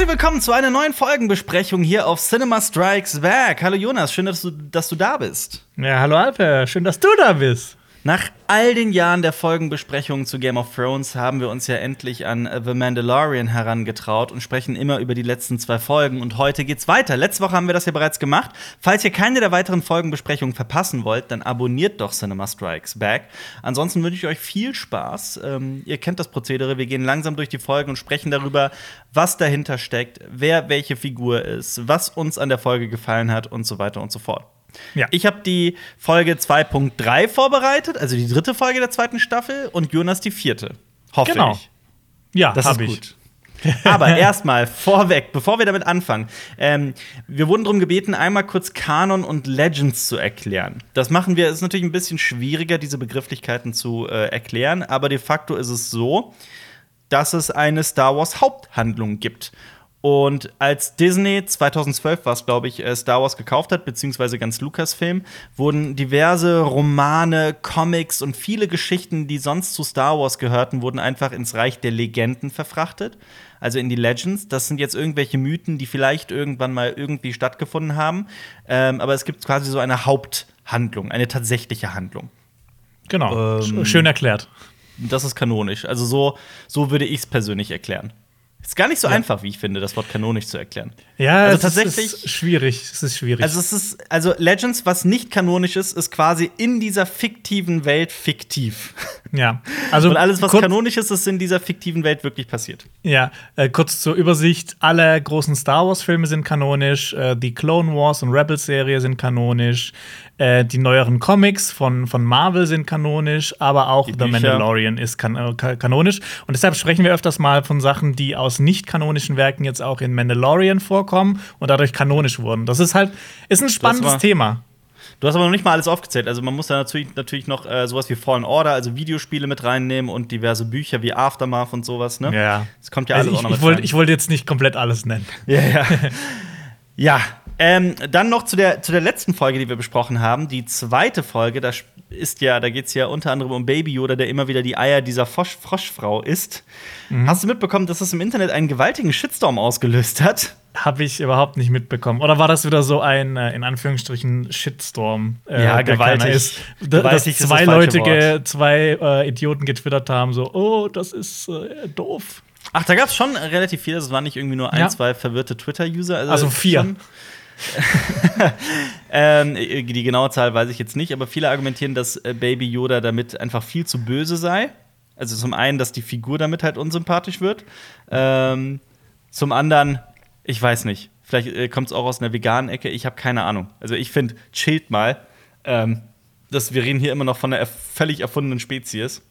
Herzlich willkommen zu einer neuen Folgenbesprechung hier auf Cinema Strikes Back. Hallo Jonas, schön, dass du, dass du da bist. Ja, hallo Alper, schön, dass du da bist. Nach all den Jahren der Folgenbesprechungen zu Game of Thrones haben wir uns ja endlich an The Mandalorian herangetraut und sprechen immer über die letzten zwei Folgen. Und heute geht's weiter. Letzte Woche haben wir das ja bereits gemacht. Falls ihr keine der weiteren Folgenbesprechungen verpassen wollt, dann abonniert doch Cinema Strikes Back. Ansonsten wünsche ich euch viel Spaß. Ähm, ihr kennt das Prozedere. Wir gehen langsam durch die Folgen und sprechen darüber, was dahinter steckt, wer welche Figur ist, was uns an der Folge gefallen hat und so weiter und so fort. Ja. Ich habe die Folge 2.3 vorbereitet, also die dritte Folge der zweiten Staffel, und Jonas die vierte. Hoffe genau. ich. Ja, das ist ich. gut. Aber erstmal vorweg, bevor wir damit anfangen, ähm, wir wurden darum gebeten, einmal kurz Kanon und Legends zu erklären. Das machen wir, ist natürlich ein bisschen schwieriger, diese Begrifflichkeiten zu äh, erklären, aber de facto ist es so, dass es eine Star Wars Haupthandlung gibt. Und als Disney 2012 war es, glaube ich, äh, Star Wars gekauft hat, beziehungsweise ganz Lucasfilm, wurden diverse Romane, Comics und viele Geschichten, die sonst zu Star Wars gehörten, wurden einfach ins Reich der Legenden verfrachtet. Also in die Legends. Das sind jetzt irgendwelche Mythen, die vielleicht irgendwann mal irgendwie stattgefunden haben. Ähm, aber es gibt quasi so eine Haupthandlung, eine tatsächliche Handlung. Genau. Ähm, Schön erklärt. Das ist kanonisch. Also so, so würde ich es persönlich erklären. Ist gar nicht so ja. einfach, wie ich finde, das Wort kanonisch zu erklären. Ja, also tatsächlich ist schwierig. Es ist schwierig. Also es ist also Legends, was nicht kanonisch ist, ist quasi in dieser fiktiven Welt fiktiv. Ja, also und alles, was kanonisch ist, ist in dieser fiktiven Welt wirklich passiert. Ja, äh, kurz zur Übersicht: Alle großen Star Wars Filme sind kanonisch, äh, die Clone Wars und Rebels Serie sind kanonisch, äh, die neueren Comics von, von Marvel sind kanonisch, aber auch The Mandalorian ist kan äh, kanonisch. Und deshalb sprechen wir öfters mal von Sachen, die aus nicht kanonischen Werken jetzt auch in Mandalorian vorkommen und dadurch kanonisch wurden. Das ist halt ist ein spannendes Thema. Du hast aber noch nicht mal alles aufgezählt. Also man muss da natürlich, natürlich noch äh, sowas wie Fallen Order, also Videospiele mit reinnehmen und diverse Bücher wie Aftermath und sowas. Ne? Ja. Das kommt ja also alles ich, auch noch ich, wollt, ich wollte jetzt nicht komplett alles nennen. Ja, ja. ja, ähm, dann noch zu der, zu der letzten Folge, die wir besprochen haben. Die zweite Folge, da ist ja, da geht es ja unter anderem um Baby Yoda, der immer wieder die Eier dieser Frosch Froschfrau isst. Mhm. Hast du mitbekommen, dass das im Internet einen gewaltigen Shitstorm ausgelöst hat? Habe ich überhaupt nicht mitbekommen. Oder war das wieder so ein, äh, in Anführungsstrichen, Shitstorm? Äh, ja, gewaltig. Ist, gewaltig dass zwei Leute, zwei äh, Idioten getwittert haben, so, oh, das ist äh, doof. Ach, da gab es schon relativ viele. Es waren nicht irgendwie nur ein, ja. zwei verwirrte Twitter-User. Also, also vier. Schon, ähm, die genaue Zahl weiß ich jetzt nicht, aber viele argumentieren, dass äh, Baby Yoda damit einfach viel zu böse sei. Also zum einen, dass die Figur damit halt unsympathisch wird. Ähm, zum anderen, ich weiß nicht. Vielleicht äh, kommt es auch aus einer veganen Ecke. Ich habe keine Ahnung. Also ich finde, chillt mal. Ähm, das, wir reden hier immer noch von einer völlig erfundenen Spezies.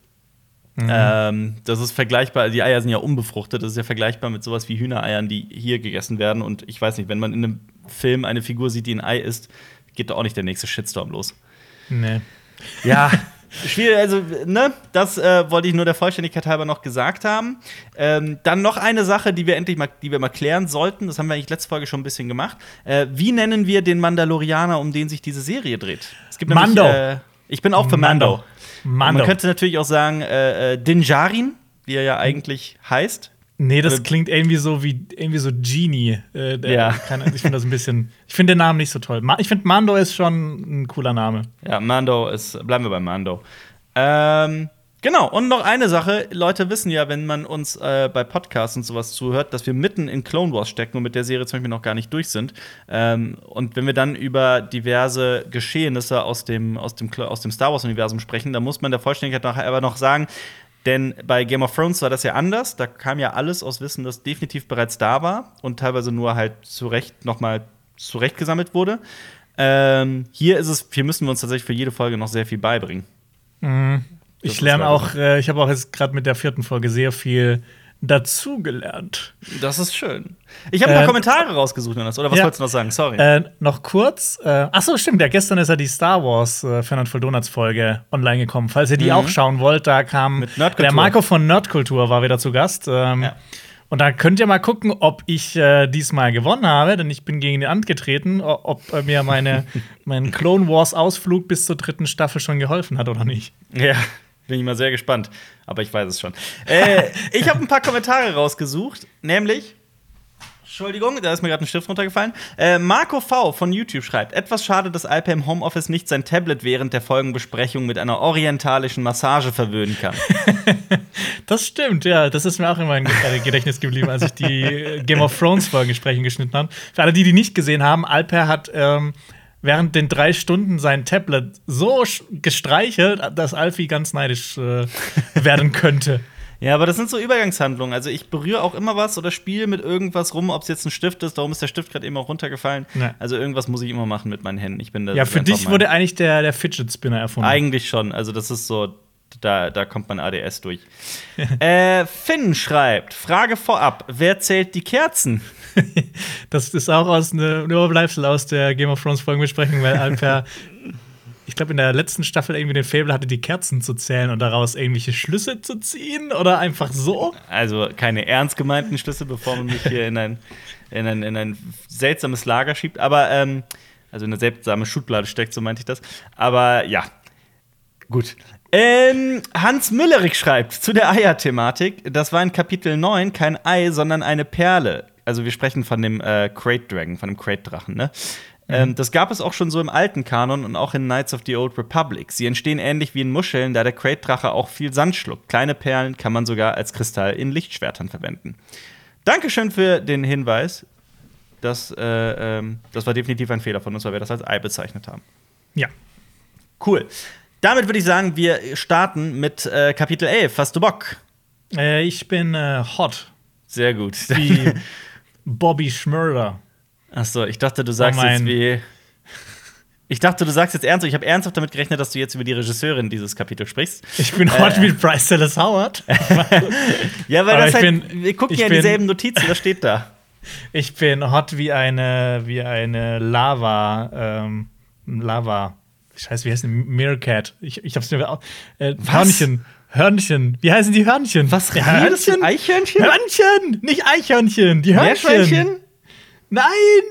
Mhm. Ähm, das ist vergleichbar, die Eier sind ja unbefruchtet, das ist ja vergleichbar mit sowas wie Hühnereiern, die hier gegessen werden. Und ich weiß nicht, wenn man in einem Film eine Figur sieht, die ein Ei isst, geht da auch nicht der nächste Shitstorm los. Nee. Ja. Schwierig, also, ne, das äh, wollte ich nur der Vollständigkeit halber noch gesagt haben. Ähm, dann noch eine Sache, die wir endlich mal, die wir mal klären sollten. Das haben wir eigentlich letzte Folge schon ein bisschen gemacht. Äh, wie nennen wir den Mandalorianer, um den sich diese Serie dreht? Es gibt Mando. Nämlich, äh, ich bin auch für Mando. Mando. Mando. Man könnte natürlich auch sagen, äh, äh, Dinjarin, wie er ja eigentlich heißt. Nee, das klingt irgendwie so wie irgendwie so Genie. Äh, ja. Kann, ich finde das ein bisschen. Ich finde den Namen nicht so toll. Ich finde Mando ist schon ein cooler Name. Ja, Mando ist. Bleiben wir bei Mando. Ähm, genau. Und noch eine Sache: Leute wissen ja, wenn man uns äh, bei Podcasts und sowas zuhört, dass wir mitten in Clone Wars stecken und mit der Serie zum Beispiel noch gar nicht durch sind. Ähm, und wenn wir dann über diverse Geschehnisse aus dem, aus dem, aus dem Star Wars-Universum sprechen, dann muss man der Vollständigkeit nachher aber noch sagen, denn bei Game of Thrones war das ja anders. Da kam ja alles aus Wissen, das definitiv bereits da war und teilweise nur halt zurecht nochmal zurechtgesammelt wurde. Ähm, hier ist es, hier müssen wir uns tatsächlich für jede Folge noch sehr viel beibringen. Mhm. Ich lerne auch, äh, ich habe auch jetzt gerade mit der vierten Folge sehr viel dazugelernt. Das ist schön. Ich habe äh, noch Kommentare rausgesucht, Jonas. Oder was ja, wolltest du noch sagen? Sorry. Äh, noch kurz. Äh, achso, stimmt. Ja, gestern ist ja die Star Wars äh, Fernand Voll Donuts Folge online gekommen. Falls ihr die mhm. auch schauen wollt, da kam der Marco von Nerdkultur war wieder zu Gast. Ähm, ja. Und da könnt ihr mal gucken, ob ich äh, diesmal gewonnen habe, denn ich bin gegen den angetreten, ob äh, mir meine, mein Clone Wars Ausflug bis zur dritten Staffel schon geholfen hat oder nicht. Ja. Bin ich mal sehr gespannt. Aber ich weiß es schon. äh, ich habe ein paar Kommentare rausgesucht, nämlich Entschuldigung, da ist mir gerade ein Stift runtergefallen. Äh, Marco V von YouTube schreibt: Etwas schade, dass Alper im Homeoffice nicht sein Tablet während der Folgenbesprechung mit einer orientalischen Massage verwöhnen kann. Das stimmt, ja. Das ist mir auch immer im Gedächtnis geblieben, als ich die äh, Game of Thrones Folgengespräche geschnitten habe. Für alle, die die nicht gesehen haben, Alper hat ähm, während den drei Stunden sein Tablet so gestreichelt, dass Alfie ganz neidisch äh, werden könnte. Ja, aber das sind so Übergangshandlungen. Also ich berühre auch immer was oder spiele mit irgendwas rum, ob es jetzt ein Stift ist. Darum ist der Stift gerade eben auch runtergefallen. Ja. Also irgendwas muss ich immer machen mit meinen Händen. Ich bin da Ja, für dich mein- wurde eigentlich der, der Fidget Spinner erfunden. Eigentlich schon. Also das ist so, da, da kommt mein ADS durch. äh, Finn schreibt: Frage vorab: Wer zählt die Kerzen? Das ist auch aus einem Überbleibsel aus der Game of Thrones Folgenbesprechung, weil Alper, ich glaube, in der letzten Staffel irgendwie den Fable hatte, die Kerzen zu zählen und daraus irgendwelche Schlüsse zu ziehen oder einfach so. Also keine ernst gemeinten Schlüsse, bevor man mich hier in ein, in ein, in ein seltsames Lager schiebt. Aber, ähm, also in eine seltsame Schublade steckt, so meinte ich das. Aber ja, gut. Ähm, Hans Müllerich schreibt zu der Eier-Thematik: Das war in Kapitel 9 kein Ei, sondern eine Perle. Also, wir sprechen von dem äh, Crate Dragon, von dem Crate Drachen, ne? Ähm, das gab es auch schon so im alten Kanon und auch in Knights of the Old Republic. Sie entstehen ähnlich wie in Muscheln, da der Crate-Drache auch viel Sand schluckt. Kleine Perlen kann man sogar als Kristall in Lichtschwertern verwenden. Dankeschön für den Hinweis. Das, äh, ähm, das war definitiv ein Fehler von uns, weil wir das als Ei bezeichnet haben. Ja. Cool. Damit würde ich sagen, wir starten mit äh, Kapitel 11. Hast du Bock? Äh, ich bin äh, hot Sehr gut. wie Bobby Schmörder. Achso, ich dachte, du sagst Oh jetzt wie. Ich dachte, du sagst jetzt ernsthaft. Ich habe ernsthaft damit gerechnet, dass du jetzt über die Regisseurin dieses Kapitel sprichst. Ich bin hot wie Bryce Dallas Howard. Ja, weil Aber das ich halt, bin- wir gucken ja in bin- dieselben Notizen, das steht da. Ich bin hot wie eine, wie eine Lava, ähm, Lava. Scheiße, wie heißt denn Meerkat? Ich, ich hab's mir auch. Äh, Hörnchen. Hörnchen. Wie heißen die Hörnchen? Was? Hörnchen? Eichhörnchen? Hörnchen! Nicht Eichhörnchen, die Hörnchen. Nein,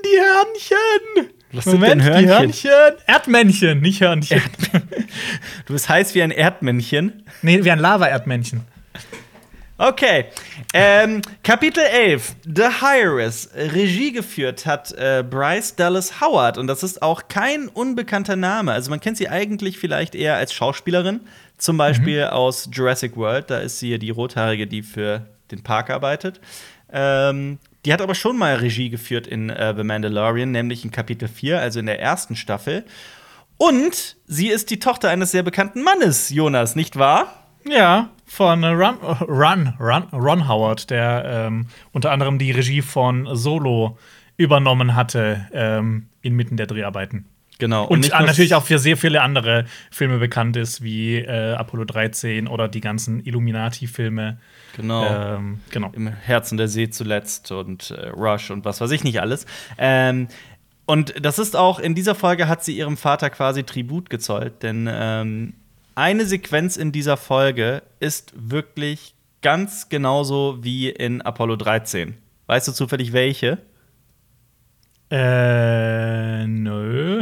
die Hörnchen! Was sind denn die Hörnchen? Hörnchen. Erdmännchen, nicht Hörnchen. Du bist heiß wie ein Erdmännchen. nee, wie ein Lava-Erdmännchen. Okay. Ähm, Kapitel 11. The Heiress. Regie geführt hat äh, Bryce Dallas Howard. Und das ist auch kein unbekannter Name. Also, man kennt sie eigentlich vielleicht eher als Schauspielerin. Zum Beispiel aus Jurassic World. Da ist sie ja die Rothaarige, die für den Park arbeitet. Ähm, die hat aber schon mal Regie geführt in äh, The Mandalorian, nämlich in Kapitel 4, also in der ersten Staffel. Und sie ist die Tochter eines sehr bekannten Mannes, Jonas, nicht wahr? Ja, von Ron, Ron, Ron, Ron Howard, der ähm, unter anderem die Regie von Solo übernommen hatte ähm, inmitten der Dreharbeiten. Genau. Und, nur- natürlich auch für sehr viele andere Filme bekannt ist, wie äh, Apollo 13 oder die ganzen Illuminati-Filme. Genau. Ähm, genau. Im Herzen der See zuletzt und äh, Rush und was weiß ich nicht alles. Ähm, und das ist auch, in dieser Folge hat sie ihrem Vater quasi Tribut gezollt, denn ähm, eine Sequenz in dieser Folge ist wirklich ganz genauso wie in Apollo 13. Weißt du zufällig welche? Äh, nö.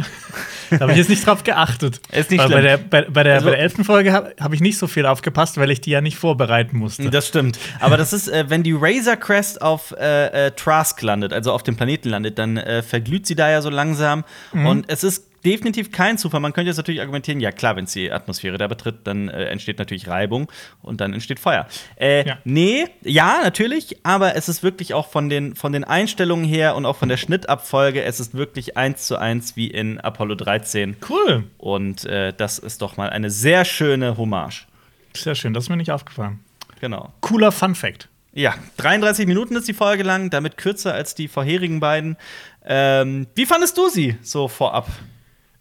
da habe ich jetzt nicht drauf geachtet. Ist nicht Weil bei schlimm. der, bei, bei, der, Also- bei der elften Folge habe hab ich nicht so viel aufgepasst, weil ich die ja nicht vorbereiten musste. Das stimmt. Aber das ist, äh, wenn die Razor Crest auf äh, äh, Trask landet, also auf dem Planeten landet, dann äh, verglüht sie da ja so langsam. Und es ist definitiv kein Zufall. Man könnte jetzt natürlich argumentieren, ja klar, wenn es die Atmosphäre da betritt, dann äh, entsteht natürlich Reibung und dann entsteht Feuer. Äh, Ja. Nee, ja, natürlich, aber es ist wirklich auch von den, von den Einstellungen her und auch von der Schnittabfolge, es ist wirklich eins zu eins wie in Apollo 13. Cool. Und äh, das ist doch mal eine sehr schöne Hommage. Sehr schön, das ist mir nicht aufgefallen. Genau. Cooler Fun Fact. Ja, 33 Minuten ist die Folge lang, damit kürzer als die vorherigen beiden. Ähm, wie fandest du sie so vorab?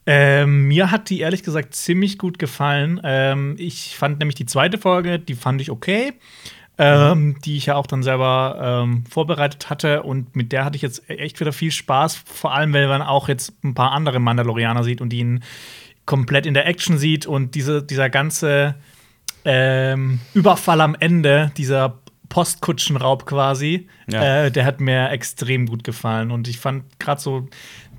Ähm, mir hat die ehrlich gesagt ziemlich gut gefallen. Ähm, ich fand nämlich die zweite Folge, die fand ich okay. Ähm, die ich ja auch dann selber ähm, vorbereitet hatte und mit der hatte ich jetzt echt wieder viel Spaß, vor allem weil man auch jetzt ein paar andere Mandalorianer sieht und ihn komplett in der Action sieht und diese, dieser ganze ähm, Überfall am Ende, dieser Postkutschenraub quasi, Ja. äh, der hat mir extrem gut gefallen. Und ich fand gerade so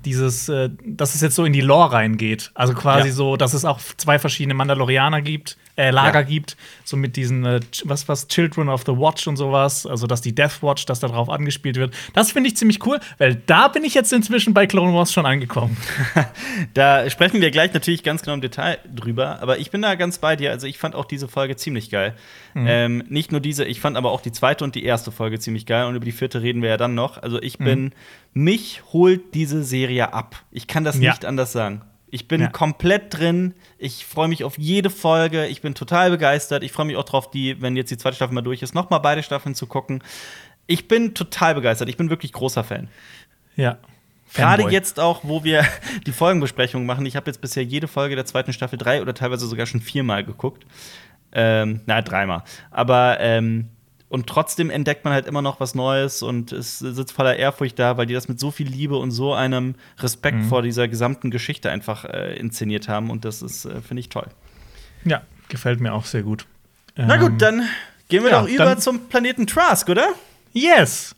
dieses, äh, dass es jetzt so in die Lore reingeht. Also quasi Ja. so, dass es auch zwei verschiedene Mandalorianer gibt, äh, Lager Ja. gibt, so mit diesen, äh, was, was, Children of the Watch und sowas, also dass die Death Watch, dass da drauf angespielt wird. Das finde ich ziemlich cool, weil da bin ich jetzt inzwischen bei Clone Wars schon angekommen. Da sprechen wir gleich natürlich ganz genau im Detail drüber, aber ich bin da ganz bei dir. Also ich fand auch diese Folge ziemlich geil. Ähm, nicht nur diese, ich fand aber auch die zweite und die erste Folge ziemlich geil und über die vierte reden wir ja dann noch. Also ich bin, mich holt diese Serie ab. Ich kann das Ja. nicht anders sagen. Ich bin Ja. komplett drin. Ich freue mich auf jede Folge. Ich bin total begeistert. Ich freue mich auch drauf, die, wenn jetzt die zweite Staffel mal durch ist, noch mal beide Staffeln zu gucken. Ich bin total begeistert. Ich bin wirklich großer Fan. Ja. Gerade jetzt auch, wo wir die Folgenbesprechung machen. Ich habe jetzt bisher jede Folge der zweiten Staffel drei oder teilweise sogar schon viermal geguckt. Ähm, na, dreimal. Aber ähm, und trotzdem entdeckt man halt immer noch was Neues und es sitzt voller Ehrfurcht da, weil die das mit so viel Liebe und so einem Respekt vor dieser gesamten Geschichte einfach äh, inszeniert haben. Und das ist, äh, finde ich, toll. Ja, gefällt mir auch sehr gut. Na Ähm, gut, dann gehen wir ja, doch über zum Planeten Trask, oder? Yes!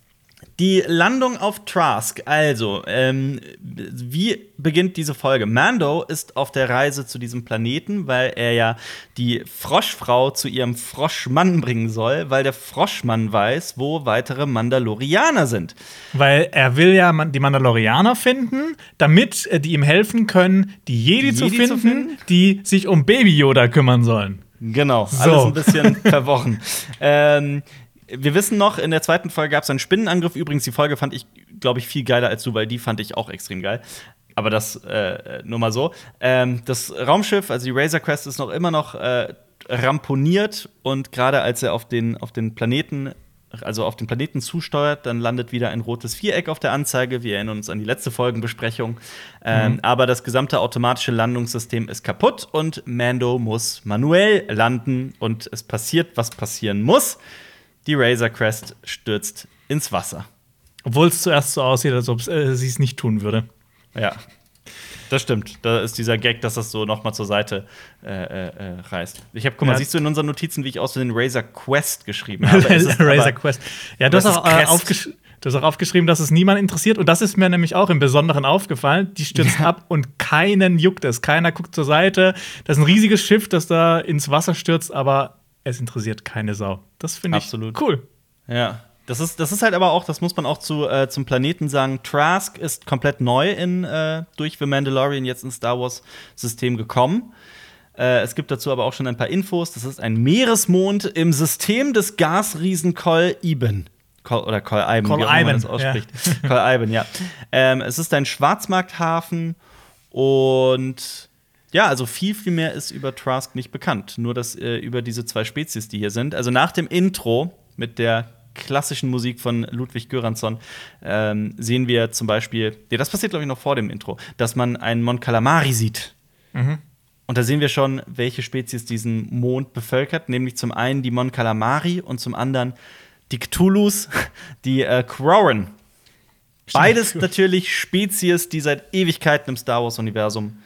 Die Landung auf Trask. Also, ähm, wie beginnt diese Folge? Mando ist auf der Reise zu diesem Planeten, weil er ja die Froschfrau zu ihrem Froschmann bringen soll, weil der Froschmann weiß, wo weitere Mandalorianer sind. Weil er will ja die Mandalorianer finden, damit äh, die ihm helfen können, die Jedi, Die zu, Jedi finden, zu finden? die sich um Baby Yoda kümmern sollen. Genau, So. alles ein bisschen verworren. ähm, wir wissen noch, in der zweiten Folge gab es einen Spinnenangriff. Übrigens, die Folge fand ich, glaube ich, viel geiler als du, weil die fand ich auch extrem geil. Aber das äh, nur mal so. Ähm, das Raumschiff, also die Razor Crest, ist noch immer noch äh, ramponiert und gerade als er auf den, auf den Planeten also auf den Planeten zusteuert, dann landet wieder ein rotes Viereck auf der Anzeige. Wir erinnern uns an die letzte Folgenbesprechung. Ähm, aber das gesamte automatische Landungssystem ist kaputt und Mando muss manuell landen und es passiert, was passieren muss. Die Razor Crest stürzt ins Wasser. Obwohl es zuerst so aussieht, als ob äh, sie es nicht tun würde. Ja. Das stimmt. Da ist dieser Gag, dass das so noch mal zur Seite äh, äh, äh, reißt. Ich habe, guck mal, Ja. siehst du in unseren Notizen, wie ich aus den Razor Quest geschrieben habe? Ist Razor Quest. Ja, du hast, auch, äh, aufgesch du hast auch aufgeschrieben, dass es niemand interessiert. Und das ist mir nämlich auch im Besonderen aufgefallen. Die stürzt ab und keinen juckt es. Keiner guckt zur Seite. Das ist ein riesiges Schiff, das da ins Wasser stürzt, aber es interessiert keine Sau. Das finde ich Absolut. cool. Ja. Das ist, das ist halt aber auch, das muss man auch zu, äh, zum Planeten sagen. Trask ist komplett neu in, äh, durch The Mandalorian jetzt ins Star Wars-System gekommen. Äh, es gibt dazu aber auch schon ein paar Infos. Das ist ein Meeresmond im System des Gasriesen Kol Iben. Kol, oder Kol Iben, Kol wie auch man das ausspricht. Kol Iben, ja. Ähm, es ist ein Schwarzmarkthafen und ja, also viel, viel mehr ist über Trask nicht bekannt. Nur das äh, über diese zwei Spezies, die hier sind. Also nach dem Intro mit der klassischen Musik von Ludwig Göransson ähm, sehen wir zum Beispiel, ja, das passiert glaube ich noch vor dem Intro, dass man einen Mon Calamari sieht. Und da sehen wir schon, welche Spezies diesen Mond bevölkert, nämlich zum einen die Mon Calamari und zum anderen die Cthulhus, die äh, Quarren. Beides natürlich Spezies, die seit Ewigkeiten im Star Wars-Universum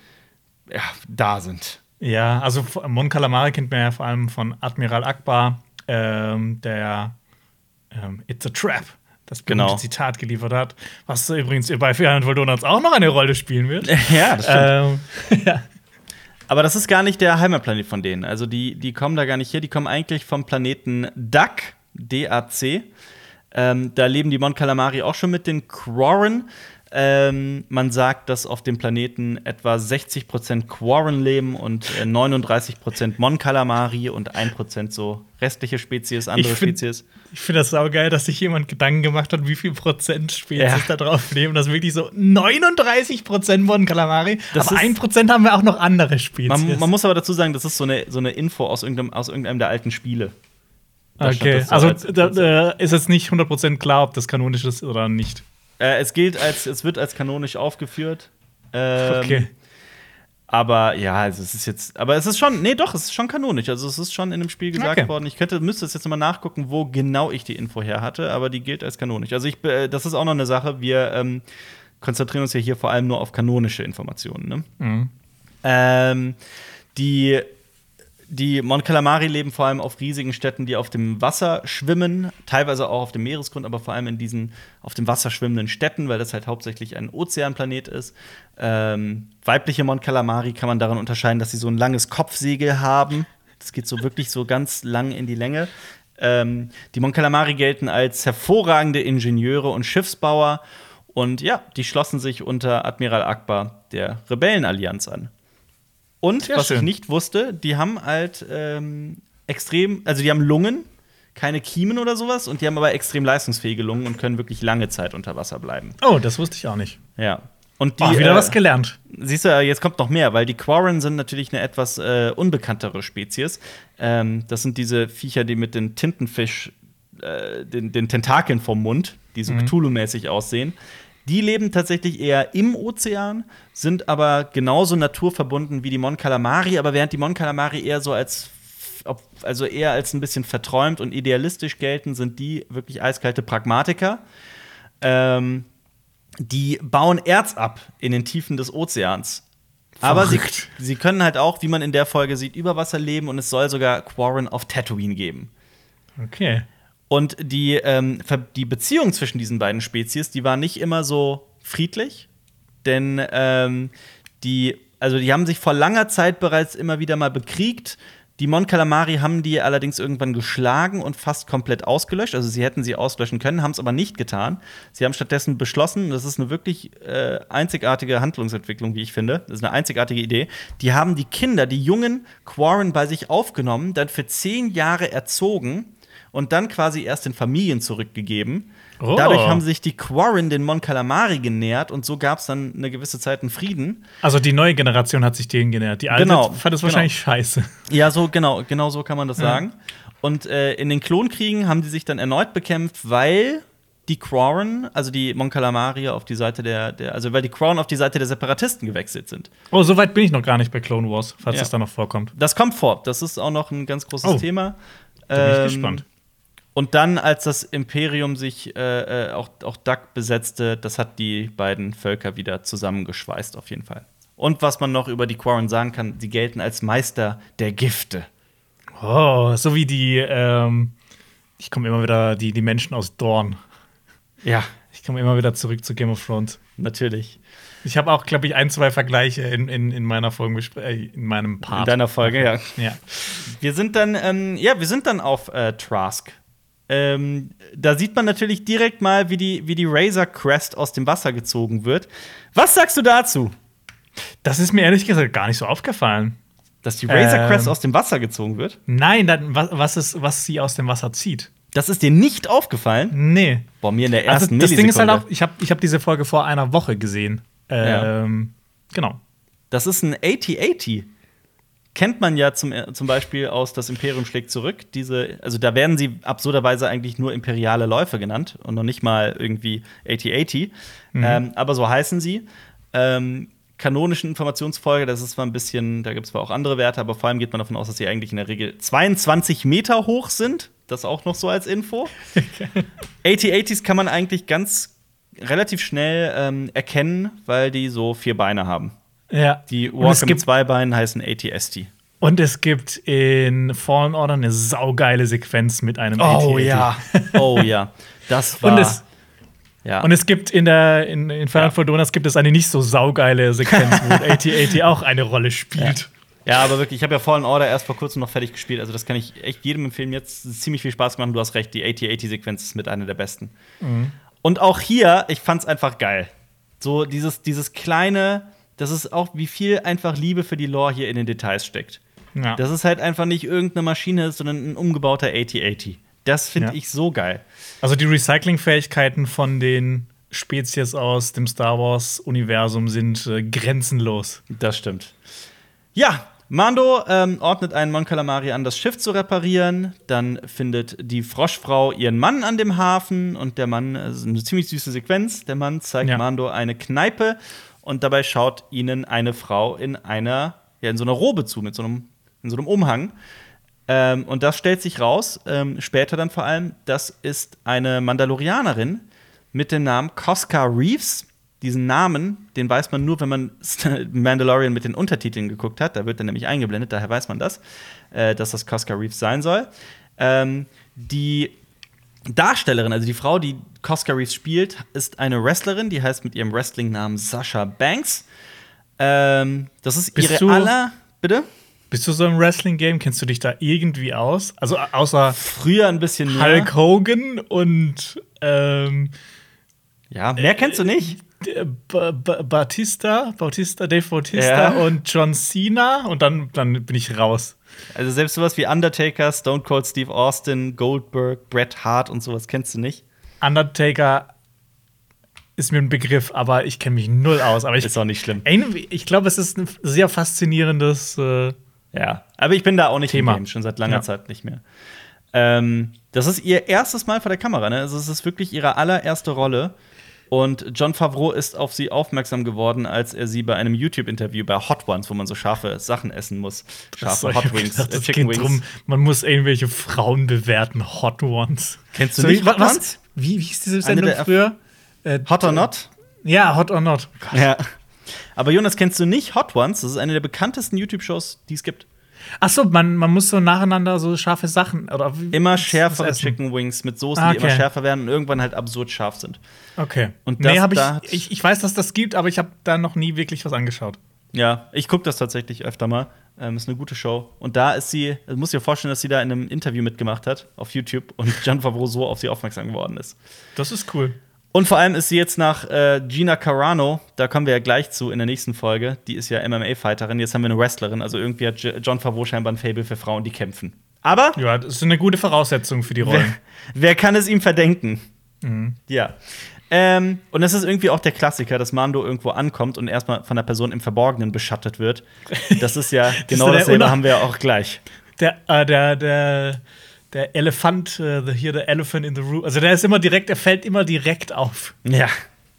ja, da sind. Ja, also Mon Calamari kennt man ja vor allem von Admiral Akbar, ähm, der ähm, It's a Trap, das Genau. Zitat geliefert hat, was übrigens bei 400 Volt Donuts auch noch eine Rolle spielen wird. Ja, das ähm, ja. Aber das ist gar nicht der Heimatplanet von denen. Also die, die kommen da gar nicht her. Die kommen eigentlich vom Planeten Dak, D-A-C. Ähm, da leben die Mon Calamari auch schon mit den Quarren. Ähm, man sagt, dass auf dem Planeten etwa 60% Quarren leben und äh, 39% Mon Calamari und 1% so restliche Spezies, andere Ich find- Spezies. Ich finde das saugeil, dass sich jemand Gedanken gemacht hat, wie viel Prozent Spezies Ja. da drauf leben. Das ist wirklich so 39 Prozent Mon Calamari, Das aber ist- 1 Prozent haben wir auch noch andere Spezies. Man, man muss aber dazu sagen, das ist so eine, so eine Info aus irgendeinem, aus irgendeinem der alten Spiele. Da okay, so also als- da, da ist jetzt nicht 100% klar, ob das kanonisch ist oder nicht. Äh, es gilt als, es wird als kanonisch aufgeführt. Ähm, Okay. Aber ja, also es ist jetzt, aber es ist schon, nee, doch, es ist schon kanonisch. Also es ist schon in dem Spiel gesagt Okay. worden. Ich könnte, müsste es jetzt mal nachgucken, wo genau ich die Info her hatte, aber die gilt als kanonisch. Also ich, äh, das ist auch noch eine Sache. Wir ähm, konzentrieren uns ja hier vor allem nur auf kanonische Informationen. Ne? Mhm. Ähm, die, die Mon Calamari leben vor allem auf riesigen Städten, die auf dem Wasser schwimmen, teilweise auch auf dem Meeresgrund, aber vor allem in diesen auf dem Wasser schwimmenden Städten, weil das halt hauptsächlich ein Ozeanplanet ist. Ähm, weibliche Mon Calamari kann man daran unterscheiden, dass sie so ein langes Kopfsegel haben. Das geht so wirklich so ganz lang in die Länge. Ähm, die Mon Calamari gelten als hervorragende Ingenieure und Schiffsbauer. Und ja, die schlossen sich unter Admiral Akbar der Rebellenallianz an. Und Sehr was ich schön. nicht wusste, die haben halt ähm, extrem, also die haben Lungen, keine Kiemen oder sowas, und die haben aber extrem leistungsfähige Lungen und können wirklich lange Zeit unter Wasser bleiben. Oh, das wusste ich auch nicht. Ja. Und die, oh, wieder äh, was gelernt. Siehst du, jetzt kommt noch mehr, weil die Quarren sind natürlich eine etwas äh, unbekanntere Spezies. Ähm, das sind diese Viecher, die mit den Tintenfisch, äh, den, den Tentakeln vom Mund, die so Cthulhu-mäßig aussehen. Die leben tatsächlich eher im Ozean, sind aber genauso naturverbunden wie die Mon Calamari, aber während die Mon Calamari eher so als also eher als ein bisschen verträumt und idealistisch gelten, sind die wirklich eiskalte Pragmatiker. Ähm, die bauen Erz ab in den Tiefen des Ozeans. Aber sie, sie können halt auch, wie man in der Folge sieht, über Wasser leben und es soll sogar Quarren auf Tatooine geben. Okay. Und die, ähm, die Beziehung zwischen diesen beiden Spezies, die war nicht immer so friedlich, denn ähm, die, also die haben sich vor langer Zeit bereits immer wieder mal bekriegt. Die Mon Calamari haben die allerdings irgendwann geschlagen und fast komplett ausgelöscht. Also sie hätten sie auslöschen können, haben es aber nicht getan. Sie haben stattdessen beschlossen, das ist eine wirklich äh, einzigartige Handlungsentwicklung, wie ich finde. Das ist eine einzigartige Idee. Die haben die Kinder, die jungen Quarren bei sich aufgenommen, dann für zehn Jahre erzogen und dann quasi erst den Familien zurückgegeben. Oh. Dadurch haben sich die Quarren den Mon Calamari genährt und so gab es dann eine gewisse Zeit einen Frieden. Also die neue Generation hat sich denen genährt. Die alte Genau, fand es genau. wahrscheinlich scheiße. Ja, so genau, genau so kann man das sagen. Und äh, in den Klonkriegen haben die sich dann erneut bekämpft, weil die Quarren, also die Mon Calamari auf die Seite der, der also weil die Quarren auf die Seite der Separatisten gewechselt sind. Oh, so weit bin ich noch gar nicht bei Clone Wars, falls Ja. das da noch vorkommt. Das kommt vor. Das ist auch noch ein ganz großes Oh. Thema. Da bin ich Ähm, gespannt. Und dann, als das Imperium sich äh, äh, auch, auch Duck besetzte, das hat die beiden Völker wieder zusammengeschweißt, auf jeden Fall. Und was man noch über die Quarren sagen kann, sie gelten als Meister der Gifte. Oh, so wie die, ähm, ich komme immer wieder, die, die Menschen aus Dorn. Ja, Ich komme immer wieder zurück zu Game of Thrones. natürlich. Ich habe auch, glaube ich, ein, zwei Vergleiche in, in, in meiner Folge, äh, in meinem Part. In deiner Folge, ja. ja. Wir sind dann, ähm, ja, wir sind dann auf äh, Trask. Ähm, da sieht man natürlich direkt mal, wie die, wie die Razor Crest aus dem Wasser gezogen wird. Was sagst du dazu? Das ist mir ehrlich gesagt gar nicht so aufgefallen. Dass die Razor Ähm. Crest aus dem Wasser gezogen wird? Nein, dann, was, was, ist, was sie aus dem Wasser zieht. Das ist dir nicht aufgefallen? Nee. Boah, mir in der Also, ersten das Ding ist halt auch, ich habe ich hab diese Folge vor einer Woche gesehen. Ähm, Genau. Das ist ein AT-AT. Kennt man ja zum, zum Beispiel aus Das Imperium schlägt zurück. Diese, also da werden sie absurderweise eigentlich nur imperiale Läufe genannt und noch nicht mal irgendwie AT-AT. Ähm, aber so heißen sie. Ähm, kanonischen Informationsfolge, das ist zwar ein bisschen, da gibt es zwar auch andere Werte, aber vor allem geht man davon aus, dass sie eigentlich in der Regel 22 Meter hoch sind. Das auch noch so als Info. AT-ATs kann man eigentlich ganz relativ schnell ähm, erkennen, weil die so vier Beine haben. Ja. Die es gibt, zwei Beinen heißen ATST. und es gibt in Fallen Order eine saugeile Sequenz mit einem AT-AT. oh ja. Das war. Und es, ja. und es gibt in der in, in Final Ja. Fantasy gibt es eine nicht so saugeile Sequenz, wo AT-AT auch eine Rolle spielt. ja, aber wirklich, ich habe ja Fallen Order erst vor kurzem noch fertig gespielt. Also, das kann ich echt jedem empfehlen. Jetzt ist ziemlich viel Spaß gemacht. Du hast recht, die AT-AT-Sequenz ist mit einer der besten. Mhm. Und auch hier, ich fand's einfach geil. So dieses, dieses kleine, das ist auch, wie viel einfach Liebe für die Lore hier in den Details steckt. Ja. Das ist halt einfach nicht irgendeine Maschine, sondern ein umgebauter AT-AT. Das finde Ja. ich so geil. Also die Recyclingfähigkeiten von den Spezies aus dem Star Wars-Universum sind äh, grenzenlos. Das stimmt. Ja, Mando ähm, ordnet einen Mon Calamari an, das Schiff zu reparieren. Dann findet die Froschfrau ihren Mann an dem Hafen und der Mann, das ist eine ziemlich süße Sequenz. Der Mann zeigt Ja. Mando eine Kneipe und dabei schaut ihnen eine Frau in einer, ja, in so einer Robe zu, mit so einem, in so einem Umhang. Ähm, und das stellt sich raus, ähm, später dann vor allem, das ist eine Mandalorianerin mit dem Namen Cosca Reeves. Diesen Namen, den weiß man nur, wenn man Mandalorian mit den Untertiteln geguckt hat. Da wird er nämlich eingeblendet, daher weiß man das, äh, dass das Cosca Reeves sein soll. Ähm, die Darstellerin, also die Frau, die Cosca Reeves spielt, ist eine Wrestlerin, die heißt mit ihrem Wrestling-Namen Sasha Banks. Ähm, das ist Bist ihre du- aller. Bitte? Bist du so im Wrestling-Game? Kennst du dich da irgendwie aus? Also außer Früher ein bisschen mehr. Hulk Hogan und ähm, Ja, mehr kennst du nicht. D- Ba- Ba- Batista, Bautista, Dave Bautista Ja. und John Cena und dann, dann bin ich raus. Also selbst sowas wie Undertaker, Stone Cold Steve Austin, Goldberg, Bret Hart und sowas kennst du nicht. Undertaker ist mir ein Begriff, aber ich kenne mich null aus. Aber ich, Ist auch nicht schlimm. Ich glaube, es ist ein sehr faszinierendes. Äh, Ja, aber ich bin da auch nicht Thema. im Game, schon seit langer Ja. Zeit nicht mehr. Ähm, das ist ihr erstes Mal vor der Kamera, ne? Also es ist wirklich ihre allererste Rolle. Und John Favreau ist auf sie aufmerksam geworden, als er sie bei einem YouTube-Interview bei Hot Ones, wo man so scharfe Sachen essen muss. Scharfe Hot Wings, gedacht, äh, Chicken Wings. drum, man muss irgendwelche Frauen bewerten, Hot Ones. Kennst du So, nicht Hot was? Ones? Wie, wie hieß diese Sendung früher? Äh, Hot or Not? Ja, Hot or Not. Ja. Aber Jonas, kennst du nicht Hot Ones? Das ist eine der bekanntesten YouTube-Shows, die es gibt. Achso, man, man muss so nacheinander so scharfe Sachen oder wie- Immer schärfere. Chicken Wings mit Soßen, Ah, die immer okay. schärfer werden und irgendwann halt absurd scharf sind. Okay. Und nee, das- hab ich, da ich. Ich weiß, dass das gibt, aber ich habe da noch nie wirklich was angeschaut. Ja, ich gucke das tatsächlich öfter mal. Ähm, ist eine gute Show. Und da ist sie, du musst dir vorstellen, dass sie da in einem Interview mitgemacht hat auf YouTube und John Favreau so auf sie aufmerksam geworden ist. Das ist cool. Und vor allem ist sie jetzt nach äh, Gina Carano, da kommen wir ja gleich zu in der nächsten Folge. Die ist ja MMA-Fighterin, jetzt haben wir eine Wrestlerin. Also irgendwie hat John Favreau scheinbar ein Fable für Frauen, die kämpfen. Aber Ja, das ist eine gute Voraussetzung für die wer, Rollen. wer kann es ihm verdenken? Ja. Ähm, und das ist irgendwie auch der Klassiker, dass Mando irgendwo ankommt und erstmal von der Person im Verborgenen beschattet wird. Das ist ja genau der dasselbe haben wir ja auch gleich. Der, äh, der, der, der Elefant, äh, the, hier der Elephant in the Room. Also der ist immer direkt, er fällt immer direkt auf. Ja,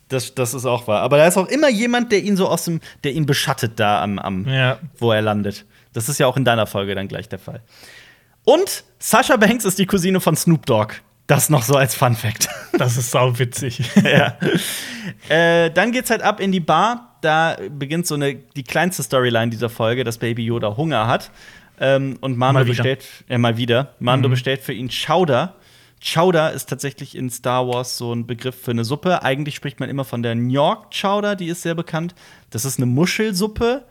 das, das ist auch wahr. Aber da ist auch immer jemand, der ihn so aus dem, der ihn beschattet da am, am Ja. wo er landet. Das ist ja auch in deiner Folge dann gleich der Fall. Und Sasha Banks ist die Cousine von Snoop Dogg. Das noch so als Fun Fact. Das ist sau witzig. ja. äh, dann geht's halt ab in die Bar. Da beginnt so eine die kleinste Storyline dieser Folge, dass Baby Yoda Hunger hat. Ähm, und Mando Mal bestellt, äh, mal wieder. Mando Mhm. bestellt für ihn Chowder. Chowder ist tatsächlich in Star Wars so ein Begriff für eine Suppe. Eigentlich spricht man immer von der New York Chowder, die ist sehr bekannt. Das ist eine Muschelsuppe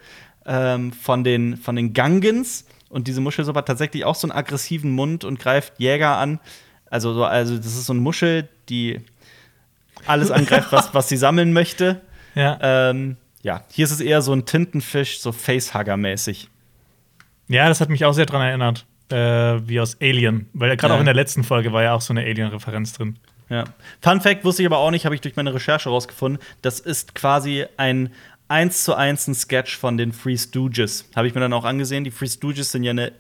ähm, von, den, von den Gangans. Und diese Muschelsuppe hat tatsächlich auch so einen aggressiven Mund und greift Jäger an. Also, so, also das ist so eine Muschel, die alles angreift, was, was sie sammeln möchte. ja. Ähm, ja, hier ist es eher so ein Tintenfisch, so Facehugger-mäßig. ja, das hat mich auch sehr dran erinnert. Äh, wie aus Alien. Weil gerade Ja. auch in der letzten Folge war ja auch so eine Alien-Referenz drin. Ja. Fun Fact wusste ich aber auch nicht, habe ich durch meine Recherche rausgefunden. Das ist quasi ein eins zu eins ein Sketch von den Free Stooges. Habe ich mir dann auch angesehen. Die Free Stooges sind ja eine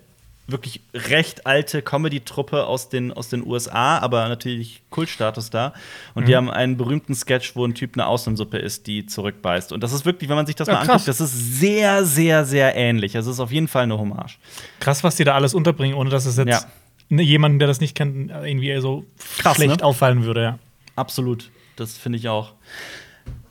wirklich recht alte Comedy-Truppe aus den, aus den USA, aber natürlich Kultstatus da. Und die haben einen berühmten Sketch, wo ein Typ eine Auslandsuppe isst, die zurückbeißt. Und das ist wirklich, wenn man sich das Ja, mal krass. anguckt, das ist sehr, sehr, sehr ähnlich. Also es ist auf jeden Fall eine Hommage. Krass, was die da alles unterbringen, ohne dass es jetzt Ja. ne, jemanden, der das nicht kennt, irgendwie so Krass, schlecht ne? auffallen würde. Ja. Absolut. Das finde ich auch.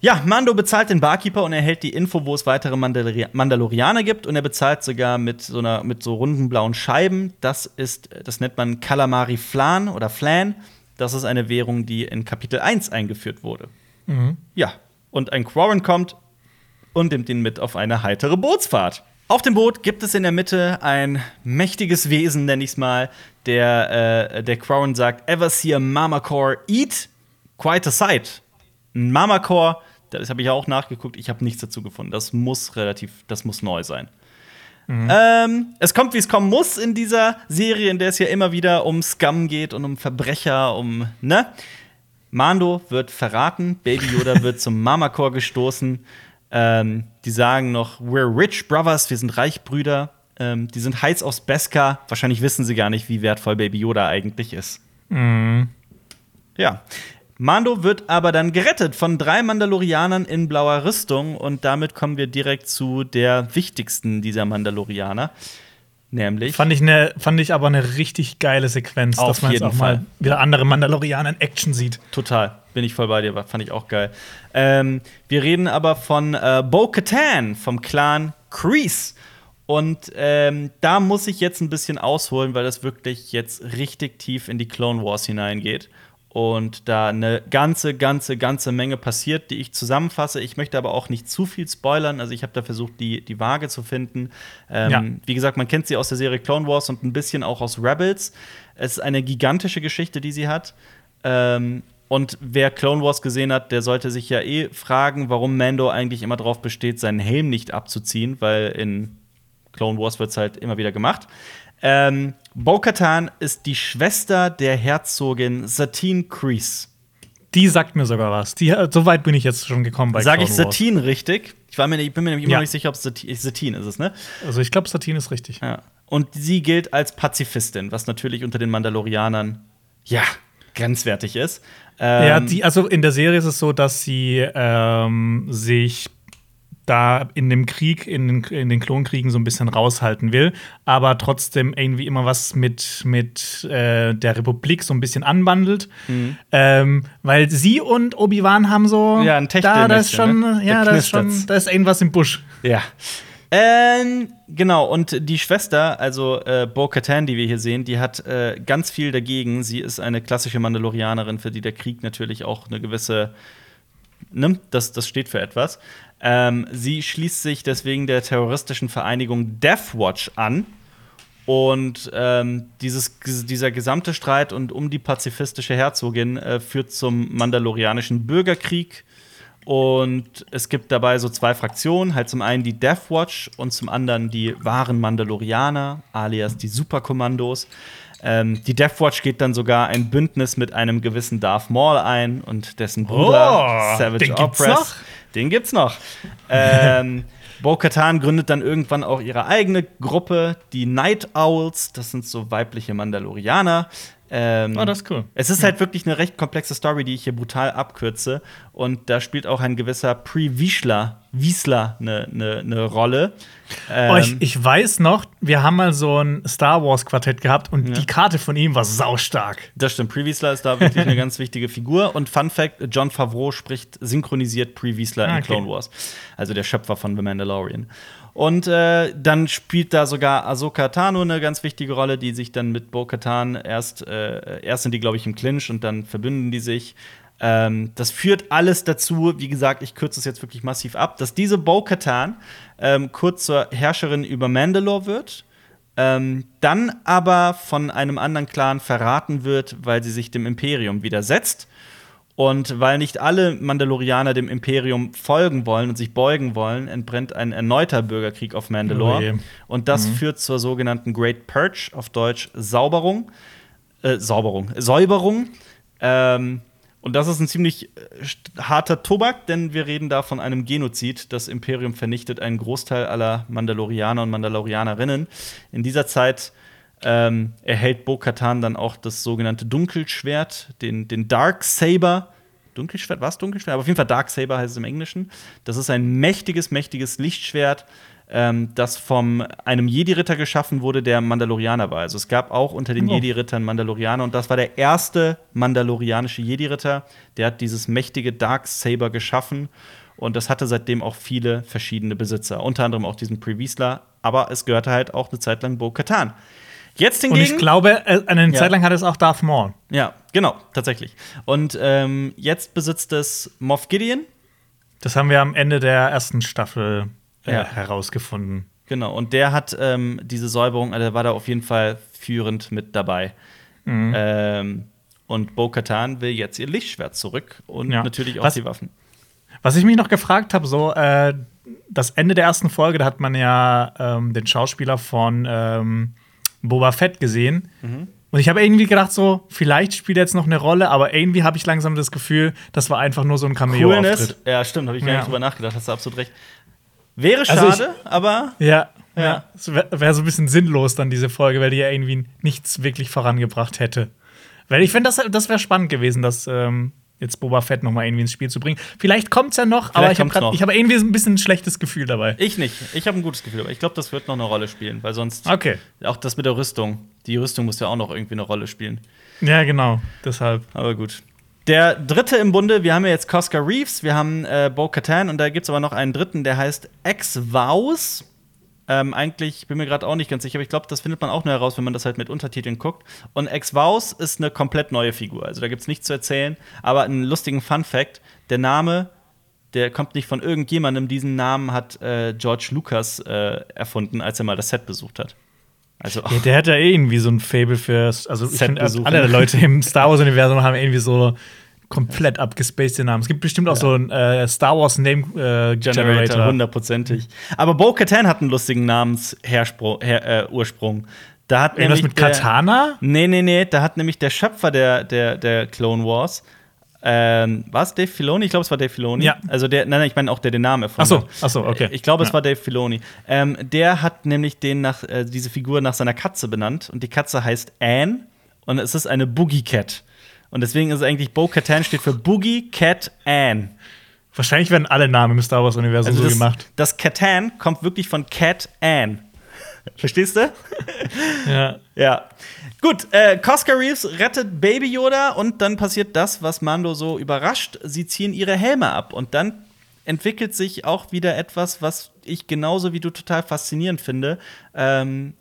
Ja, Mando bezahlt den Barkeeper und erhält die Info, wo es weitere Mandalori Mandalorianer gibt. Und er bezahlt sogar mit so, einer, mit so runden blauen Scheiben. Das ist, das nennt man Calamari Flan oder Flan. Das ist eine Währung, die in Kapitel 1 eingeführt wurde. Ja, und ein Quarren kommt und nimmt ihn mit auf eine heitere Bootsfahrt. Auf dem Boot gibt es in der Mitte ein mächtiges Wesen, nenn ich's mal, der, äh, der Quarren sagt: Ever see a Mamacore eat? Quite a sight. Ein Mamacore, das habe ich ja auch nachgeguckt, ich habe nichts dazu gefunden. Das muss relativ, das muss neu sein. Ähm, es kommt, wie es kommen muss in dieser Serie, in der es ja immer wieder um Scum geht und um Verbrecher, um, ne? Mando wird verraten, Baby Yoda wird zum Mamacore gestoßen. Ähm, die sagen noch, we're rich brothers, wir sind Reichbrüder. Ähm, die sind heiß aufs Beskar. Wahrscheinlich wissen sie gar nicht, wie wertvoll Baby Yoda eigentlich ist. Ja. Mando wird aber dann gerettet von drei Mandalorianern in blauer Rüstung und damit kommen wir direkt zu der wichtigsten dieser Mandalorianer, nämlich Fand ich, ne, fand ich aber eine richtig geile Sequenz, Auf dass man jetzt auch mal Fall. wieder andere Mandalorianer in Action sieht. total bin ich voll bei dir, fand ich auch geil. Ähm, wir reden aber von äh, Bo-Katan vom Clan Kreese. Und ähm, da muss ich jetzt ein bisschen ausholen, weil das wirklich jetzt richtig tief in die Clone Wars hineingeht. Und da eine ganze, ganze, ganze Menge passiert, die ich zusammenfasse. Ich möchte aber auch nicht zu viel spoilern. Also ich habe da versucht, die, die Waage zu finden. Ähm, Ja. Wie gesagt, man kennt sie aus der Serie Clone Wars und ein bisschen auch aus Rebels. Es ist eine gigantische Geschichte, die sie hat. Ähm, und wer Clone Wars gesehen hat, der sollte sich ja eh fragen, warum Mando eigentlich immer darauf besteht, seinen Helm nicht abzuziehen, weil in Clone Wars wird es halt immer wieder gemacht. Ähm, Bo-Katan ist die Schwester der Herzogin Satine Kreese. Die sagt mir sogar was. Die, äh, so weit bin ich jetzt schon gekommen bei Sage ich. Satine richtig? Ich, war mir, ich bin mir nämlich immer Ja. noch nicht sicher, ob es Satine, Satine ist, es, ne? Also ich glaube, Satine ist richtig. Ja. Und sie gilt als Pazifistin, was natürlich unter den Mandalorianern, ja, grenzwertig ist. Ähm, Ja, die, also in der Serie ist es so, dass sie ähm, sich da in dem Krieg, in den, in den Klonkriegen so ein bisschen raushalten will, aber trotzdem irgendwie immer was mit, mit äh, der Republik so ein bisschen anbandelt. Ähm, weil sie und Obi-Wan haben so. Mhm. Ja, ein da, da ist schon, ne? ja, Da da ist schon, da ist irgendwas im Busch. Ja. Ähm, genau, und die Schwester, also äh, Bo-Katan, die wir hier sehen, die hat äh, ganz viel dagegen. Sie ist eine klassische Mandalorianerin, für die der Krieg natürlich auch eine gewisse, ne, das, das steht für etwas. Ähm, sie schließt sich deswegen der terroristischen Vereinigung Deathwatch an. Und ähm, dieses, dieser gesamte Streit und um die pazifistische Herzogin äh, führt zum mandalorianischen Bürgerkrieg. Und es gibt dabei so zwei Fraktionen, halt zum einen die Death Watch und zum anderen die wahren Mandalorianer, alias die Superkommandos. Ähm, die Death Watch geht dann sogar ein Bündnis mit einem gewissen Darth Maul ein und dessen Bruder Oh, Savage Opress. Den gibt's noch. ähm, Bo-Katan gründet dann irgendwann auch ihre eigene Gruppe, die Night Owls. Das sind so weibliche Mandalorianer. Ähm, Oh, das ist cool. es ist halt wirklich eine recht komplexe Story, die ich hier brutal abkürze. Und da spielt auch ein gewisser Pre-Wiesler Wiesler eine ne, ne Rolle. Ähm, Oh, ich, ich weiß noch, wir haben mal so ein Star Wars Quartett gehabt und die Karte von ihm war saustark. das stimmt, Pre-Wiesler ist da wirklich eine ganz wichtige Figur. Und Fun Fact: John Favreau spricht synchronisiert Pre-Wiesler Ah, in okay. Clone Wars. Also der Schöpfer von The Mandalorian. Und äh, dann spielt da sogar Ahsoka Tano eine ganz wichtige Rolle, die sich dann mit Bo-Katan erst, äh, erst sind die, glaube ich, im Clinch und dann verbünden die sich. Ähm, das führt alles dazu, wie gesagt, ich kürze es jetzt wirklich massiv ab, dass diese Bo-Katan ähm, kurz zur Herrscherin über Mandalore wird. Ähm, dann aber von einem anderen Clan verraten wird, weil sie sich dem Imperium widersetzt. Und weil nicht alle Mandalorianer dem Imperium folgen wollen und sich beugen wollen, entbrennt ein erneuter Bürgerkrieg auf Oh Mandalore. je. und das führt zur sogenannten Great Purge, auf Deutsch Sauberung. Äh, Sauberung, Säuberung. Ähm, und das ist ein ziemlich äh, harter Tobak, denn wir reden da von einem Genozid. Das Imperium vernichtet einen Großteil aller Mandalorianer und Mandalorianerinnen. In dieser Zeit ähm, erhält Bo-Katan dann auch das sogenannte Dunkelschwert, den, den Dark Saber. Dunkelschwert, was Dunkelschwert? Aber auf jeden Fall Dark Saber heißt es im Englischen. Das ist ein mächtiges, mächtiges Lichtschwert, ähm, das von einem Jedi-Ritter geschaffen wurde, der Mandalorianer war. Also es gab auch unter den Oh. Jedi-Rittern Mandalorianer und das war der erste mandalorianische Jedi-Ritter. Der hat dieses mächtige Dark Saber geschaffen und das hatte seitdem auch viele verschiedene Besitzer, unter anderem auch diesen Pre-Wiesler, aber es gehörte halt auch eine Zeit lang Bo-Katan. Jetzt Und hingegen ich glaube, äh, eine Ja. Zeit lang hat es auch Darth Maul. ja, genau, tatsächlich. Und ähm, jetzt besitzt es Moff Gideon. Das haben wir am Ende der ersten Staffel äh, Ja. herausgefunden. Genau, und der hat ähm, diese Säuberung, also der war da auf jeden Fall führend mit dabei. Mhm. Ähm, und Bo-Katan will jetzt ihr Lichtschwert zurück und Ja. natürlich auch Was- die Waffen. Was ich mich noch gefragt habe, so äh, das Ende der ersten Folge, da hat man ja ähm, den Schauspieler von ähm, Boba Fett gesehen. Mhm. Und ich habe irgendwie gedacht, so, vielleicht spielt er jetzt noch eine Rolle, aber irgendwie habe ich langsam das Gefühl, das war einfach nur so ein Coolness. Cameo-Auftritt. Ja, stimmt, habe ich gar Ja. nicht drüber nachgedacht, hast du absolut recht. Wäre Also ich- schade, aber Ja, Ja. ja. Es wäre wär so ein bisschen sinnlos dann diese Folge, weil die ja irgendwie nichts wirklich vorangebracht hätte. Weil ich finde, das, das wäre spannend gewesen, dass ähm, jetzt Boba Fett noch mal irgendwie ins Spiel zu bringen. Vielleicht kommt's ja noch, aber ich habe ich hab irgendwie so ein bisschen ein schlechtes Gefühl dabei. ich nicht. Ich habe ein gutes Gefühl, aber ich glaube, das wird noch eine Rolle spielen, weil sonst Okay. auch das mit der Rüstung. Die Rüstung muss ja auch noch irgendwie eine Rolle spielen. Ja, genau. Deshalb. Aber gut. Der dritte im Bunde, wir haben ja jetzt Cosca Reeves, wir haben äh, Bo Katan und da gibt es aber noch einen dritten, der heißt Ex-Vows. Ähm, eigentlich bin mir gerade auch nicht ganz sicher, aber ich glaube, das findet man auch nur heraus, wenn man das halt mit Untertiteln guckt. Und Ex-Vows ist eine komplett neue Figur. Also da gibt es nichts zu erzählen. Aber einen lustigen Fun-Fact: Der Name, der kommt nicht von irgendjemandem. Diesen Namen hat äh, George Lucas äh, erfunden, als er mal das Set besucht hat. Also, ja, der hat ja eh irgendwie so ein Fable für. Also, ich finde, alle Leute im Star Wars-Universum haben irgendwie so komplett abgespacede Namen. Es gibt bestimmt auch ja. so einen äh, Star Wars Name äh, Generator. Hundertprozentig. Aber Bo Katan hat einen lustigen Namensursprung. Her, äh, Da hat Irgendwas mit der, Katana? Nee, nee, nee. Da hat nämlich der Schöpfer der, der, der Clone Wars. Ähm, war es Dave Filoni? Ich glaube, es war Dave Filoni. Ja. Also der, nein, nein, ich meine auch der den Namen erfunden. Ach so, ach so, okay. Ich glaube, es ja. war Dave Filoni. Ähm, der hat nämlich den nach, äh, diese Figur nach seiner Katze benannt und die Katze heißt Anne und es ist eine Boogie Cat. Und deswegen ist es eigentlich Bo Katan steht für Boogie Cat Ann. Wahrscheinlich werden alle Namen im Star Wars Universum also das, so gemacht. Das Katan kommt wirklich von Cat Ann. Verstehst du? ja. Ja. Gut, äh, Cosca Reeves rettet Baby Yoda und dann passiert das, was Mando so überrascht. Sie ziehen ihre Helme ab und dann entwickelt sich auch wieder etwas, was ich genauso wie du total faszinierend finde. Ähm,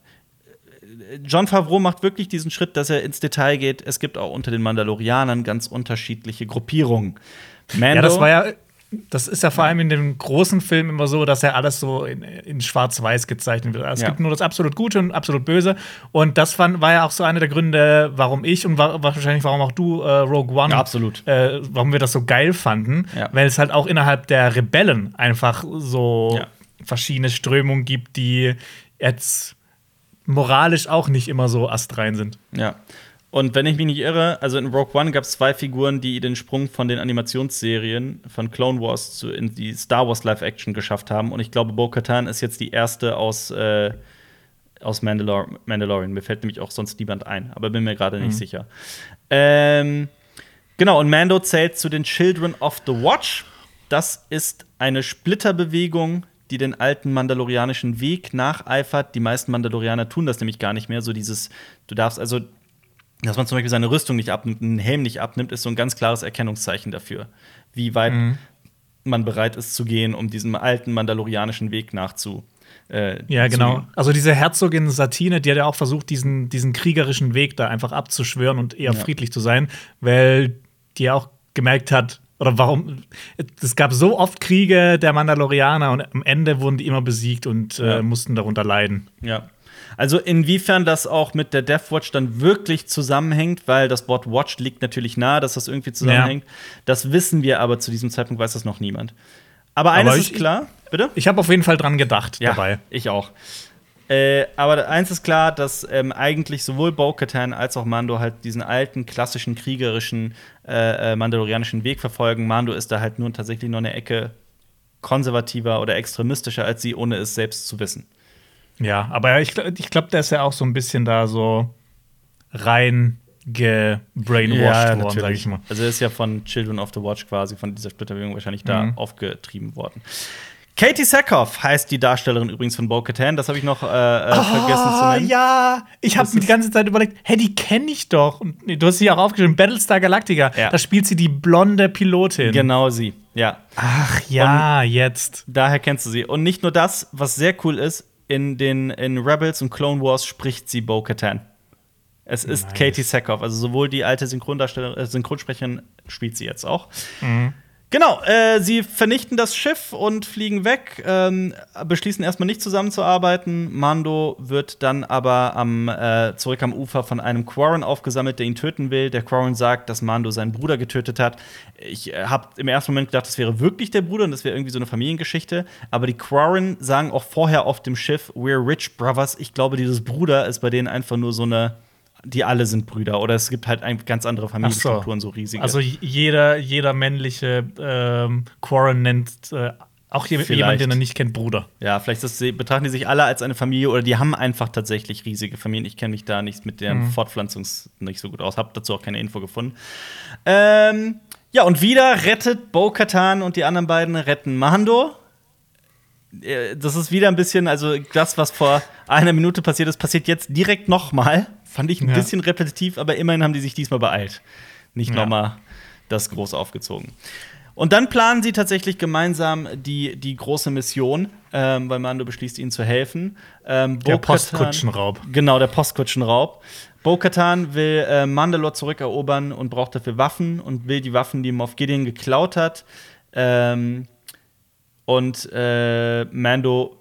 John Favreau macht wirklich diesen Schritt, dass er ins Detail geht. Es gibt auch unter den Mandalorianern ganz unterschiedliche Gruppierungen. Mando, ja, das war ja das ist ja vor allem in den großen Filmen immer so, dass ja alles so in, in Schwarz-Weiß gezeichnet wird. Also es ja. gibt nur das absolut Gute und absolut Böse. Und das fand, war ja auch so einer der Gründe, warum ich und war, wahrscheinlich warum auch du äh, Rogue One, ja, absolut. Äh, warum wir das so geil fanden, ja. weil es halt auch innerhalb der Rebellen einfach so verschiedene Strömungen gibt, die jetzt moralisch auch nicht immer so astrein sind. Ja. Und wenn ich mich nicht irre, also in Rogue One gab es zwei Figuren, die den Sprung von den Animationsserien von Clone Wars zu in die Star Wars Live Action geschafft haben. Und ich glaube, Bo-Katan ist jetzt die erste aus, äh, aus Mandalor Mandalorian. Mir fällt nämlich auch sonst niemand ein, aber bin mir gerade nicht mhm. sicher. Ähm, genau, und Mando zählt zu den Children of the Watch. Das ist eine Splitterbewegung, die den alten mandalorianischen Weg nacheifert. Die meisten Mandalorianer tun das nämlich gar nicht mehr. So dieses, du darfst also, dass man zum Beispiel seine Rüstung nicht abnimmt, einen Helm nicht abnimmt, ist so ein ganz klares Erkennungszeichen dafür, wie weit mhm. man bereit ist zu gehen, um diesem alten mandalorianischen Weg nachzu. Äh, ja, genau. Also diese Herzogin Satine, die hat ja auch versucht, diesen, diesen kriegerischen Weg da einfach abzuschwören und eher ja. friedlich zu sein, weil die auch gemerkt hat, oder warum? Es gab so oft Kriege der Mandalorianer und am Ende wurden die immer besiegt und äh, ja. mussten darunter leiden. Ja. Also inwiefern das auch mit der Death Watch dann wirklich zusammenhängt, weil das Wort Watch liegt natürlich nahe, dass das irgendwie zusammenhängt. Ja. Das wissen wir aber zu diesem Zeitpunkt weiß das noch niemand. Aber eines aber ich, ist klar, bitte? Ich habe auf jeden Fall dran gedacht ja, dabei. Ich auch. Äh, aber eins ist klar, dass ähm, eigentlich sowohl Bo-Katan als auch Mando halt diesen alten, klassischen, kriegerischen, äh, äh, mandalorianischen Weg verfolgen. Mando ist da halt nur tatsächlich noch eine Ecke konservativer oder extremistischer als sie, ohne es selbst zu wissen. Ja, aber ich, ich glaube, der ist ja auch so ein bisschen da so rein gebrainwashed ja, worden, sag ich mal. Also er ist ja von Children of the Watch quasi, von dieser Splitterbewegung wahrscheinlich da mhm. aufgetrieben worden. Katie Sackhoff heißt die Darstellerin übrigens von Bo-Katan. Das habe ich noch äh, oh, vergessen zu nennen. Ja, ich habe mir die ganze Zeit überlegt, hey, die kenne ich doch. Und du hast sie auch aufgeschrieben, Battlestar Galactica. Ja. Da spielt sie die blonde Pilotin. Genau sie, ja. Ach ja, Und jetzt. Daher kennst du sie. Und nicht nur das, was sehr cool ist, in den in Rebels und Clone Wars spricht sie Bo-Katan. Es ist nice. Katie Sackhoff, also sowohl die alte Synchrondarstellerin, äh, Synchronsprecherin spielt sie jetzt auch. Mhm. Genau, äh, sie vernichten das Schiff und fliegen weg, ähm, beschließen erstmal nicht zusammenzuarbeiten. Mando wird dann aber am, äh, zurück am Ufer von einem Quarren aufgesammelt, der ihn töten will. Der Quarren sagt, dass Mando seinen Bruder getötet hat. Ich äh, habe im ersten Moment gedacht, das wäre wirklich der Bruder und das wäre irgendwie so eine Familiengeschichte. Aber die Quarren sagen auch vorher auf dem Schiff, We're Rich Brothers. Ich glaube, dieses Bruder ist bei denen einfach nur so eine die alle sind Brüder oder es gibt halt ganz andere Familienstrukturen, so. so riesige. Also jeder, jeder männliche ähm, Quarren nennt äh, auch jemand, den er nicht kennt, Bruder. Ja, vielleicht das, betrachten die sich alle als eine Familie oder die haben einfach tatsächlich riesige Familien. Ich kenne mich da nicht mit deren mhm. Fortpflanzung nicht so gut aus, habe dazu auch keine Info gefunden. Ähm, ja, und wieder rettet Bo-Katan und die anderen beiden retten Mando. Äh, das ist wieder ein bisschen, also das, was vor einer Minute passiert ist, passiert jetzt direkt nochmal. Fand ich ein ja. bisschen repetitiv, aber immerhin haben die sich diesmal beeilt. Nicht ja. nochmal das groß aufgezogen. Und dann planen sie tatsächlich gemeinsam die, die große Mission, ähm, weil Mando beschließt, ihnen zu helfen. Ähm, Der Postkutschenraub. Genau, der Postkutschenraub. Bo-Katan will äh, Mandalore zurückerobern und braucht dafür Waffen und will die Waffen, die Moff Gideon geklaut hat. Ähm, und äh, Mando.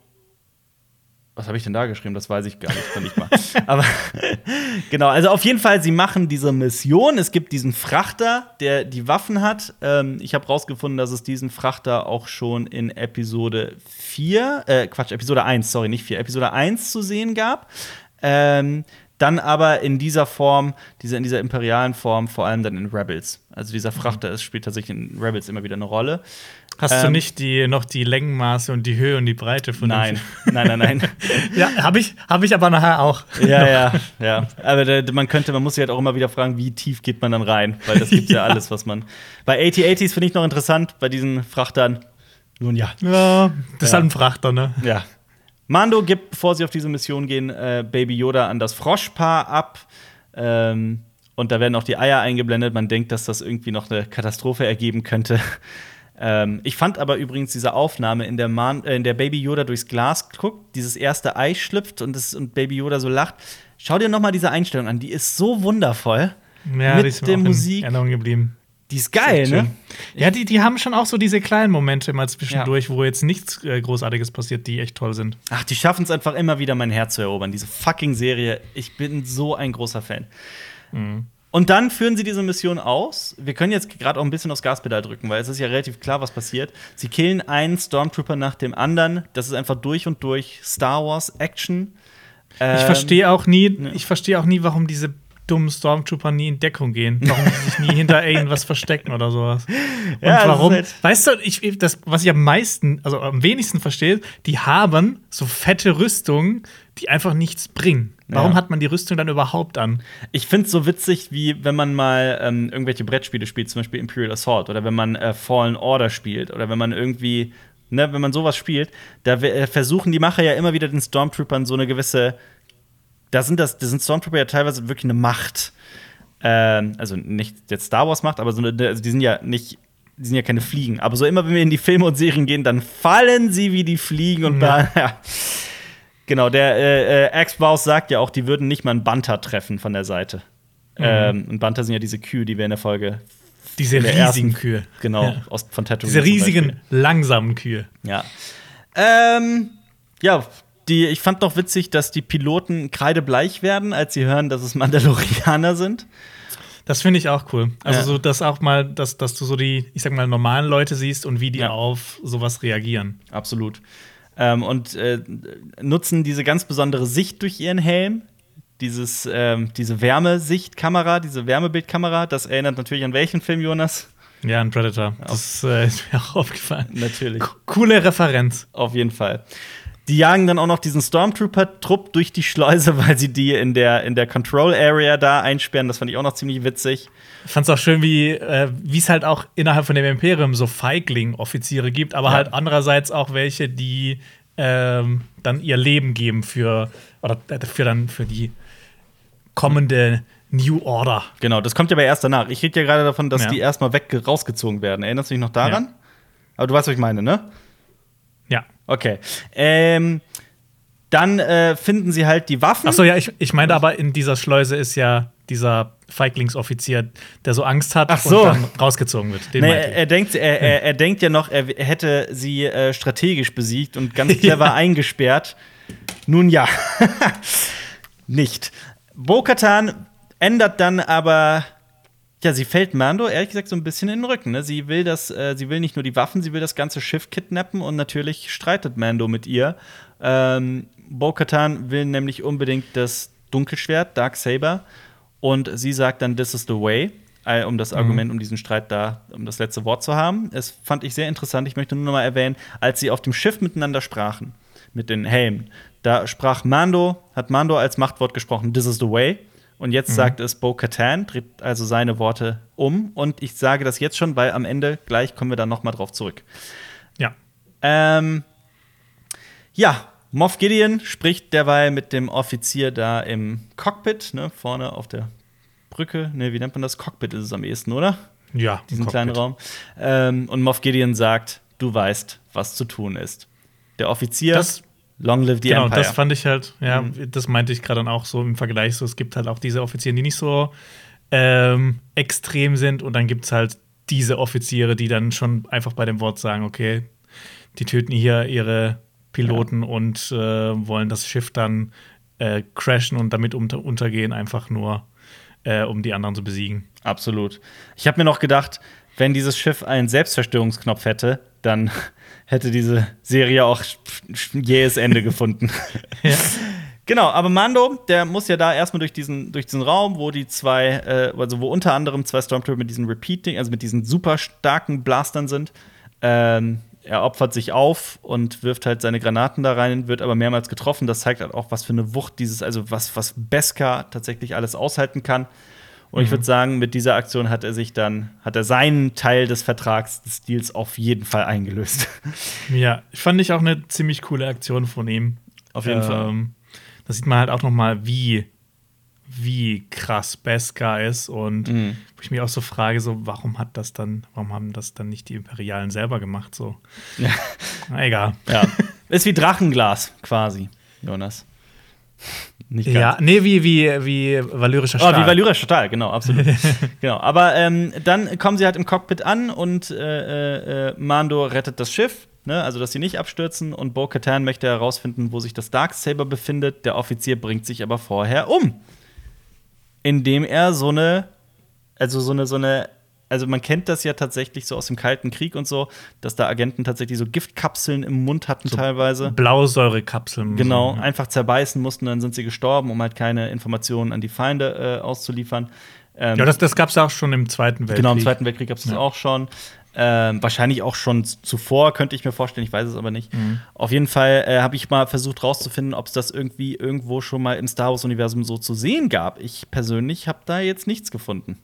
Was habe ich denn da geschrieben? Das weiß ich gar nicht, ich mal. Aber genau, also auf jeden Fall, sie machen diese Mission. Es gibt diesen Frachter, der die Waffen hat. Ähm, ich habe rausgefunden, dass es diesen Frachter auch schon in Episode 4, äh, Quatsch, Episode 1, sorry, nicht 4, Episode 1 zu sehen gab. Ähm, dann aber in dieser Form, diese, in dieser imperialen Form, vor allem dann in Rebels. Also dieser Frachter ist, spielt tatsächlich in Rebels immer wieder eine Rolle. Hast du Ähm, nicht die, noch die Längenmaße und die Höhe und die Breite von Nein, nein, nein, nein. Ja, habe ich, hab ich aber nachher auch. Ja, ja, ja. Aber da, man könnte, man muss sich halt auch immer wieder fragen, wie tief geht man dann rein? Weil das gibt ja. Ja. alles, was man. Bei AT-ATs finde ich noch interessant, bei diesen Frachtern. Nun ja. Ja, das ist Ja. halt ein Frachter, ne? Ja. Mando gibt, bevor sie auf diese Mission gehen, äh, Baby Yoda an das Froschpaar ab. Ähm, und da werden auch die Eier eingeblendet. Man denkt, dass das irgendwie noch eine Katastrophe ergeben könnte. Ähm, ich fand aber übrigens diese Aufnahme, in der, Man äh, in der Baby Yoda durchs Glas guckt, dieses erste Ei schlüpft und, das, und Baby Yoda so lacht. Schau dir noch mal diese Einstellung an. Die ist so wundervoll. Ja, Mit die ist mir der Musik. Erinnerung geblieben. Die ist geil, Echt ne? Ja, die, die haben schon auch so diese kleinen Momente mal zwischendurch, wo jetzt nichts äh, Großartiges passiert, die echt toll sind. Ach, die schaffen es einfach immer wieder, mein Herz zu erobern. Diese fucking Serie. Ich bin so ein großer Fan. Und dann führen sie diese Mission aus. Wir können jetzt gerade auch ein bisschen aufs Gaspedal drücken, weil es ist ja relativ klar, was passiert. Sie killen einen Stormtrooper nach dem anderen. Das ist einfach durch und durch Star Wars Action. Ich Ähm, verstehe auch nie, ich verstehe auch nie, warum diese dummen Stormtrooper nie in Deckung gehen. Warum sie sich nie hinter irgendwas verstecken oder sowas. Und Ja, warum? halt- weißt du, ich, das, was ich am meisten, also am wenigsten verstehe, die haben so fette Rüstungen, die einfach nichts bringen. Warum Ja. hat man die Rüstung dann überhaupt an? Ich finde es so witzig, wie wenn man mal ähm, irgendwelche Brettspiele spielt, zum Beispiel Imperial Assault oder wenn man äh, Fallen Order spielt oder wenn man irgendwie, ne, wenn man sowas spielt, da äh, versuchen die Macher ja immer wieder den Stormtroopern so eine gewisse, da sind das, das sind Stormtrooper ja teilweise wirklich eine Macht. Ähm, also nicht jetzt Star Wars Macht, aber so eine, also die sind ja nicht die sind ja keine Fliegen. Aber so immer, wenn wir in die Filme und Serien gehen, dann fallen sie wie die Fliegen und Ja. ja. Genau, der äh, äh, X-Bows sagt ja auch, die würden nicht mal einen Banter treffen von der Seite. Ähm, und Banter sind ja diese Kühe, die wir in der Folge Diese der riesigen ersten- Kühe. genau Ja. aus, von Tatooine Diese riesigen, langsamen Kühe. Ja. Ähm, ja, die, ich fand noch witzig, dass die Piloten kreidebleich werden, als sie hören, dass es Mandalorianer sind. Das finde ich auch cool. Also Ja. so, dass auch mal, dass, dass du so die, ich sag mal, normalen Leute siehst und wie die Ja. auf sowas reagieren. Absolut. Ähm, und äh, nutzen diese ganz besondere Sicht durch ihren Helm. Dieses, ähm, diese Wärmesichtkamera, diese Wärmebildkamera, das erinnert natürlich an welchen Film, Jonas? Ja, ein Predator. Das äh, ist mir auch aufgefallen. Natürlich. Co- Coole Referenz. Auf jeden Fall. Die jagen dann auch noch diesen Stormtrooper-Trupp durch die Schleuse, weil sie die in der, in der Control Area da einsperren. Das fand ich auch noch ziemlich witzig. Ich fand's auch schön, wie äh, es halt auch innerhalb von dem Imperium so Feigling-Offiziere gibt, aber Ja. halt andererseits auch welche, die ähm, dann ihr Leben geben für oder äh, für dann für die kommende New Order. Genau, das kommt ja aber erst danach. Ich rede ja gerade davon, dass Ja. die erstmal weg rausgezogen werden. Erinnerst du dich noch daran? Aber du weißt, was ich meine, ne? Okay. Ähm, dann äh, finden sie halt die Waffen. Achso, ja, ich, ich meinte aber, in dieser Schleuse ist ja dieser Feiglingsoffizier, der so Angst hat so. und dann rausgezogen wird. Nee, er, er, denkt, er, er, er denkt ja noch, er hätte sie äh, strategisch besiegt und ganz clever Ja. eingesperrt. Nun ja. Nicht. Bo-Katan ändert dann aber. Ja, sie fällt Mando ehrlich gesagt so ein bisschen in den Rücken. Ne? Sie will das, äh, sie will nicht nur die Waffen, sie will das ganze Schiff kidnappen und natürlich streitet Mando mit ihr. Ähm, Bo-Katan will nämlich unbedingt das Dunkelschwert, Dark Saber, und sie sagt dann, this is the way, äh, um das Argument, um diesen Streit da, um das letzte Wort zu haben. Es fand ich sehr interessant. Ich möchte nur noch mal erwähnen, als sie auf dem Schiff miteinander sprachen, mit den Helmen, da sprach Mando, hat Mando als Machtwort gesprochen, this is the way. Und jetzt sagt es Bo-Katan, dreht also seine Worte um. Und ich sage das jetzt schon, weil am Ende gleich kommen wir dann noch mal drauf zurück. ja. Ähm, ja, Moff Gideon spricht derweil mit dem Offizier da im Cockpit, ne, vorne auf der Brücke. Ne, wie nennt man das? Cockpit ist es am ehesten, oder? Ja, diesen kleinen Raum. Ähm, und Moff Gideon sagt, du weißt, was zu tun ist. Der Offizier, das, Long live the genau, Empire. das fand ich halt, ja, mhm. das meinte ich gerade dann auch so im Vergleich. So, es gibt halt auch diese Offiziere, die nicht so ähm, extrem sind. Und dann gibt es halt diese Offiziere, die dann schon einfach bei dem Wort sagen, okay, die töten hier ihre Piloten ja. und äh, wollen das Schiff dann äh, crashen und damit unter untergehen, einfach nur, äh, um die anderen zu besiegen. Absolut. Ich habe mir noch gedacht, wenn dieses Schiff einen Selbstzerstörungsknopf hätte, dann hätte diese Serie auch jähes Ende gefunden. ja. Genau, aber Mando, der muss ja da erstmal durch diesen, durch diesen Raum, wo die zwei, äh, also wo unter anderem zwei Stormtrooper mit diesen Repeating, also mit diesen super starken Blastern sind. Ähm, er opfert sich auf und wirft halt seine Granaten da rein, wird aber mehrmals getroffen. Das zeigt halt auch, was für eine Wucht dieses, also was, was Beskar tatsächlich alles aushalten kann. Und mhm. ich würde sagen, mit dieser Aktion hat er sich dann, hat er seinen Teil des Vertrags des Deals auf jeden Fall eingelöst. Ja, fand ich auch eine ziemlich coole Aktion von ihm. Auf jeden ähm, Fall. Da sieht man halt auch noch mal, wie wie krass Beskar ist und mhm. wo ich mich auch so frage, so warum hat das dann, warum haben das dann nicht die Imperialen selber gemacht so? Ja. Na, egal. Ja. Ist wie Drachenglas quasi, Jonas. Ja, nee, wie, wie, wie valyrischer Stahl. Oh, wie valyrischer Stahl, genau, absolut. genau. Aber ähm, dann kommen sie halt im Cockpit an und äh, äh, Mando rettet das Schiff. Ne, also, dass sie nicht abstürzen und Bo Katan möchte herausfinden, wo sich das Darksaber befindet. Der Offizier bringt sich aber vorher um indem er so eine, also so eine, so eine, also man kennt das ja tatsächlich so aus dem Kalten Krieg und so, dass da Agenten tatsächlich so Giftkapseln im Mund hatten so teilweise. Blausäurekapseln. Genau, ja. einfach zerbeißen mussten, dann sind sie gestorben, um halt keine Informationen an die Feinde äh, auszuliefern. Ähm, ja, das, das gab es auch schon im Zweiten Weltkrieg. Genau, im Zweiten Weltkrieg gab es das ja. auch schon. Ähm, wahrscheinlich auch schon zuvor, könnte ich mir vorstellen, ich weiß es aber nicht. Mhm. Auf jeden Fall äh, habe ich mal versucht rauszufinden, ob es das irgendwie irgendwo schon mal im Star Wars-Universum so zu sehen gab. Ich persönlich habe da jetzt nichts gefunden.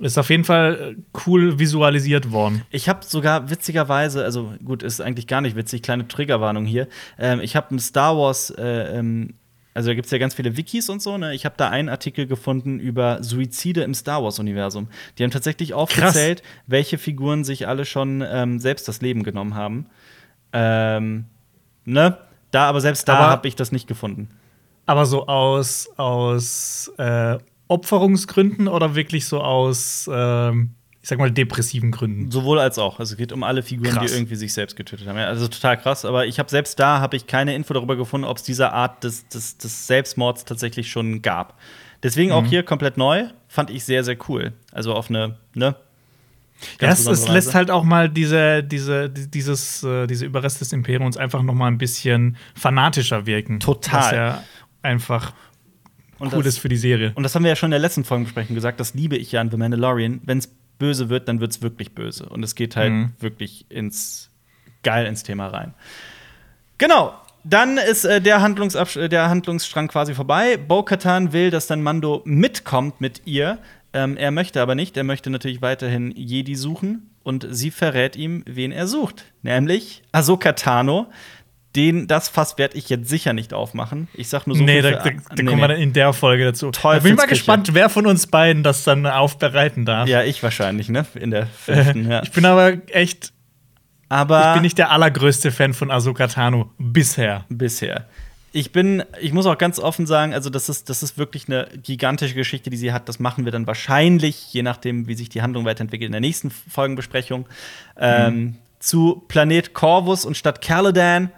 Ist auf jeden Fall äh, cool visualisiert worden. Ich habe sogar witzigerweise, also gut, ist eigentlich gar nicht witzig, kleine Triggerwarnung hier. Ähm, ich habe ein Star Wars äh, ähm, also da gibt es ja ganz viele Wikis und so, ne? Ich habe da einen Artikel gefunden über Suizide im Star Wars-Universum. Die haben tatsächlich aufgezählt, Krass. welche Figuren sich alle schon ähm, selbst das Leben genommen haben. Ähm, ne? Da, aber selbst da habe ich das nicht gefunden. Aber so aus, aus äh, Opferungsgründen oder wirklich so aus ähm ich sag mal, depressiven Gründen. Sowohl als auch. Also es geht um alle Figuren, krass. die irgendwie sich selbst getötet haben. Ja, also total krass. Aber ich habe selbst da habe ich keine Info darüber gefunden, ob es diese Art des, des, des, Selbstmords tatsächlich schon gab. Deswegen mhm. auch hier komplett neu. Fand ich sehr, sehr cool. Also auf eine, ne? Ja, es, es lässt halt auch mal diese, diese, dieses, äh, diese Überreste des Imperiums einfach noch mal ein bisschen fanatischer wirken. Total. Was ja einfach und cool das, ist für die Serie. Und das haben wir ja schon in der letzten Folgenbesprechung gesagt, das liebe ich ja an The Mandalorian. Wenn es böse wird, dann wird es wirklich böse. Und es geht halt mhm. wirklich ins geil ins Thema rein. Genau. Dann ist äh, der, äh, der Handlungsstrang quasi vorbei. Bo-Katan will, dass dann Mando mitkommt mit ihr. Ähm, er möchte aber nicht. Er möchte natürlich weiterhin Jedi suchen. Und sie verrät ihm, wen er sucht. Nämlich Ahsoka Tano, den, das Fass werde ich jetzt sicher nicht aufmachen. Ich sag nur so Nee, da, da, da nee, kommen wir nee. in der Folge dazu. Toll. Bin mal gespannt, wer von uns beiden das dann aufbereiten darf. Ja, ich wahrscheinlich, ne? In der fünften, ja. Ich bin aber echt. Aber ich bin nicht der allergrößte Fan von Ahsoka Tano bisher. Bisher. Ich bin, ich muss auch ganz offen sagen, also das ist, das ist wirklich eine gigantische Geschichte, die sie hat. Das machen wir dann wahrscheinlich, je nachdem, wie sich die Handlung weiterentwickelt, in der nächsten Folgenbesprechung. Mhm. Ähm, zu Planet Corvus und Stadt Caladan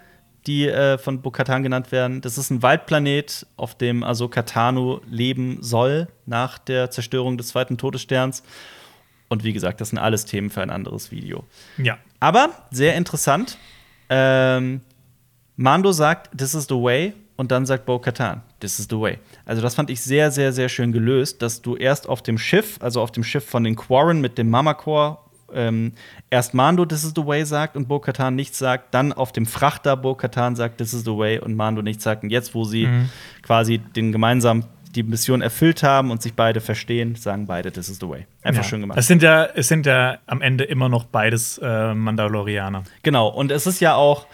die äh, von Bokatan genannt werden. Das ist ein Waldplanet, auf dem Ahsoka Tano leben soll nach der Zerstörung des zweiten Todessterns. Und wie gesagt, das sind alles Themen für ein anderes Video. Ja. Aber sehr interessant. Ähm, Mando sagt, this is the way. Und dann sagt Bo Katan, this is the way. Also, das fand ich sehr, sehr, sehr schön gelöst, dass du erst auf dem Schiff, also auf dem Schiff von den Quarren mit dem Mama Core ähm, erst Mando This is the way sagt und Bo-Katan nichts sagt, dann auf dem Frachter Bo-Katan sagt This is the way und Mando nichts sagt. Und jetzt, wo sie mhm. quasi den gemeinsam die Mission erfüllt haben und sich beide verstehen, sagen beide This is the way. Einfach ja. schön gemacht. Es sind ja, es sind ja am Ende immer noch beides äh, Mandalorianer. Genau, und es ist ja auch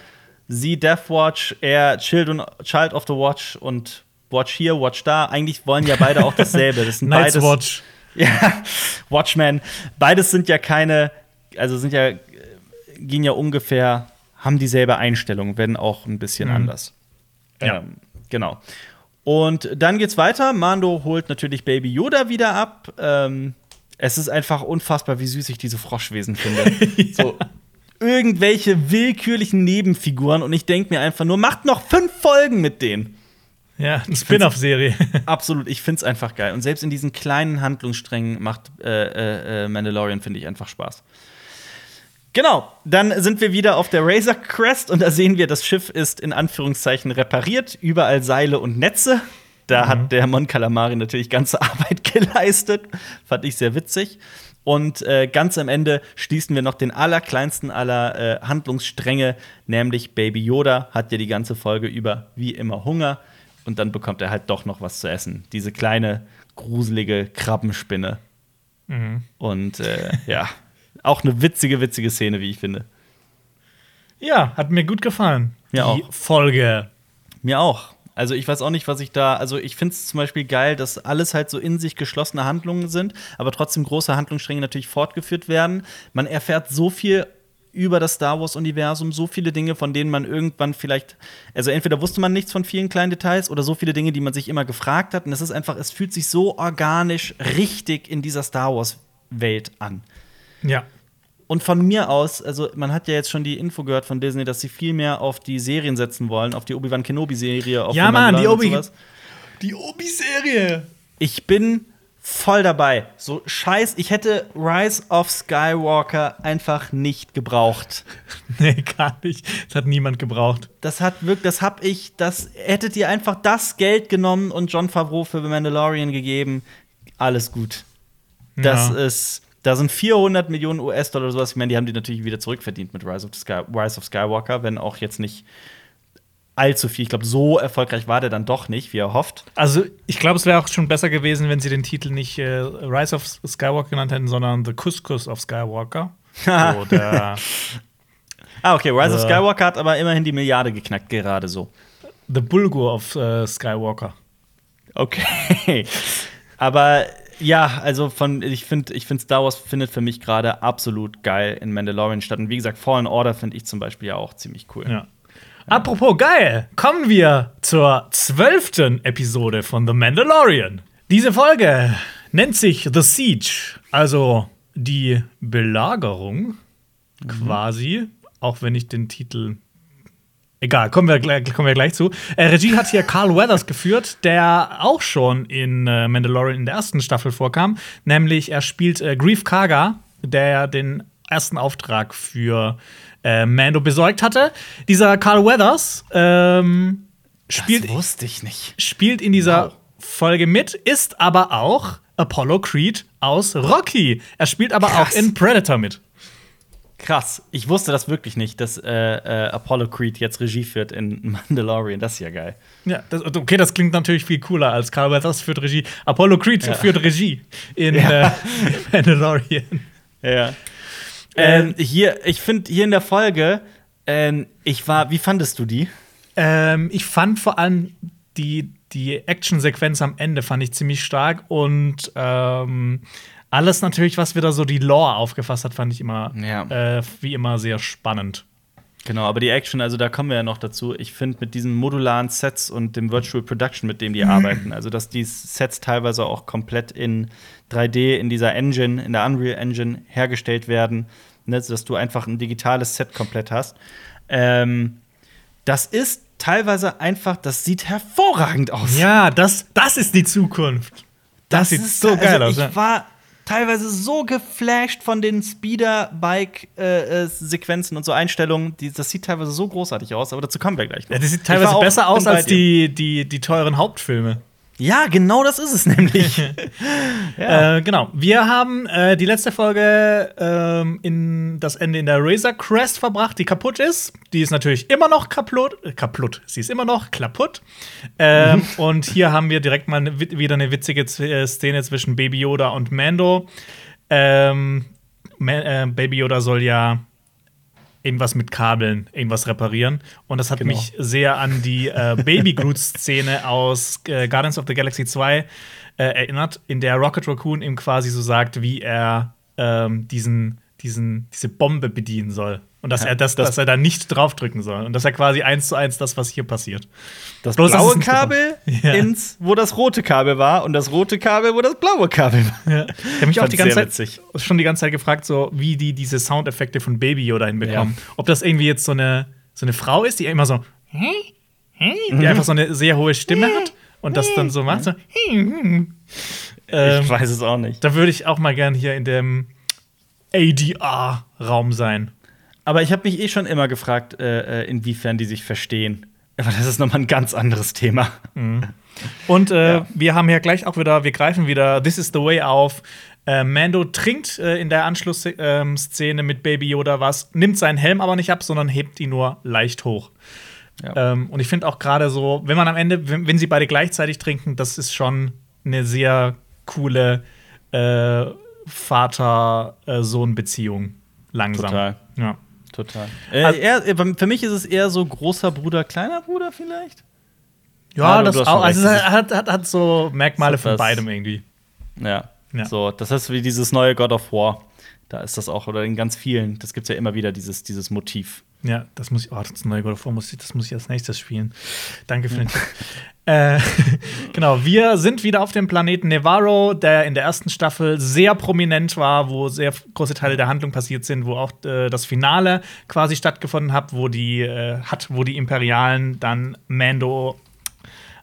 sie Deathwatch, er Child, Child of the Watch und Watch hier, Watch da. Eigentlich wollen ja beide auch dasselbe. Das sind Night's beides, Watch. Ja, Watchmen. Beides sind ja keine, also sind ja, gehen ja ungefähr, haben dieselbe Einstellung, wenn auch ein bisschen Mhm. anders. Ja. Ähm, genau. Und dann geht's weiter. Mando holt natürlich Baby Yoda wieder ab. Ähm, es ist einfach unfassbar, wie süß ich diese Froschwesen finde. So irgendwelche willkürlichen Nebenfiguren und ich denke mir einfach nur, macht noch fünf Folgen mit denen. Ja, eine Spin-off-Serie. Absolut, ich find's einfach geil. Und selbst in diesen kleinen Handlungssträngen macht äh, äh, äh, Mandalorian, finde ich, einfach Spaß. Genau, dann sind wir wieder auf der Razor Crest und da sehen wir, das Schiff ist in Anführungszeichen repariert, überall Seile und Netze. Da hat der Mon Calamari natürlich ganze Arbeit geleistet. Fand ich sehr witzig. Und äh, ganz am Ende schließen wir noch den allerkleinsten aller äh, Handlungsstränge, nämlich Baby Yoda hat ja die ganze Folge über wie immer Hunger und dann bekommt er halt doch noch was zu essen. Diese kleine, gruselige Krabbenspinne. Und äh, ja, auch eine witzige, witzige Szene, wie ich finde. Ja, hat mir gut gefallen. Mir die auch. Folge. Mir auch. Also ich weiß auch nicht, was ich da. Also ich finde es zum Beispiel geil, dass alles halt so in sich geschlossene Handlungen sind, aber trotzdem große Handlungsstränge natürlich fortgeführt werden. Man erfährt so viel über das Star Wars-Universum, so viele Dinge, von denen man irgendwann vielleicht, also entweder wusste man nichts von vielen kleinen Details oder so viele Dinge, die man sich immer gefragt hat. Und es ist einfach, es fühlt sich so organisch richtig in dieser Star Wars-Welt an. Ja. Und von mir aus, also man hat ja jetzt schon die Info gehört von Disney, dass sie viel mehr auf die Serien setzen wollen, auf die Obi-Wan Kenobi-Serie. auf Ja, Mann, die Obi-. Die Obi-Serie. Ich bin voll dabei. So scheiß, ich hätte Rise of Skywalker einfach nicht gebraucht. Nee, gar nicht. Das hat niemand gebraucht. Das hat wirklich, das hab ich, das hättet ihr einfach das Geld genommen und John Favreau für The Mandalorian gegeben. Alles gut. Das Ja. ist, da sind 400 Millionen US-Dollar oder sowas. Ich meine, die haben die natürlich wieder zurückverdient mit Rise of, Sky, Rise of Skywalker, wenn auch jetzt nicht allzu viel. Ich glaube, so erfolgreich war der dann doch nicht, wie er hofft. Also, ich glaube, es wäre auch schon besser gewesen, wenn sie den Titel nicht äh, Rise of Skywalker genannt hätten, sondern The Couscous of Skywalker. Oder Ah, okay, Rise of. Skywalker hat aber immerhin die Milliarde geknackt, gerade so. The Bulgur of äh, Skywalker. Okay. Aber ja, also von ich finde, ich finde Star Wars findet für mich gerade absolut geil in Mandalorian statt. Und wie gesagt, Fallen Order finde ich zum Beispiel ja auch ziemlich cool. Ja. Apropos geil, kommen wir zur zwölften Episode von The Mandalorian. Diese Folge nennt sich The Siege, also die Belagerung quasi, auch wenn ich den Titel Egal, kommen wir, gleich- kommen wir gleich zu. Äh, Regie hat hier Carl Weathers geführt, der auch schon in äh, Mandalorian in der ersten Staffel vorkam. Nämlich er spielt äh, Grief Karga, der den ersten Auftrag für äh, Mando besorgt hatte. Dieser Carl Weathers ähm, spielt, das wusste ich nicht. spielt in dieser Wow. Folge mit, ist aber auch Apollo Creed aus Rocky. Er spielt aber Krass. auch in Predator mit. Krass. Ich wusste das wirklich nicht, dass äh, äh, Apollo Creed jetzt Regie führt in Mandalorian. Das ist ja geil. Ja, das, okay, das klingt natürlich viel cooler als Carl Weathers führt Regie. Apollo Creed Ja. führt Regie in Ja. äh, Mandalorian. Ja. Ähm, hier, ich finde hier in der Folge, ähm, ich war, wie fandest du die? Ähm, ich fand vor allem die, die Actionsequenz am Ende fand ich ziemlich stark und ähm, alles natürlich, was wieder so die Lore aufgefasst hat, fand ich immer Ja. äh, wie immer sehr spannend. Genau, aber die Action, also da kommen wir ja noch dazu. Ich finde mit diesen modularen Sets und dem Virtual Production, mit dem die arbeiten, also dass die Sets teilweise auch komplett in 3D in dieser Engine, in der Unreal Engine hergestellt werden, ne, dass du einfach ein digitales Set komplett hast. Ähm, das ist teilweise einfach, das sieht hervorragend aus. Ja, das, das ist die Zukunft. Das, sieht ist- so geil also aus. Ich ja. war teilweise so geflasht von den Speeder-Bike-Sequenzen und so Einstellungen. Die, das sieht teilweise so großartig aus, aber dazu kommen wir gleich noch. Ja, das sieht teilweise besser aus als die, die, die teuren Hauptfilme. Ja, genau das ist es nämlich. ja. Äh, genau. Wir haben äh, die letzte Folge ähm, in das Ende in der Razor Crest verbracht, die kaputt ist. Die ist natürlich immer noch kaputt. Äh, kaputt. Sie ist immer noch kaputt. Ähm, Mhm. Und hier haben wir direkt mal wieder eine witzige äh, Szene zwischen Baby Yoda und Mando. Ähm, Ma äh, Baby Yoda soll ja irgendwas mit Kabeln, irgendwas reparieren. Und das hat Genau. mich sehr an die äh, Baby Groot-Szene aus äh, Guardians of the Galaxy 2 äh, erinnert, in der Rocket Raccoon ihm quasi so sagt, wie er ähm, diesen, diesen, diese Bombe bedienen soll. Und dass Ja, er das, das- dass er da nicht draufdrücken soll. Und das ist ja quasi eins zu eins das, was hier passiert. Das Bloß, dass blaue Kabel Ja. ins, wo das rote Kabel war, und das rote Kabel, wo das blaue Kabel war. Ja. Ich habe mich auch die ganze Zeit, witzig. schon die ganze Zeit gefragt, so wie die diese Soundeffekte von Baby Yoda hinbekommen. Ob das irgendwie jetzt so eine, so eine Frau ist, die immer so, hey, Mhm. die einfach so eine sehr hohe Stimme hat und das dann so macht. So, ähm, Ich weiß es auch nicht. da würde ich auch mal gern hier in dem ADR-Raum sein. Aber ich habe mich eh schon immer gefragt, äh, äh, inwiefern die sich verstehen. Aber das ist nochmal ein ganz anderes Thema. Und äh, Ja. wir haben ja gleich auch wieder, wir greifen wieder This is the Way auf. Äh, Mando trinkt äh, in der Anschlussszene mit Baby Yoda was, nimmt seinen Helm aber nicht ab, sondern hebt ihn nur leicht hoch. Ja. Ähm, und ich finde auch gerade so, wenn man am Ende, wenn, wenn sie beide gleichzeitig trinken, das ist schon eine sehr coole äh, Vater-Sohn-Beziehung. Langsam. Total. Ja. Total. Äh, Also- eher, für mich ist es eher so großer Bruder, kleiner Bruder vielleicht. Ja, Ja, das auch. Also es hat, hat, hat so Merkmale So von beidem irgendwie. Ja. Ja. So, das ist wie dieses neue God of War. Da ist das auch, oder in ganz vielen, das gibt es ja immer wieder, dieses, dieses Motiv. Ja, das muss ich, oh, das neue God of War muss ich, das muss ich als nächstes spielen. Danke für den Tipp. Äh, genau, wir sind wieder auf dem Planeten Nevarro, der in der ersten Staffel sehr prominent war, wo sehr große Teile der Handlung passiert sind, wo auch äh, das Finale quasi stattgefunden hat, wo die äh, hat, wo die Imperialen dann Mando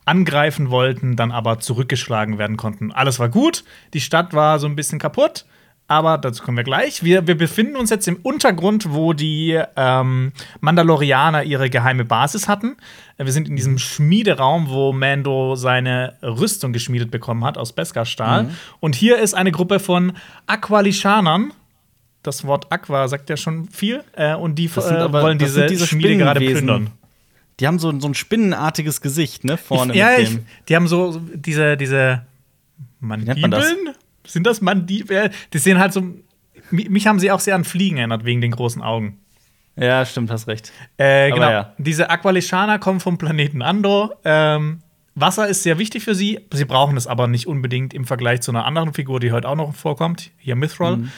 angreifen wollten, dann aber zurückgeschlagen werden konnten. Alles war gut, die Stadt war so ein bisschen kaputt, aber dazu kommen wir gleich. Wir, wir befinden uns jetzt im Untergrund, wo die ähm, Mandalorianer ihre geheime Basis hatten. Äh, Wir sind in diesem Schmiederaum, wo Mando seine Rüstung geschmiedet bekommen hat aus Beskar-Stahl. Und hier ist eine Gruppe von Aqualishanern. Das Wort Aqua sagt ja schon viel. Äh, und die äh, aber- wollen diese, diese Schmiede gerade plündern. Die haben so, so ein spinnenartiges Gesicht, ne? Vorne Ich, ja, mit ich, die haben so diese, diese nennt man das? Mandibeln? Sind das Mandibeln? Die sehen halt so. mi- Mich haben sie auch sehr an Fliegen erinnert, wegen den großen Augen. Ja, stimmt, hast recht. Äh, genau. ja. Diese Aqualishaner kommen vom Planeten Andor. Ähm, Wasser ist sehr wichtig für sie. Sie brauchen es aber nicht unbedingt im Vergleich zu einer anderen Figur, die heute auch noch vorkommt. Hier Mithril. Mhm.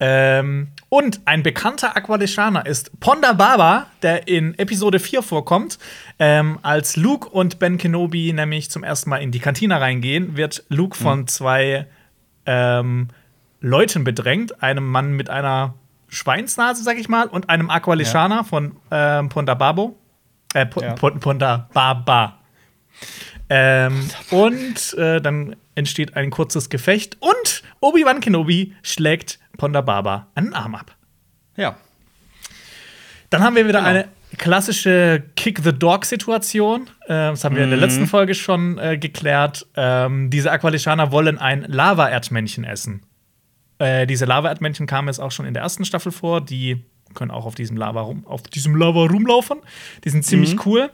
Ähm, und ein bekannter Aqualishaner ist Ponda Baba, der in Episode 4 vorkommt. Ähm, als Luke und Ben Kenobi nämlich zum ersten Mal in die Kantine reingehen, wird Luke von zwei ähm, Leuten bedrängt. Einem Mann mit einer Schweinsnase, sag ich mal, und einem Aqualishaner von ähm, Ponda Babo. Äh, P Ja. Pon- Ponda Baba. Ähm, und äh, dann entsteht ein kurzes Gefecht und Obi-Wan Kenobi schlägt Ponda Baba einen Arm ab. Ja. Dann haben wir wieder Genau. eine klassische Kick-the-Dog-Situation. Äh, das haben wir in der letzten Folge schon äh, geklärt. Ähm, diese Aqualishaner wollen ein Lava-Erdmännchen essen. Äh, diese Lava-Erdmännchen kamen jetzt auch schon in der ersten Staffel vor. Die können auch auf diesem Lava, rum, auf diesem Lava rumlaufen. Die sind ziemlich cool.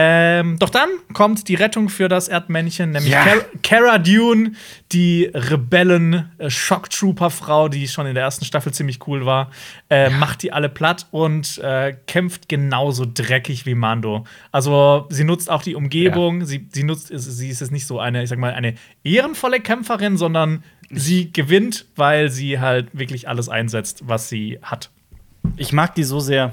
Ähm, doch dann kommt die Rettung für das Erdmännchen, nämlich Ja. Cara, Cara Dune, die Rebellen-Shocktrooper-Frau, die schon in der ersten Staffel ziemlich cool war, äh, macht die alle platt und äh, kämpft genauso dreckig wie Mando. Also sie nutzt auch die Umgebung, sie, sie nutzt, sie ist jetzt nicht so eine, ich sag mal, eine ehrenvolle Kämpferin, sondern sie gewinnt, weil sie halt wirklich alles einsetzt, was sie hat. Ich mag die so sehr.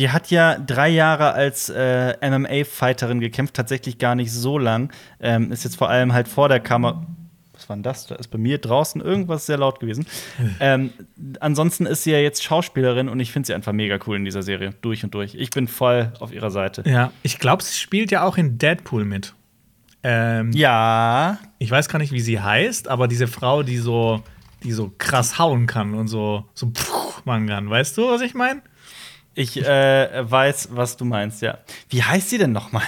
Die hat ja drei Jahre als äh, MMA-Fighterin gekämpft, tatsächlich gar nicht so lang. Ähm, ist jetzt vor allem halt vor der Kamera. Was war denn das? Da ist bei mir draußen irgendwas sehr laut gewesen. ähm, ansonsten ist sie ja jetzt Schauspielerin und ich finde sie einfach mega cool in dieser Serie. Durch und durch. Ich bin voll auf ihrer Seite. Ja, ich glaube, sie spielt ja auch in Deadpool mit. Ähm, Ja. Ich weiß gar nicht, wie sie heißt, aber diese Frau, die so, die so krass hauen kann und so, so pfuh machen kann. Weißt du, was ich meine? Ich äh, weiß, was du meinst, ja. Wie heißt sie denn noch mal?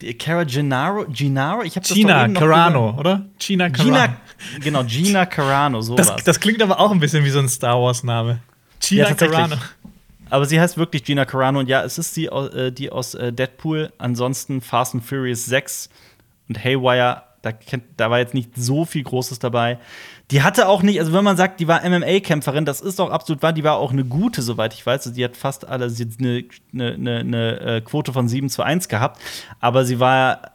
Die Cara Gennaro? Gennaro? Ich habe Gina Carano, gesagt. oder? Gina Carano. Gina, genau, Gina Carano, sowas. das, das klingt aber auch ein bisschen wie so ein Star Wars-Name. Gina Ja. Carano. Aber sie heißt wirklich Gina Carano und ja, es ist die, äh, die aus äh, Deadpool. Ansonsten Fast and Furious 6 und Haywire Da, kennt, da war jetzt nicht so viel Großes dabei. Die hatte auch nicht, also wenn man sagt, die war MMA-Kämpferin, das ist doch absolut wahr, die war auch eine gute, soweit ich weiß. Also die hat fast alle eine, eine, eine, äh, Quote von 7 zu 1 gehabt, aber sie war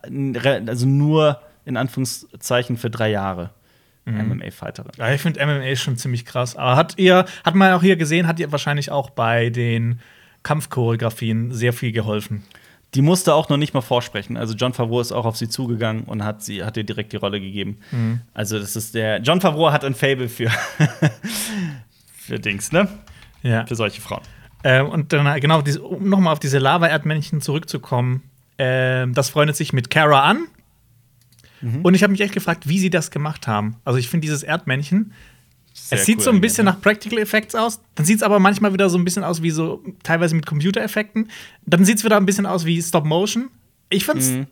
also nur in Anführungszeichen für drei Jahre. Mhm. MMA-Fighterin. Ja, ich finde MMA schon ziemlich krass. Aber hat ihr, hat man auch hier gesehen, hat ihr wahrscheinlich auch bei den Kampfchoreografien sehr viel geholfen. Die musste auch noch nicht mal vorsprechen. Also John Favreau ist auch auf sie zugegangen und hat sie hat ihr direkt die Rolle gegeben. Mhm. Also das ist der John Favreau hat ein Fable für für Dings, ne? Ja. Für solche Frauen. Ähm, und dann genau, diese, um nochmal auf diese Lava-Erdmännchen zurückzukommen, äh, das freundet sich mit Kara an. Mhm. Und ich habe mich echt gefragt, wie sie das gemacht haben. Also ich finde dieses Erdmännchen, sehr es sieht cool so ein bisschen nach Practical Effects aus. Dann sieht es aber manchmal wieder so ein bisschen aus wie so, teilweise mit Computereffekten. Dann sieht es wieder ein bisschen aus wie Stop Motion. Ich find's, mhm.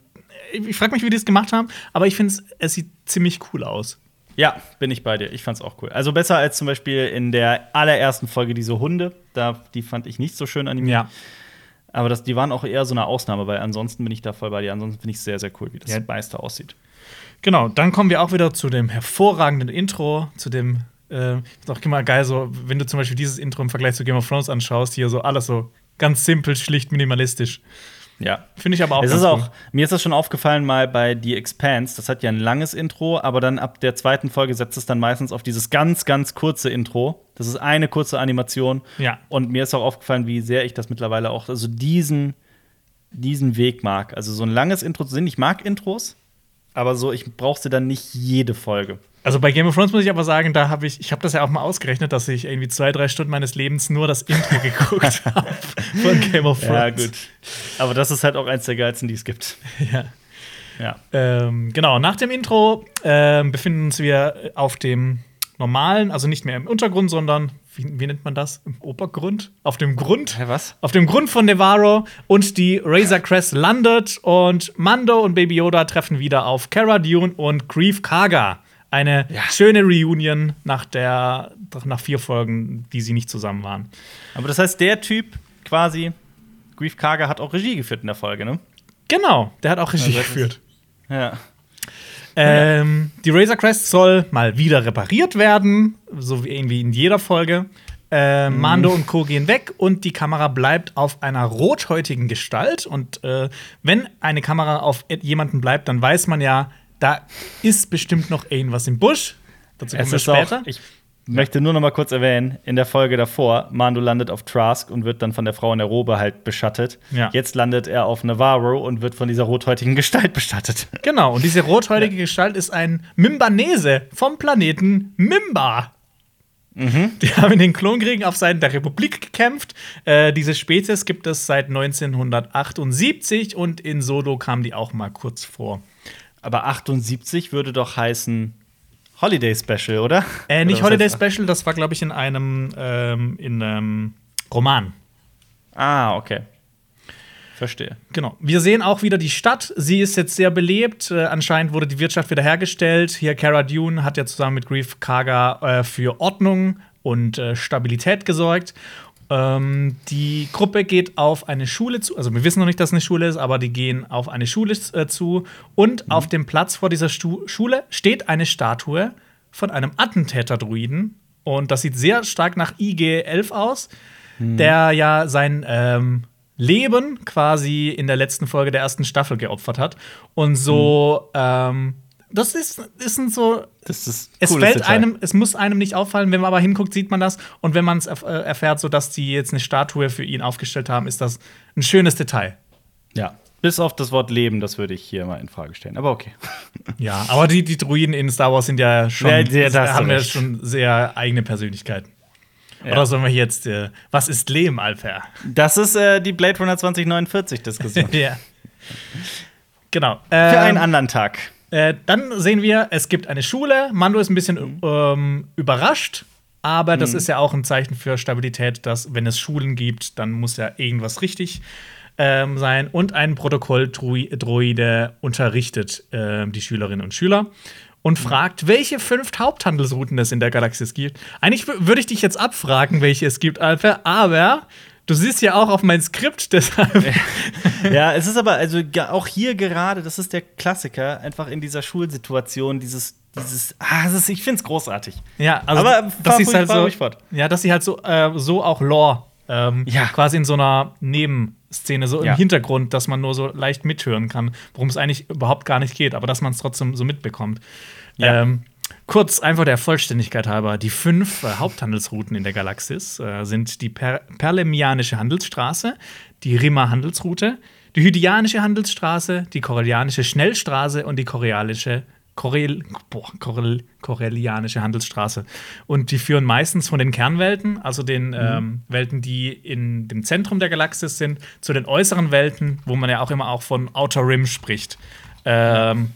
ich frage mich, wie die es gemacht haben, aber ich finde es sieht ziemlich cool aus. Ja, bin ich bei dir. Ich fand's auch cool. Also besser als zum Beispiel in der allerersten Folge diese Hunde. Da, die fand ich nicht so schön animiert. Ja. Aber das, die waren auch eher so eine Ausnahme, weil ansonsten bin ich da voll bei dir. Ansonsten finde ich sehr, sehr cool, wie das ja. meiste aussieht. Genau, dann kommen wir auch wieder zu dem hervorragenden Intro, zu dem äh, ist auch immer geil, so, wenn du zum Beispiel dieses Intro im Vergleich zu Game of Thrones anschaust, hier so alles so ganz simpel, schlicht, minimalistisch. Ja. Finde ich aber auch. Es ist auch, mir ist das schon aufgefallen mal bei The Expanse. Das hat ja ein langes Intro, aber dann ab der zweiten Folge setzt es dann meistens auf dieses ganz, ganz kurze Intro. Das ist eine kurze Animation. Ja. Und mir ist auch aufgefallen, wie sehr ich das mittlerweile auch, also diesen, diesen Weg mag. Also so ein langes Intro zu sehen. Ich mag Intros, aber so, ich brauche sie dann nicht jede Folge. Also bei Game of Thrones muss ich aber sagen, da habe ich, ich habe das ja auch mal ausgerechnet, dass ich irgendwie zwei, drei Stunden meines Lebens nur das Intro geguckt habe von Game of Thrones. Ja, gut. Aber das ist halt auch eins der geilsten, die es gibt. Ja. Ja. Ähm, genau, nach dem Intro äh, befinden uns wir auf dem normalen, also nicht mehr im Untergrund, sondern wie, wie, nennt man das? Im Obergrund? Auf dem Grund? Hä, was? Auf dem Grund von Nevarro und die Razor Crest landet und Mando und Baby Yoda treffen wieder auf Cara Dune und Grief Karga. Eine ja. schöne Reunion nach der nach vier Folgen, die sie nicht zusammen waren. Aber das heißt, der Typ quasi, Grief Karga hat auch Regie geführt in der Folge, ne? Genau, der hat auch Regie also geführt. Ja. Ähm, die Razor Crest soll mal wieder repariert werden, so wie irgendwie in jeder Folge. Äh. Mando und Co. gehen weg und die Kamera bleibt auf einer rothäutigen Gestalt. Und äh, wenn eine Kamera auf jemanden bleibt, dann weiß man ja, da ist bestimmt noch irgendwas im Busch. Dazu kommen wir später. Auch, ich möchte nur noch mal kurz erwähnen, in der Folge davor, Mando landet auf Trask und wird dann von der Frau in der Robe halt beschattet. Ja. Jetzt landet er auf Navarro und wird von dieser rothäutigen Gestalt bestattet. Genau, und diese rothäutige ja. Gestalt ist ein Mimbanese vom Planeten Mimba. Mhm. Die haben in den Klonkriegen auf Seiten der Republik gekämpft. Äh, diese Spezies gibt es seit 1978 und in Solo kam die auch mal kurz vor. Aber 78 würde doch heißen Holiday Special, oder? Äh, nicht oder Holiday Special, das war, glaube ich, in einem, ähm, in einem Roman. Ah, okay. Verstehe. Genau. Wir sehen auch wieder die Stadt. Sie ist jetzt sehr belebt. Äh, anscheinend wurde die Wirtschaft wiederhergestellt. Hier Cara Dune hat ja zusammen mit Grief Karga äh, für Ordnung und äh, Stabilität gesorgt. Ähm, die Gruppe geht auf eine Schule zu, also wir wissen noch nicht, dass es eine Schule ist, aber die gehen auf eine Schule äh, zu und mhm. auf dem Platz vor dieser Stu Schule steht eine Statue von einem Attentäter-Druiden und das sieht sehr stark nach IG-11 aus, mhm. der ja sein ähm, Leben quasi in der letzten Folge der ersten Staffel geopfert hat und so mhm. ähm, das ist, ist ein so. Das ist es fällt Detail. einem, es muss einem nicht auffallen, wenn man aber hinguckt, sieht man das. Und wenn man es äh, erfährt, so dass die jetzt eine Statue für ihn aufgestellt haben, ist das ein schönes Detail. Ja. Bis auf das Wort Leben, das würde ich hier mal in Frage stellen. Aber okay. Ja, aber die, die Druiden in Star Wars sind ja schon, ja, die, haben ja schon sehr eigene Persönlichkeiten. Ja. Oder sollen wir jetzt, äh, was ist Leben, Alper? Das ist äh, die Blade Runner 2049-Diskussion. ja. Genau. Ähm, Für einen ähm, anderen Tag. Äh, dann sehen wir, es gibt eine Schule. Mando ist ein bisschen ähm, überrascht, aber das mhm. ist ja auch ein Zeichen für Stabilität, dass, wenn es Schulen gibt, dann muss ja irgendwas richtig ähm, sein. Und ein Protokolldroide unterrichtet äh, die Schülerinnen und Schüler und mhm. fragt, welche fünf Haupthandelsrouten es in der Galaxis gibt. Eigentlich würde ich dich jetzt abfragen, welche es gibt, Alpha, aber Du siehst ja auch auf mein Skript, deshalb. ja, es ist aber, also auch hier gerade, das ist der Klassiker, einfach in dieser Schulsituation, dieses, dieses, ah, ist, ich finde es großartig. Ja, also, aber dass sie halt so, ja, dass sie halt so, äh, so auch Lore ähm, ja. quasi in so einer Nebenszene, so ja. im Hintergrund, dass man nur so leicht mithören kann, worum es eigentlich überhaupt gar nicht geht, aber dass man es trotzdem so mitbekommt. Ja. Ähm, Kurz, einfach der Vollständigkeit halber: Die fünf äh, Haupthandelsrouten in der Galaxis äh, sind die per Perlemianische Handelsstraße, die Rimmer Handelsroute, die Hydianische Handelsstraße, die Korellianische Schnellstraße und die Korealische Korel, boah, Korel, Korellianische Handelsstraße. Und die führen meistens von den Kernwelten, also den mhm. ähm, Welten, die in dem Zentrum der Galaxis sind, zu den äußeren Welten, wo man ja auch immer auch von Outer Rim spricht. Ähm,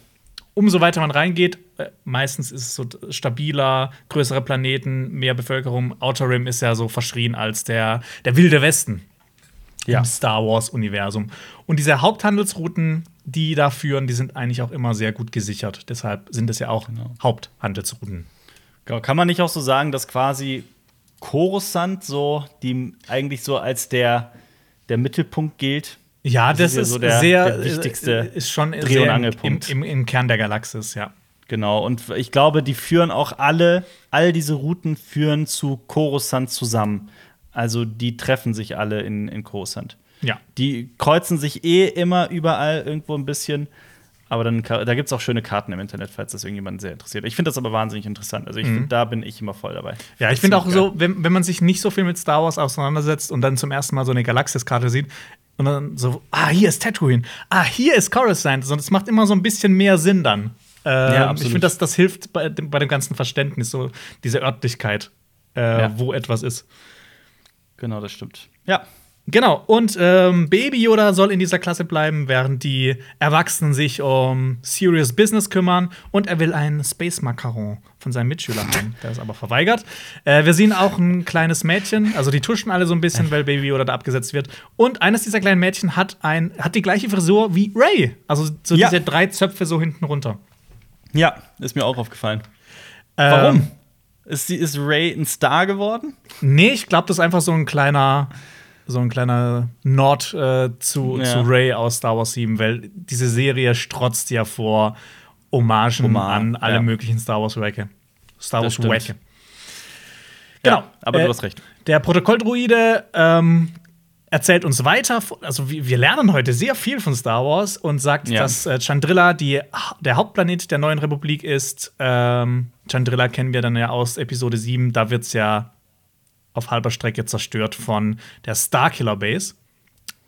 umso weiter man reingeht, meistens ist es so stabiler, größere Planeten, mehr Bevölkerung. Outer Rim ist ja so verschrien als der, der wilde Westen ja. im Star Wars-Universum. Und diese Haupthandelsrouten, die da führen, die sind eigentlich auch immer sehr gut gesichert. Deshalb sind es ja auch genau. Haupthandelsrouten. Genau. Kann man nicht auch so sagen, dass quasi Coruscant so, die eigentlich so als der, der Mittelpunkt gilt ja, das, das ist, ja so der, sehr der wichtigste äh, ist schon Dreh- und Angelpunkt. Im, im, Im, Kern der Galaxis, ja. Genau, und ich glaube, die führen auch alle, all diese Routen führen zu Coruscant zusammen. Also die treffen sich alle in, in Coruscant. Ja. Die kreuzen sich eh immer überall irgendwo ein bisschen. Aber dann, da gibt es auch schöne Karten im Internet, falls das irgendjemand sehr interessiert. Ich finde das aber wahnsinnig interessant. Also, ich mhm. find, da bin ich immer voll dabei. Ja, ich finde auch geil. so, wenn, wenn man sich nicht so viel mit Star Wars auseinandersetzt und dann zum ersten Mal so eine Galaxis-Karte sieht, und dann so, ah, hier ist Tatooine, ah, hier ist Coruscant. Und es macht immer so ein bisschen mehr Sinn dann. Ähm, ja, ich finde, das, das hilft bei dem, bei dem ganzen Verständnis, so diese Örtlichkeit, äh, ja. wo etwas ist. Genau, das stimmt. Ja. Genau, und ähm, Baby Yoda soll in dieser Klasse bleiben, während die Erwachsenen sich um Serious Business kümmern und er will einen Space Macaron von seinen Mitschülern haben. Der ist aber verweigert. Äh, wir sehen auch ein kleines Mädchen, also die tuschen alle so ein bisschen, weil Baby Yoda da abgesetzt wird. Und eines dieser kleinen Mädchen hat, ein, hat die gleiche Frisur wie Ray. Also so ja. diese drei Zöpfe so hinten runter. Ja, ist mir auch aufgefallen. Ähm, Warum? Ist, die, ist Ray ein Star geworden? Nee, ich glaube, das ist einfach so ein kleiner so ein kleiner Nord äh, zu, ja. zu Ray aus Star Wars 7, weil diese Serie strotzt ja vor Hommagen Hommage, an alle ja. möglichen Star Wars Werke. Star Wars Werke. Genau. Ja, aber äh, du hast recht. Der Protokolldruide ähm, erzählt uns weiter, also wir lernen heute sehr viel von Star Wars und sagt, ja. dass äh, Chandrilla die, der Hauptplanet der neuen Republik ist. Ähm, Chandrilla kennen wir dann ja aus Episode 7, da wird es ja auf halber Strecke zerstört von der Starkiller Base.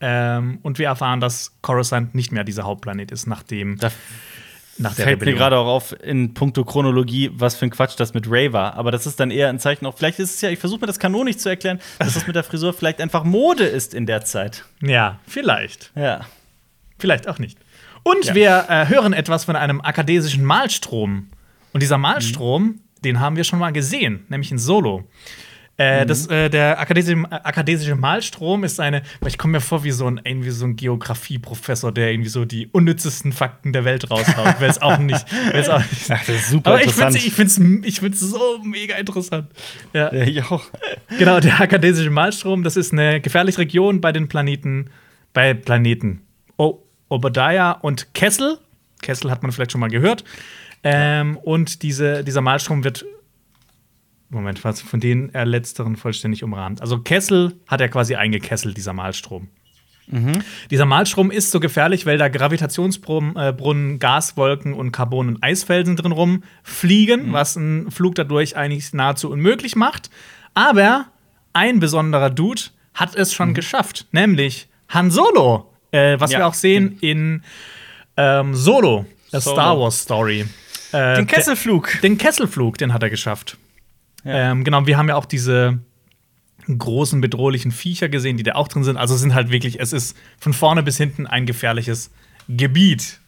Ähm, und wir erfahren, dass Coruscant nicht mehr dieser Hauptplanet ist, nachdem. Da nach der fällt Rebellion. mir gerade auch auf in puncto Chronologie, was für ein Quatsch das mit Ray war. Aber das ist dann eher ein Zeichen auch. Vielleicht ist es ja, ich versuche mir das kanonisch zu erklären, dass das mit der Frisur vielleicht einfach Mode ist in der Zeit. Ja, vielleicht. Ja. Vielleicht auch nicht. Und ja. wir äh, hören etwas von einem akadesischen Malstrom. Und dieser Malstrom, mhm. den haben wir schon mal gesehen, nämlich in Solo. Äh, mhm. das, äh, der akadesische, akadesische Malstrom ist eine, ich komme mir vor wie so ein, irgendwie so ein Geografieprofessor, der irgendwie so die unnützesten Fakten der Welt raushaut. Weil es auch nicht. Weil's auch nicht Ach, das ist super Aber ich finde es ich find's, ich find's so mega interessant. Ja. ja, ich auch. Genau, der akadesische Malstrom, das ist eine gefährliche Region bei den Planeten, bei Planeten o Obadiah und Kessel. Kessel hat man vielleicht schon mal gehört. Ähm, und diese, dieser Malstrom wird Moment, was von denen er letzteren vollständig umrahmt. Also Kessel hat er quasi eingekesselt, dieser Malstrom. Mhm. Dieser Malstrom ist so gefährlich, weil da Gravitationsbrunnen, Gaswolken und Carbon- und Eisfelsen drin rumfliegen, mhm. was einen Flug dadurch eigentlich nahezu unmöglich macht. Aber ein besonderer Dude hat es schon mhm. geschafft, nämlich Han Solo, äh, was ja. wir auch sehen in ähm, Solo, A Solo. Star Wars Story. Äh, den Kesselflug. Den Kesselflug, den hat er geschafft. Ähm, genau, wir haben ja auch diese großen bedrohlichen Viecher gesehen, die da auch drin sind. Also sind halt wirklich, es ist von vorne bis hinten ein gefährliches Gebiet.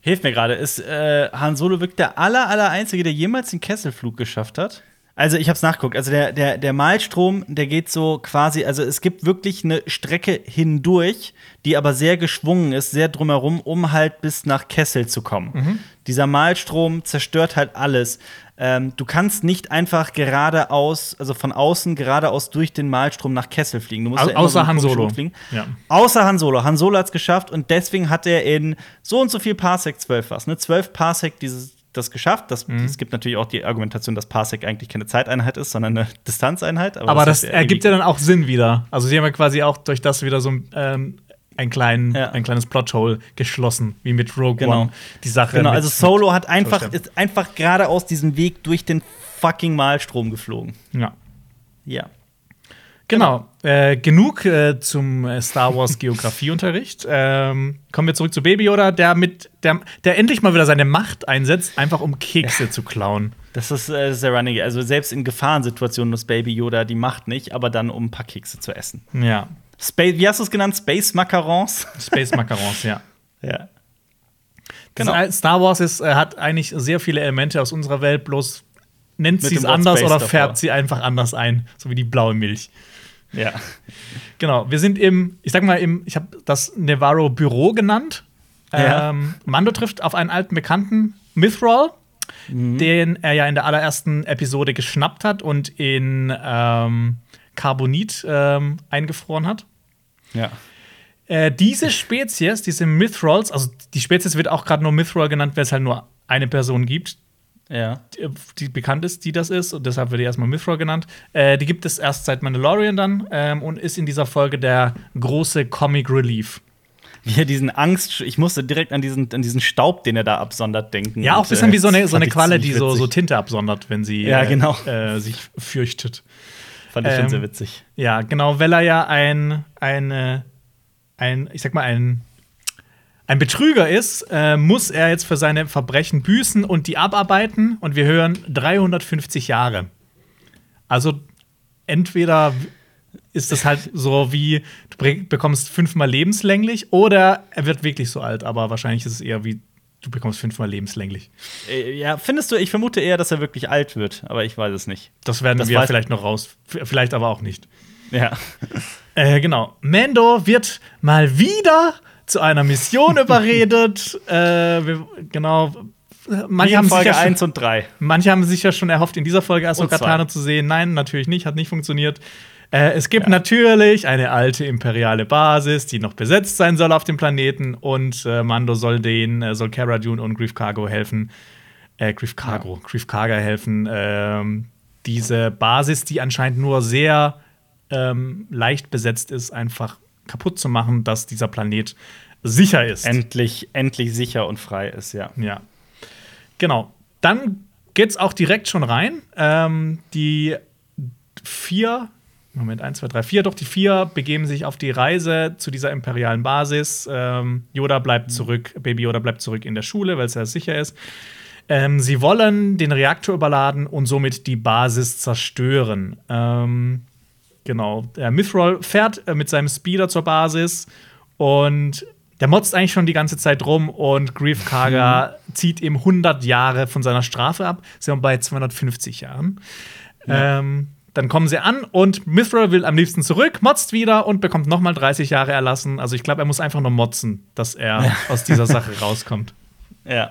Hilft mir gerade, ist äh, Han Solo wirklich der aller, aller Einzige, der jemals den Kesselflug geschafft hat? Also ich habe es nachgeguckt. Also der, der, der Malstrom, der geht so quasi, also es gibt wirklich eine Strecke hindurch, die aber sehr geschwungen ist, sehr drumherum, um halt bis nach Kessel zu kommen. Mhm. Dieser Malstrom zerstört halt alles. Ähm, du kannst nicht einfach geradeaus, also von außen geradeaus durch den Malstrom nach Kessel fliegen. Du musst Au ja außer so Han Solo. Fliegen. Ja. Außer Han Solo. Han Solo hat es geschafft und deswegen hat er in so und so viel Parsec 12 was, ne? 12 Parsec dieses das geschafft. Das, Mhm. Es gibt natürlich auch die Argumentation, dass Parsec eigentlich keine Zeiteinheit ist, sondern eine Distanzeinheit. Aber das ist ja ergibt ja dann auch Sinn wieder. Also sie haben ja quasi auch durch das wieder so ähm, ein, kleinen, Ja. ein kleines Plothole geschlossen, wie mit Rogue Genau. One. Die Sache. Genau, also Solo hat einfach, ist einfach geradeaus diesen Weg durch den fucking Malstrom geflogen. Ja. Ja. Genau. Äh, genug äh, zum äh, Star Wars Geografieunterricht. Ähm, kommen wir zurück zu Baby Yoda, der mit der, der endlich mal wieder seine Macht einsetzt, einfach um Kekse zu klauen. Das ist äh, sehr running. Also selbst in Gefahrensituationen nutzt Baby Yoda die Macht nicht, aber dann um ein paar Kekse zu essen. Ja. Space, wie hast du es genannt? Space Macarons? Space Macarons, ja. ja. Genau. Star Wars ist, äh, hat eigentlich sehr viele Elemente aus unserer Welt, bloß nennt sie es anders oder davor. färbt sie einfach anders ein, so wie die blaue Milch. Ja. Genau, wir sind im, ich sag mal, im, ich habe das Nevarro Büro genannt. Ja. Ähm, Mando trifft auf einen alten Bekannten, Mithril, Mhm. den er ja in der allerersten Episode geschnappt hat und in ähm, Carbonit ähm, eingefroren hat. Ja. Äh, diese Spezies, diese Mithrils, also die Spezies wird auch gerade nur Mithril genannt, weil es halt nur eine Person gibt, Ja. die, die bekannt ist, die das ist, und deshalb wird die erstmal Mithril genannt. Äh, die gibt es erst seit Mandalorian dann ähm, und ist in dieser Folge der große Comic Relief. Wie er diesen Angst, ich musste direkt an diesen, an diesen Staub, den er da absondert, denken. Ja, auch ein bisschen äh, wie so eine, so eine Qualle, die so, so. Tinte absondert, wenn sie Ja, äh, genau. äh, sich fürchtet. Fand ich schon ähm, sehr witzig. Ja, genau, weil er ja ein, ein, äh, ein ich sag mal, ein, ein Betrüger ist, äh, muss er jetzt für seine Verbrechen büßen und die abarbeiten. Und wir hören 350 Jahre. Also entweder ist das halt so wie, du bekommst fünfmal lebenslänglich oder er wird wirklich so alt, aber wahrscheinlich ist es eher wie, du bekommst fünfmal lebenslänglich. Äh, Ja, findest du, ich vermute eher, dass er wirklich alt wird, aber ich weiß es nicht. Das werden Das wir vielleicht noch raus, vielleicht aber auch nicht. Ja. Äh, genau. Mando wird mal wieder zu einer Mission überredet. Äh, wir, genau. Manche haben, sich Folge ja schon, 1 und 3. manche haben sich ja schon erhofft, in dieser Folge. Ahsoka zu sehen. Nein, natürlich nicht, hat nicht funktioniert. Äh, es gibt natürlich eine alte imperiale Basis, die noch besetzt sein soll auf dem Planeten. Und äh, Mando soll den, äh, soll Cara Dune und Grief Cargo helfen. Äh, Grief Cargo, Grief Karga helfen, ähm, diese Basis, die anscheinend nur sehr ähm, leicht besetzt ist, einfach kaputt zu machen, dass dieser Planet sicher ist. Endlich, endlich sicher und frei ist, ja. Ja. Genau. Dann geht's auch direkt schon rein. Ähm, die vier, Moment, eins, zwei, drei, vier, doch die vier begeben sich auf die Reise zu dieser imperialen Basis. Ähm, Yoda bleibt zurück, Baby Yoda bleibt zurück in der Schule, weil es ja sicher ist. Ähm, sie wollen den Reaktor überladen und somit die Basis zerstören. Ähm, genau. Der Mithril fährt äh, mit seinem Speeder zur Basis und der motzt eigentlich schon die ganze Zeit rum und Grief Karga zieht ihm 100 Jahre von seiner Strafe ab. Sind wir bei 250 Jahren. Ähm, dann kommen sie an und Mithril will am liebsten zurück, motzt wieder und bekommt nochmal 30 Jahre erlassen. Also ich glaube, er muss einfach nur motzen, dass er aus dieser Sache rauskommt. Ja.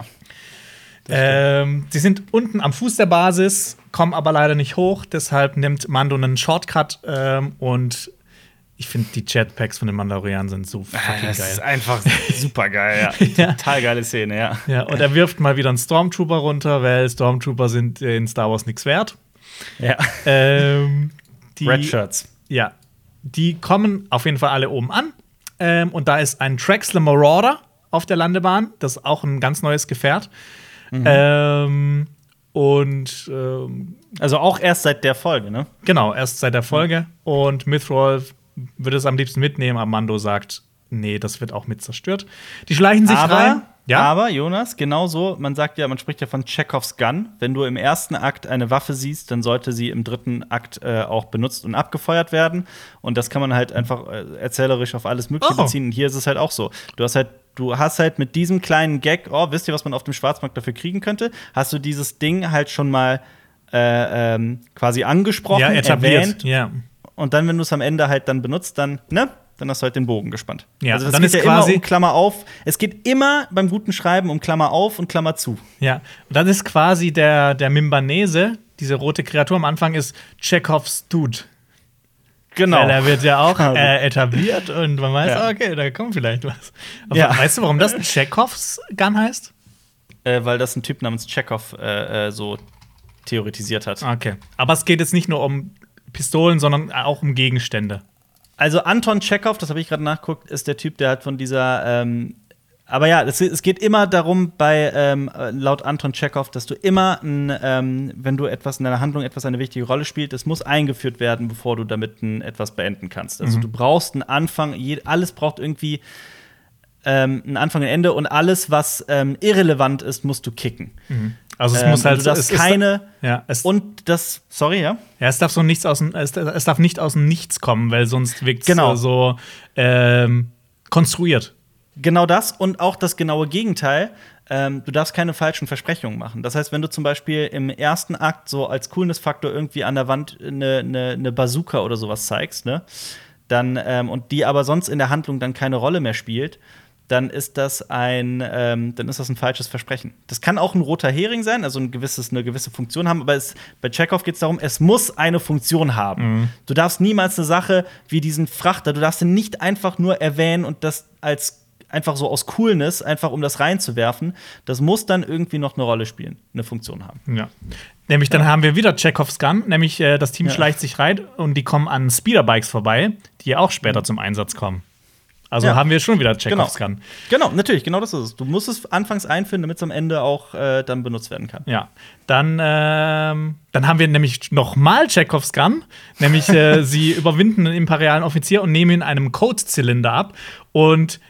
Ähm, sie sind unten am Fuß der Basis, kommen aber leider nicht hoch. Deshalb nimmt Mando einen Shortcut ähm, und ich finde die Jetpacks von den Mandalorianern sind so fucking Das ist geil. einfach super geil, ja. Ja. Total geile Szene, ja. Ja, und er wirft mal wieder einen Stormtrooper runter, weil Stormtrooper sind in Star Wars nichts wert. Ja. Ähm, die, Red Shirts. Ja, die kommen auf jeden Fall alle oben an. Ähm, und da ist ein Traxler Marauder auf der Landebahn. Das ist auch ein ganz neues Gefährt. Ähm, und ähm, Also auch erst seit der Folge, ne? genau, erst seit der Folge. Und Mithril würde es am liebsten mitnehmen, aber Mando sagt, nee, das wird auch mit zerstört. Die schleichen sich aber, rein. Ja, aber, Jonas, genauso, man sagt ja, man spricht ja von Chekhovs Gun. Wenn du im ersten Akt eine Waffe siehst, dann sollte sie im dritten Akt äh, auch benutzt und abgefeuert werden. Und das kann man halt einfach äh, erzählerisch auf alles Mögliche Oh. beziehen. Und hier ist es halt auch so. Du hast halt, du hast halt mit diesem kleinen Gag, oh, wisst ihr, was man auf dem Schwarzmarkt dafür kriegen könnte? Hast du dieses Ding halt schon mal äh, ähm, quasi angesprochen, ja, etabliert. erwähnt. Ja. Und dann, wenn du es am Ende halt dann benutzt, dann, ne? Dann hast du halt den Bogen gespannt. Ja, also das dann geht ist ja immer quasi- um Klammer auf. Es geht immer beim guten Schreiben um Klammer auf und Klammer zu. Ja, und dann ist quasi der, der Mimbanese, diese rote Kreatur am Anfang, ist Chekhovs Dude. Genau. Weil er wird ja auch Also. äh, etabliert und man weiß, Ja. okay, da kommt vielleicht was. Aber Ja. weißt du, warum das Chekhovs Gun heißt? Äh, weil das ein Typ namens Chekhov äh, äh, so theoretisiert hat. Okay. Aber es geht jetzt nicht nur um Pistolen, sondern auch um Gegenstände. Also Anton Chekhov, das habe ich gerade nachgeguckt, ist der Typ, der hat von dieser ähm, aber ja, es, es geht immer darum, bei ähm, laut Anton Chekhov, dass du immer, ein, ähm, wenn du etwas in deiner Handlung etwas eine wichtige Rolle spielt, es muss eingeführt werden, bevor du damit ein, etwas beenden kannst. Also du brauchst einen Anfang, je, alles braucht irgendwie ähm, einen Anfang und ein Ende und alles, was ähm, irrelevant ist, musst du kicken. Also es Ähm, muss halt du darfst es keine ja, es, und das, sorry, ja. ja, es darf so nichts aus dem, es, darf nicht aus dem Nichts kommen, weil sonst wirkt es Genau. so ähm, konstruiert. Genau das und auch das genaue Gegenteil. Ähm, du darfst keine falschen Versprechungen machen. Das heißt, wenn du zum Beispiel im ersten Akt so als Coolness-Faktor irgendwie an der Wand eine, eine, eine Bazooka oder sowas zeigst, ne, dann ähm, und die aber sonst in der Handlung dann keine Rolle mehr spielt, dann ist das ein, ähm, dann ist das ein falsches Versprechen. Das kann auch ein roter Hering sein, also ein gewisses, eine gewisse Funktion haben, aber es, bei Chekhov geht es darum, es muss eine Funktion haben. Du darfst niemals eine Sache wie diesen Frachter, du darfst ihn nicht einfach nur erwähnen und das als einfach so aus Coolness, einfach um das reinzuwerfen. Das muss dann irgendwie noch eine Rolle spielen, eine Funktion haben. Ja. Nämlich dann haben wir wieder Chekhovs Gun, nämlich äh, das Team Ja. schleicht sich rein und die kommen an Speederbikes vorbei, die ja auch später zum Einsatz kommen. Also Ja. haben wir schon wieder Chekhovs Gun. Genau, natürlich, genau das ist es. Du musst es anfangs einführen, damit es am Ende auch äh, dann benutzt werden kann. Ja, dann, ähm, dann haben wir nämlich nochmal Chekhovs Gun, nämlich äh, sie überwinden einen imperialen Offizier und nehmen ihn einem Codezylinder ab. Und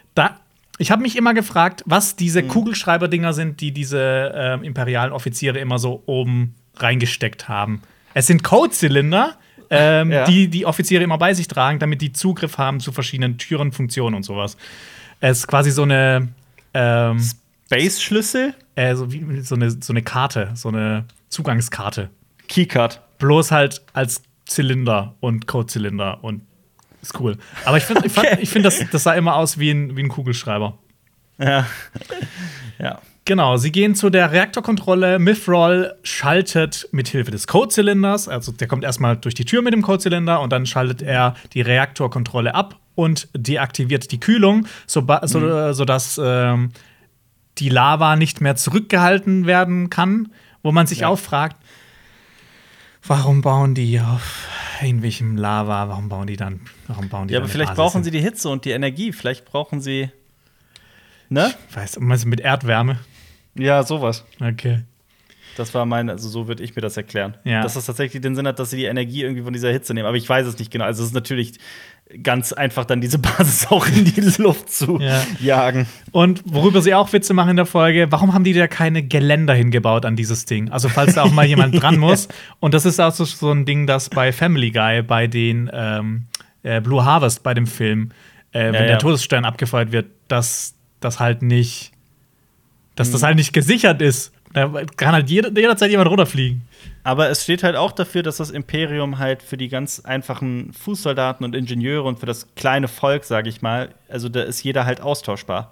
ich habe mich immer gefragt, was diese Mhm. Kugelschreiber-Dinger sind, die diese ähm, imperialen Offiziere immer so oben reingesteckt haben. Es sind Codezylinder, ähm, Ja. die die Offiziere immer bei sich tragen, damit die Zugriff haben zu verschiedenen Türen, Funktionen und sowas. Es ist quasi so eine ähm, Base-Schlüssel, äh, so, wie, so, eine, so eine Karte, so eine Zugangskarte. Keycard. Bloß halt als Zylinder und Codezylinder und ist cool. Aber ich finde, ich, fand- Okay. ich find, das, das sah immer aus wie ein, wie ein Kugelschreiber. Ja. ja. Genau, sie gehen zu der Reaktorkontrolle. Mithril schaltet mit Hilfe des Codezylinders, also der kommt erstmal durch die Tür mit dem Codezylinder und dann schaltet er die Reaktorkontrolle ab und deaktiviert die Kühlung, so, so, sodass ähm, die Lava nicht mehr zurückgehalten werden kann, wo man sich Ja. auch fragt, warum bauen die auf irgendwelchem Lava, warum bauen die dann, warum bauen die Ja, aber vielleicht Basis brauchen hin? sie die Hitze und die Energie. Vielleicht brauchen sie. Ne? Ich weiß, meinst du mit Erdwärme? Ja, sowas. Okay. Das war mein, also so würde ich mir das erklären. Ja. Dass das tatsächlich den Sinn hat, dass sie die Energie irgendwie von dieser Hitze nehmen. Aber ich weiß es nicht genau. Also es ist natürlich ganz einfach, dann diese Basis auch in die Luft zu Ja. jagen. Und worüber sie auch Witze machen in der Folge, warum haben die da keine Geländer hingebaut an dieses Ding? Also, falls da auch mal jemand dran muss. Und das ist auch so, so ein Ding, das bei Family Guy, bei den ähm, äh, Blue Harvest, bei dem Film, äh, wenn Ja, ja. der Todesstern abgefeuert wird, dass das halt nicht, dass Mhm. das halt nicht gesichert ist. Da kann halt jeder, jederzeit jemand runterfliegen. Aber es steht halt auch dafür, dass das Imperium halt für die ganz einfachen Fußsoldaten und Ingenieure und für das kleine Volk, sage ich mal, also da ist jeder halt austauschbar.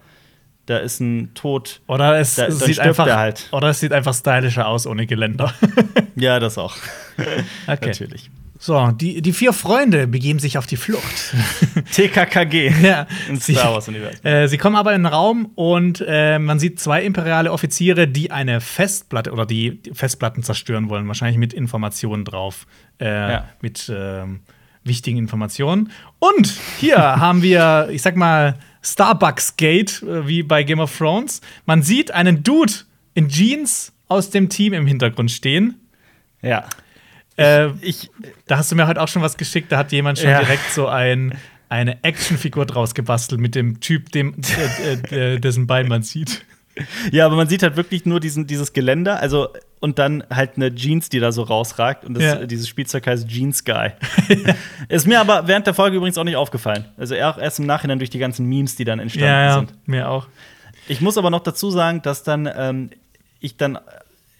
Da ist ein Tod. Oder es, Da- sieht einfach, halt. oder es sieht einfach stylischer aus ohne Geländer. Ja, das auch. Okay. Natürlich. So, die, die vier Freunde begeben sich auf die Flucht. TKKG. ja, Im sie, Star Wars-Universum. äh, sie kommen aber in den Raum und äh, man sieht zwei imperiale Offiziere, die eine Festplatte oder die die Festplatten zerstören wollen, wahrscheinlich mit Informationen drauf. Äh, Ja. Mit ähm, wichtigen Informationen. Und hier haben wir, ich sag mal, Starbucks Gate, äh, wie bei Game of Thrones. Man sieht einen Dude in Jeans aus dem Team im Hintergrund stehen. Ja. Äh, Ich, da hast du mir heute auch schon was geschickt, da hat jemand schon Ja. direkt so ein, eine Actionfigur draus gebastelt mit dem Typ, dem, äh, dessen Bein man sieht. ja, aber man sieht halt wirklich nur diesen, dieses Geländer, also und dann halt eine Jeans, die da so rausragt. Und das, Ja. dieses Spielzeug heißt Jeans Guy. Ist mir aber während der Folge übrigens auch nicht aufgefallen. Also erst im Nachhinein durch die ganzen Memes, die dann entstanden Ja, ja, sind. mir auch. Ich muss aber noch dazu sagen, dass dann ähm, ich dann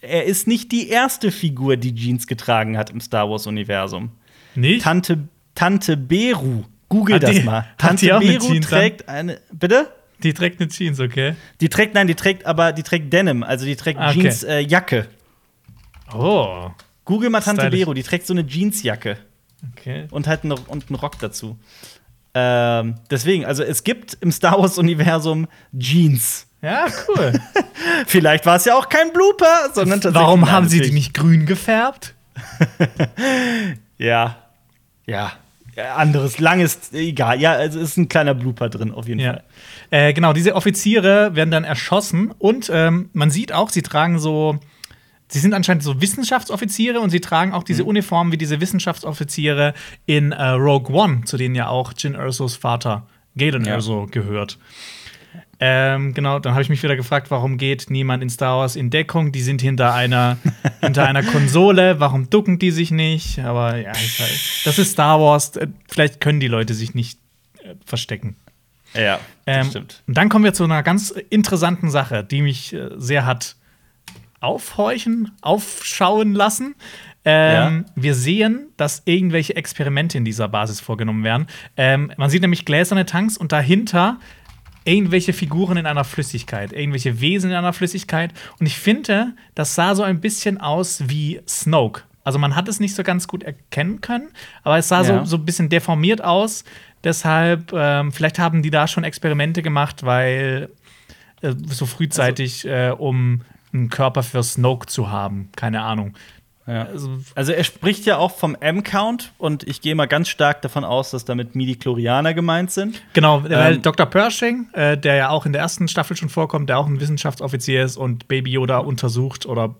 er ist nicht die erste Figur, die Jeans getragen hat im Star Wars-Universum. Nicht? Tante, Tante Beru. Google Hat das die- mal. Tante die eine Beru an? trägt eine. Bitte? Die trägt eine Jeans, okay. Die trägt, nein, die trägt aber, die trägt Denim, also die trägt Ah, okay. Jeans äh. Oh. Google mal Tante Stylisch. Beru, die trägt so eine Jeansjacke Okay. und halt einen, und einen Rock dazu. Ähm, deswegen, also es gibt im Star Wars-Universum Jeans. Ja, cool. Vielleicht war es ja auch kein Blooper, sondern tatsächlich. Warum haben sie die nicht grün gefärbt? Ja. Ja. Anderes, langes, egal. Ja, es ist ein kleiner Blooper drin, auf jeden Ja. Fall. Äh, genau, diese Offiziere werden dann erschossen und ähm, man sieht auch, sie tragen so. Sie sind anscheinend so Wissenschaftsoffiziere und sie tragen auch diese Uniformen wie diese Wissenschaftsoffiziere in äh, Rogue One, zu denen ja auch Jin Ersos Vater Galen Ja. Erso gehört. Ähm, genau, dann habe ich mich wieder gefragt, warum geht niemand in Star Wars in Deckung? Die sind hinter einer, hinter einer Konsole, warum ducken die sich nicht? Aber ja, ist halt, das ist Star Wars. Äh, Vielleicht können die Leute sich nicht äh, verstecken. Ja, das Ähm, stimmt. Und dann kommen wir zu einer ganz interessanten Sache, die mich äh, sehr hat aufhorchen, aufschauen lassen. Ähm, Wir sehen, dass irgendwelche Experimente in dieser Basis vorgenommen werden. Ähm, man sieht nämlich gläserne Tanks und dahinter irgendwelche Figuren in einer Flüssigkeit, irgendwelche Wesen in einer Flüssigkeit. Und ich finde, das sah so ein bisschen aus wie Snoke. Also man hat es nicht so ganz gut erkennen können, aber es sah Ja. so, so ein bisschen deformiert aus. Deshalb, ähm, vielleicht haben die da schon Experimente gemacht, weil äh, so frühzeitig, äh, um einen Körper für Snoke zu haben. Keine Ahnung. Ja. Also, Also er spricht ja auch vom M-Count und ich gehe mal ganz stark davon aus, dass damit Midi-Chlorianer gemeint sind. Genau, weil Ähm, Dr. Pershing, äh, der ja auch in der ersten Staffel schon vorkommt, der auch ein Wissenschaftsoffizier ist und Baby Yoda untersucht oder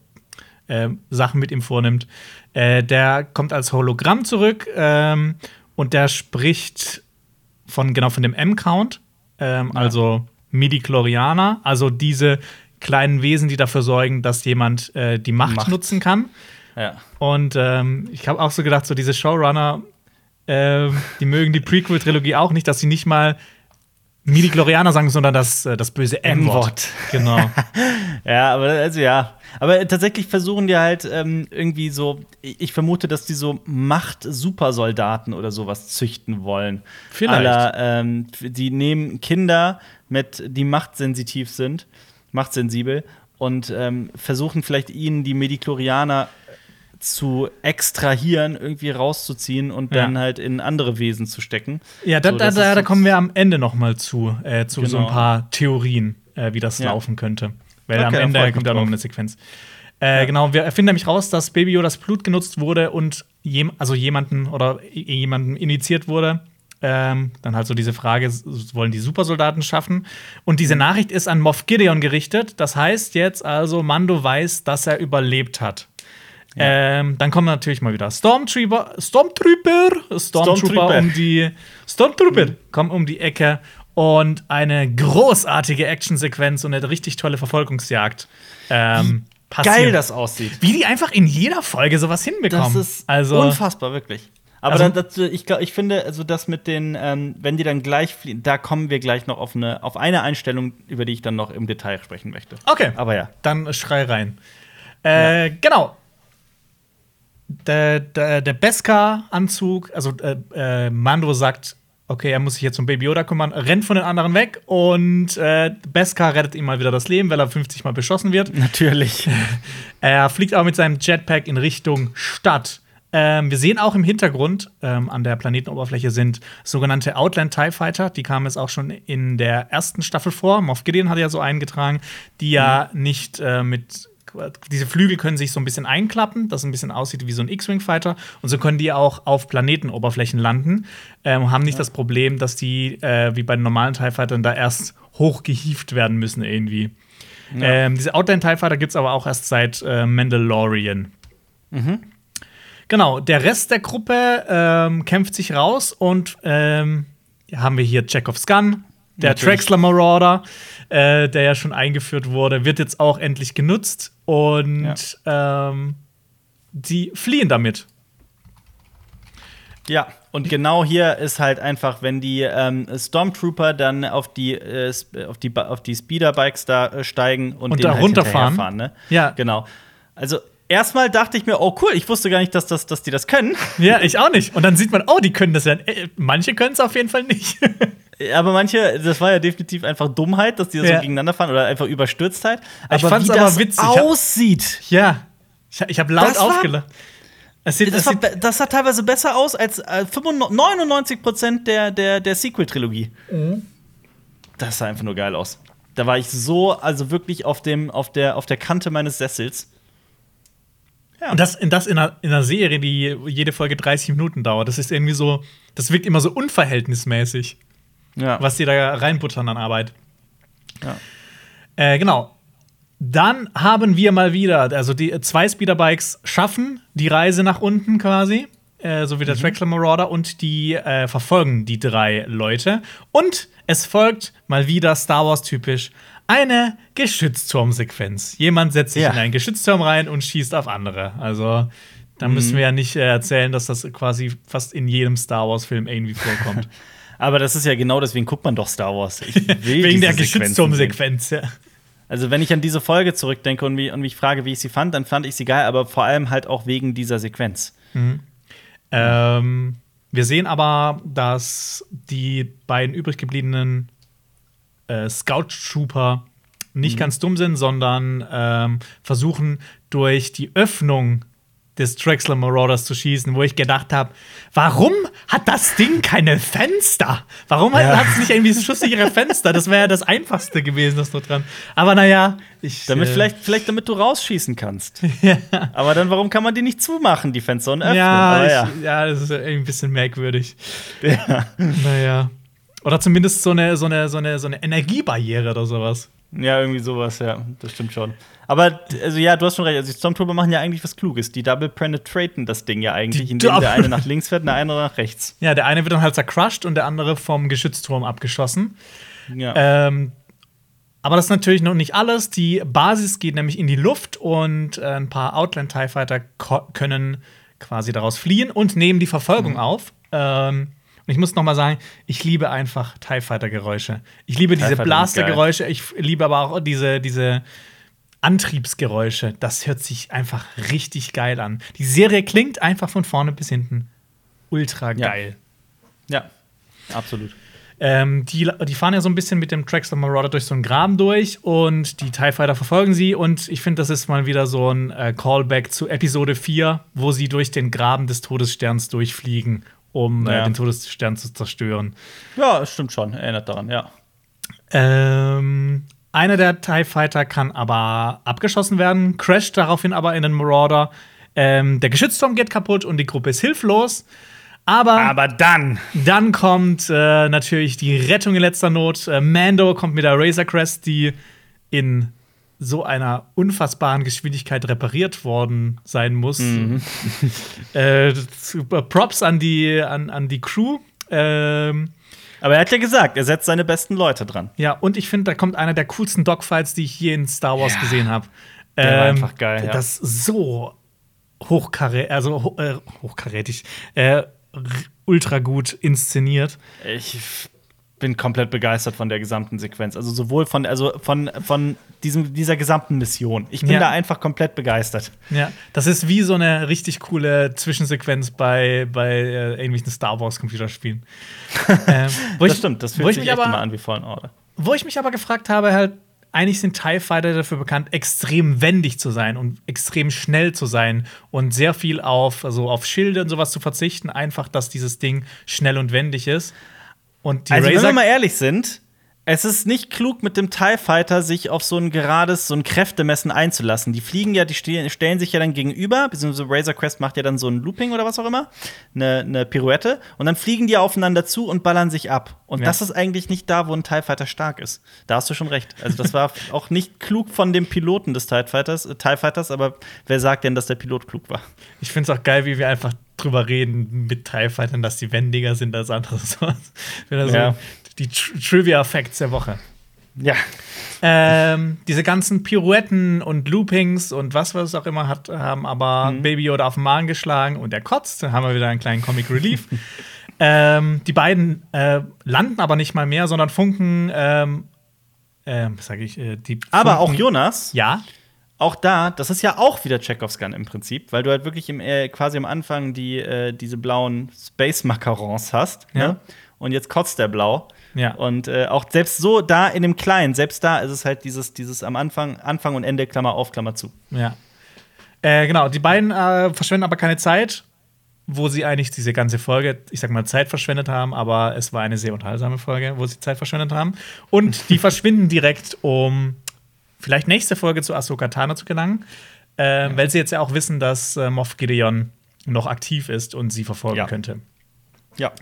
äh, Sachen mit ihm vornimmt, äh, der kommt als Hologramm zurück ähm, und der spricht von genau von dem M-Count, ähm, also Midi-Chlorianer, also diese kleinen Wesen, die dafür sorgen, dass jemand äh, die Macht, Macht. nutzen kann. Ja. Und ähm, ich habe auch so gedacht, so diese Showrunner, ähm, die mögen die Prequel-Trilogie auch nicht, dass sie nicht mal Midi-Chlorianer sagen, sondern das, äh, das böse M-Wort. Genau. Ja, aber also ja. Aber tatsächlich versuchen die halt ähm, irgendwie so, ich ich vermute, dass die so Macht-Supersoldaten oder sowas züchten wollen. Vielleicht. Aller, ähm, die nehmen Kinder mit, die machtsensitiv sind, machtsensibel, und ähm, versuchen vielleicht ihnen die Mediklorianer zu extrahieren, irgendwie rauszuziehen und Ja. dann halt in andere Wesen zu stecken. Ja, da, So, da, da, da kommen wir am Ende noch mal zu, äh, zu so ein Genau. paar Theorien, äh, wie das Ja. laufen könnte. Weil Okay, am da Ende mich kommt ja noch eine Sequenz. Äh, Genau, wir finden nämlich raus, dass Baby Yodas Blut genutzt wurde und jem also jemanden oder jemanden initiiert wurde. Ähm, dann halt so diese Frage, wollen die Supersoldaten schaffen? Und diese Nachricht ist an Moff Gideon gerichtet. Das heißt jetzt also, Mando weiß, dass er überlebt hat. Ähm, dann kommen natürlich mal wieder Stormtrooper, Stormtrooper, Stormtrooper, Stormtrooper. um die Stormtrooper kommen um die Ecke und eine großartige Actionsequenz und eine richtig tolle Verfolgungsjagd. Ähm, passiert. Geil das aussieht. Wie die einfach in jeder Folge sowas hinbekommen. Das ist also unfassbar, wirklich. Aber Also- dann, dazu, ich, glaub, ich finde, also das mit den, ähm, wenn die dann gleich fliehen, da kommen wir gleich noch auf eine, auf eine Einstellung, über die ich dann noch im Detail sprechen möchte. Okay. Aber ja. Dann schrei rein. Äh, Genau. Der, der, der Beskar-Anzug, also äh, äh, Mando sagt, okay, er muss sich jetzt um Baby Yoda kümmern, rennt von den anderen weg und äh, Beskar rettet ihm mal wieder das Leben, weil er 50 Mal beschossen wird. Natürlich. Er fliegt auch mit seinem Jetpack in Richtung Stadt. Ähm, wir sehen auch im Hintergrund ähm, an der Planetenoberfläche sind sogenannte Outland TIE Fighter. Die kamen jetzt auch schon in der ersten Staffel vor. Moff Gideon hat ja so eingetragen, die ja nicht äh, mit. Diese Flügel können sich so ein bisschen einklappen, das ein bisschen aussieht wie so ein X-Wing-Fighter. Und so können die auch auf Planetenoberflächen landen. Ähm, haben nicht das Problem, dass die, äh, wie bei den normalen TIE Fightern, da erst hochgehieft werden müssen irgendwie. Ähm, diese Outland TIE Fighter gibt es aber auch erst seit äh, Mandalorian. Genau, der Rest der Gruppe ähm, kämpft sich raus und ähm, haben wir hier Chekhovs Gun, der Natürlich. Traxler Marauder, äh, der ja schon eingeführt wurde, wird jetzt auch endlich genutzt und ähm, die fliehen damit. Ja, und genau hier ist halt einfach, wenn die ähm, Stormtrooper dann auf die, äh, auf die, auf die Speederbikes da äh, steigen und, Und da halt runterfahren. ne? Ja. Genau. Also, erstmal dachte ich mir, oh cool, ich wusste gar nicht, dass, das, dass die das können. Ja, ich auch nicht. Und dann sieht man, oh, die können das ja. Äh, manche können es auf jeden Fall nicht. Aber manche, das war ja definitiv einfach Dummheit, dass die das Ja. so gegeneinander fahren oder einfach Überstürztheit. Ich Aber fand's wie aber das witzig. Ich hab- aussieht. ja. Ich, ich habe laut Das aufgelacht. Sieht, Das, sieht, be- das sah teilweise besser aus als äh, 95 99 Prozent der, der, der Sequel-Trilogie. Mhm. Das sah einfach nur geil aus. Da war ich so, also wirklich auf, dem, auf, der, auf der Kante meines Sessels. und das, in, das in, einer, in einer Serie, die jede Folge 30 Minuten dauert. Das ist irgendwie so, das wirkt immer so unverhältnismäßig, Ja. was die da reinbuttern an Arbeit. Ja. Äh, genau. Dann haben wir mal wieder, also die zwei Speederbikes schaffen die Reise nach unten quasi, äh, so wie Mhm. der Trackler Marauder, und die äh, verfolgen die drei Leute. Und es folgt mal wieder Star Wars typisch eine Geschützturmsequenz. Jemand setzt sich Ja. in einen Geschützturm rein und schießt auf andere. Also da Mhm. müssen wir ja nicht äh, erzählen, dass das quasi fast in jedem Star Wars-Film irgendwie vorkommt. Aber das ist ja genau deswegen guckt man doch Star Wars. Wegen der. Geschützturmsequenz, ja. Also, wenn ich an diese Folge zurückdenke und mich, und mich frage, wie ich sie fand, dann fand ich sie geil, aber vor allem halt auch wegen dieser Sequenz. Ähm, wir sehen aber, dass die beiden übrig gebliebenen äh, Scout Trooper nicht ganz dumm sind, sondern ähm, versuchen durch die Öffnung des Drexler Marauders zu schießen, wo ich gedacht habe, warum hat das Ding keine Fenster? Warum Ja. hat es nicht irgendwie schusssichere Fenster? Das wäre ja das Einfachste gewesen, das dort dran. Aber naja, ich. Damit äh, vielleicht, vielleicht damit du rausschießen kannst. Aber dann, warum kann man die nicht zumachen, die Fenster, und öffnen? Ja, ja. ich, ja, das ist irgendwie ein bisschen merkwürdig. Naja. Oder zumindest so eine, so eine, so eine, so eine Energiebarriere oder sowas. ja, irgendwie sowas, ja, das stimmt schon. Aber, also ja, du hast schon recht. Also, die Stormtrooper machen ja eigentlich was Kluges. Die double penetraten das Ding ja eigentlich, Die indem der double- eine nach links fährt und der andere nach rechts. Ja, der eine wird dann halt zercrushed und der andere vom Geschützturm abgeschossen. Ja. Ähm, aber das ist natürlich noch nicht alles. Die Basis geht nämlich in die Luft und äh, ein paar Outland TIE Fighter können quasi daraus fliehen und nehmen die Verfolgung Mhm. auf. Ähm, und ich muss noch mal sagen, ich liebe einfach TIE Fighter Geräusche. Ich liebe diese Blaster. Geräusche. Ich liebe aber auch diese, diese Antriebsgeräusche. Das hört sich einfach richtig geil an. Die Serie klingt einfach von vorne bis hinten ultra Ja. geil. ja, absolut. Ähm, die, die fahren ja so ein bisschen mit dem Traxler Marauder durch so einen Graben durch und die TIE Fighter verfolgen sie. Und ich finde, das ist mal wieder so ein äh, Callback zu Episode 4, wo sie durch den Graben des Todessterns durchfliegen, um äh, Ja. den Todesstern zu zerstören. Ja, es stimmt schon. Erinnert daran, ja. Ähm, einer der TIE Fighter kann aber abgeschossen werden, crasht daraufhin aber in den Marauder. Ähm, der Geschützturm geht kaputt und die Gruppe ist hilflos. Aber, Aber dann. dann kommt äh, natürlich die Rettung in letzter Not. Äh, Mando kommt mit der Razor Crest, die in so einer unfassbaren Geschwindigkeit repariert worden sein muss. äh, super Props an die, an, an die Crew. Ähm, Aber er hat ja gesagt, er setzt seine besten Leute dran. ja, und ich finde, da kommt einer der coolsten Dogfights, die ich je in Star Wars Ja. gesehen habe. Der war einfach geil, ja. Das so hochkarä also ho äh, hochkarätig, äh, ultra gut inszeniert. Ich bin komplett begeistert von der gesamten Sequenz. Also sowohl von, also von, von diesem, dieser gesamten Mission. Ich bin Ja. da einfach komplett begeistert. Ja, das ist wie so eine richtig coole Zwischensequenz bei, bei äh, irgendwelchen Star Wars Computerspielen. ähm, Das stimmt, das fühlt ich sich echt aber, immer an wie Fallen Order. Wo ich mich aber gefragt habe, halt, eigentlich sind TIE Fighter dafür bekannt, extrem wendig zu sein und extrem schnell zu sein und sehr viel auf, also auf Schilde und sowas zu verzichten, einfach, dass dieses Ding schnell und wendig ist. Und die Also, wenn Razor wir mal ehrlich sind, es ist nicht klug, mit dem TIE Fighter sich auf so ein gerades, so ein Kräftemessen einzulassen. Die fliegen ja, die ste stellen sich ja dann gegenüber, beziehungsweise Razor Crest macht ja dann so ein Looping oder was auch immer, eine, eine Pirouette, und dann fliegen die aufeinander zu und ballern sich ab. Und Ja. das ist eigentlich nicht da, wo ein TIE Fighter stark ist. Da hast du schon recht. Also, das war auch nicht klug von dem Piloten des TIE Fighters, äh, TIE Fighters, aber wer sagt denn, dass der Pilot klug war? Ich finde es auch geil, wie wir einfach drüber reden mit TIE Fightern, dass die wendiger sind als andere. So, Wieder so Ja. Die Tr Trivia-Facts der Woche. Ja. Ähm, diese ganzen Pirouetten und Loopings und was wir es auch immer hat, haben aber Baby Yoda auf den Magen geschlagen und er kotzt. Dann haben wir wieder einen kleinen Comic Relief. ähm, die beiden äh, landen aber nicht mal mehr, sondern funken, ähm, ähm, sag ich, äh, die Aber auch Jonas, Ja, auch da, das ist ja auch wieder Chekhovs Gun im Prinzip, weil du halt wirklich im, äh, quasi am Anfang die, äh, diese blauen Space-Macarons hast. Ja. Ne? Und jetzt kotzt der blau. Ja. Und äh, auch selbst so da in dem Kleinen, selbst da ist es halt dieses, dieses am Anfang, Anfang und Ende, Klammer auf, Klammer zu. Ja. Äh, genau, die beiden äh, verschwenden aber keine Zeit, wo sie eigentlich diese ganze Folge, ich sag mal, Zeit verschwendet haben, aber es war eine sehr unterhaltsame Folge, wo sie Zeit verschwendet haben. Und die verschwinden direkt, um vielleicht nächste Folge zu Ahsoka Tano zu gelangen, äh, weil sie jetzt ja auch wissen, dass äh, Moff Gideon noch aktiv ist und sie verfolgen Ja. könnte. Ja.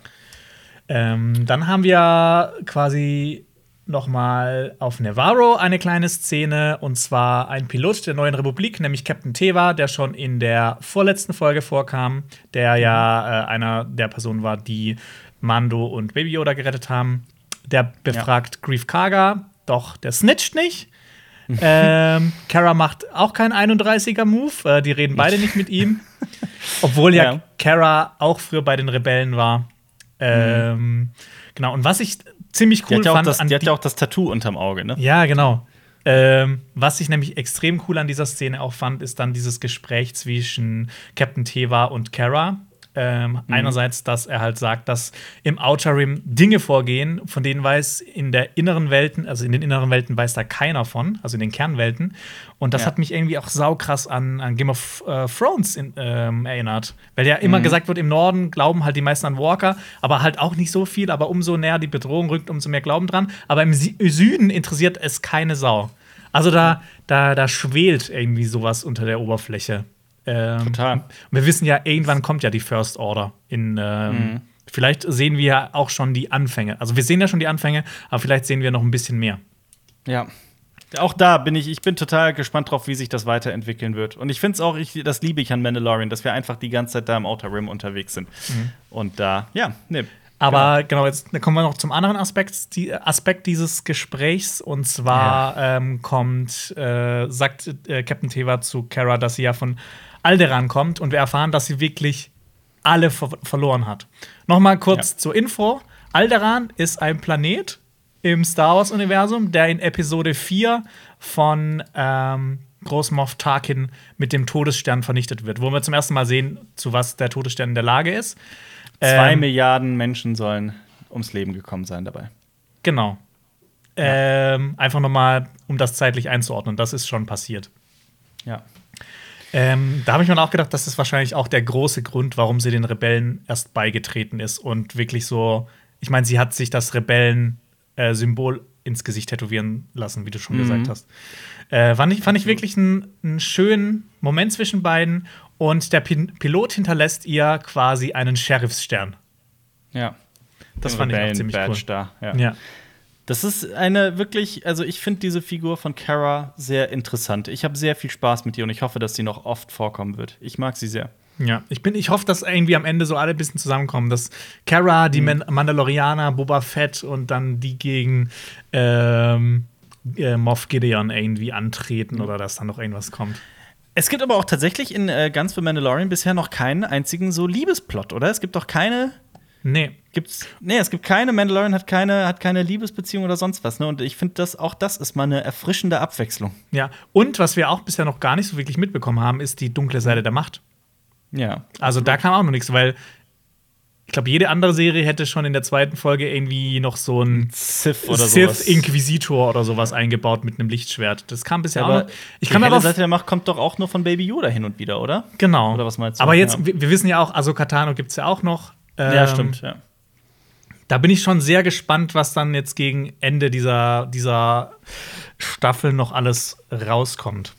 Ähm, dann haben wir quasi noch mal auf Nevarro eine kleine Szene und zwar ein Pilot der neuen Republik, nämlich Captain Teva, der schon in der vorletzten Folge vorkam, der ja äh, einer der Personen war, die Mando und Baby Yoda gerettet haben. Der befragt Grief Karga, doch der snitcht nicht. ähm, Kara macht auch keinen 31er-Move. Äh, die reden beide nicht mit ihm. Obwohl ja, Ja. Kara auch früher bei den Rebellen war. Ähm, Genau, und was ich ziemlich Die cool hat, ja fand das, die hat die- ja auch das Tattoo unterm Auge, ne? ja, genau. Ähm, was ich nämlich extrem cool an dieser Szene auch fand, ist dann dieses Gespräch zwischen Captain Teva und Kara. Ähm, Einerseits, dass er halt sagt, dass im Outer Rim Dinge vorgehen, von denen weiß in der inneren Welten, also in den inneren Welten weiß da keiner von, also in den Kernwelten. Und das Ja. hat mich irgendwie auch saukrass an, an Game of äh, Thrones in, ähm, erinnert. Weil ja immer gesagt wird, im Norden glauben halt die meisten an Walker, aber halt auch nicht so viel, aber umso näher die Bedrohung rückt, umso mehr glauben dran. Aber im Süden interessiert es keine Sau. Also da, da, da schwelt irgendwie sowas unter der Oberfläche. Ähm, Total. Und wir wissen ja, irgendwann kommt ja die First Order. In, ähm, Vielleicht sehen wir ja auch schon die Anfänge. Also wir sehen ja schon die Anfänge, aber vielleicht sehen wir noch ein bisschen mehr. Ja. Auch da bin ich, ich bin total gespannt drauf, wie sich das weiterentwickeln wird. Und ich finde es auch, ich, das liebe ich an Mandalorian, dass wir einfach die ganze Zeit da im Outer Rim unterwegs sind. Und da, ja, ne. Aber genau, jetzt kommen wir noch zum anderen Aspekt, die, Aspekt dieses Gesprächs. Und zwar ähm, kommt, äh, sagt äh, Captain Teva zu Kara, dass sie ja von Alderan kommt und wir erfahren, dass sie wirklich alle ver verloren hat. Nochmal kurz Ja. zur Info: Alderan ist ein Planet im Star Wars-Universum, der in Episode 4 von ähm, Groß Moff Tarkin mit dem Todesstern vernichtet wird, wo wir zum ersten Mal sehen, zu was der Todesstern in der Lage ist. Zwei Ähm, Milliarden Menschen sollen ums Leben gekommen sein dabei. Genau. Ähm, einfach nochmal, um das zeitlich einzuordnen. Das ist schon passiert. Ja. Ähm, da habe ich mir auch gedacht, das ist wahrscheinlich auch der große Grund, warum sie den Rebellen erst beigetreten ist und wirklich so. Ich meine, sie hat sich das Rebellen-Symbol ins Gesicht tätowieren lassen, wie du schon gesagt hast. Äh, fand, ich, fand ich wirklich einen, schönen Moment zwischen beiden. Und der Pin Pilot hinterlässt ihr quasi einen Sheriffsstern. Ja. Das Den fand ich auch Rebellen- ziemlich Badge cool. Da. Ja. Ja. Das ist eine wirklich, also ich finde diese Figur von Kara sehr interessant. Ich habe sehr viel Spaß mit ihr und ich hoffe, dass sie noch oft vorkommen wird. Ich mag sie sehr. Ja, ich, bin, ich hoffe, dass irgendwie am Ende so alle ein bisschen zusammenkommen. Dass Kara, die Man Mandalorianer, Boba Fett und dann die gegen ähm, äh, Moff Gideon irgendwie antreten oder dass dann noch irgendwas kommt. Es gibt aber auch tatsächlich in äh, ganz für Mandalorian bisher noch keinen einzigen so Liebesplot, oder? Es gibt doch keine. Nee. Gibt's, nee, es gibt keine, Mandalorian hat keine, hat keine Liebesbeziehung oder sonst was. Ne? Und ich finde, das, auch das ist mal eine erfrischende Abwechslung. Ja. Und was wir auch bisher noch gar nicht so wirklich mitbekommen haben, ist die dunkle Seite der Macht. Ja. Also da kam auch noch nichts, weil ich glaube, jede andere Serie hätte schon in der zweiten Folge irgendwie noch so ein Sith oder sowas. Sith-Inquisitor oder sowas eingebaut mit einem Lichtschwert. Das kam bisher auch Aber noch. Ich die kann helle aber Seite der Macht kommt doch auch nur von Baby Yoda hin und wieder, oder? Genau. Oder was meinst du? Aber jetzt, Ja. wir, wir wissen ja auch, Ahsoka Tano gibt es ja auch noch. Ja, Ähm, stimmt. Ja. Da bin ich schon sehr gespannt, was dann jetzt gegen Ende dieser, dieser Staffel noch alles rauskommt.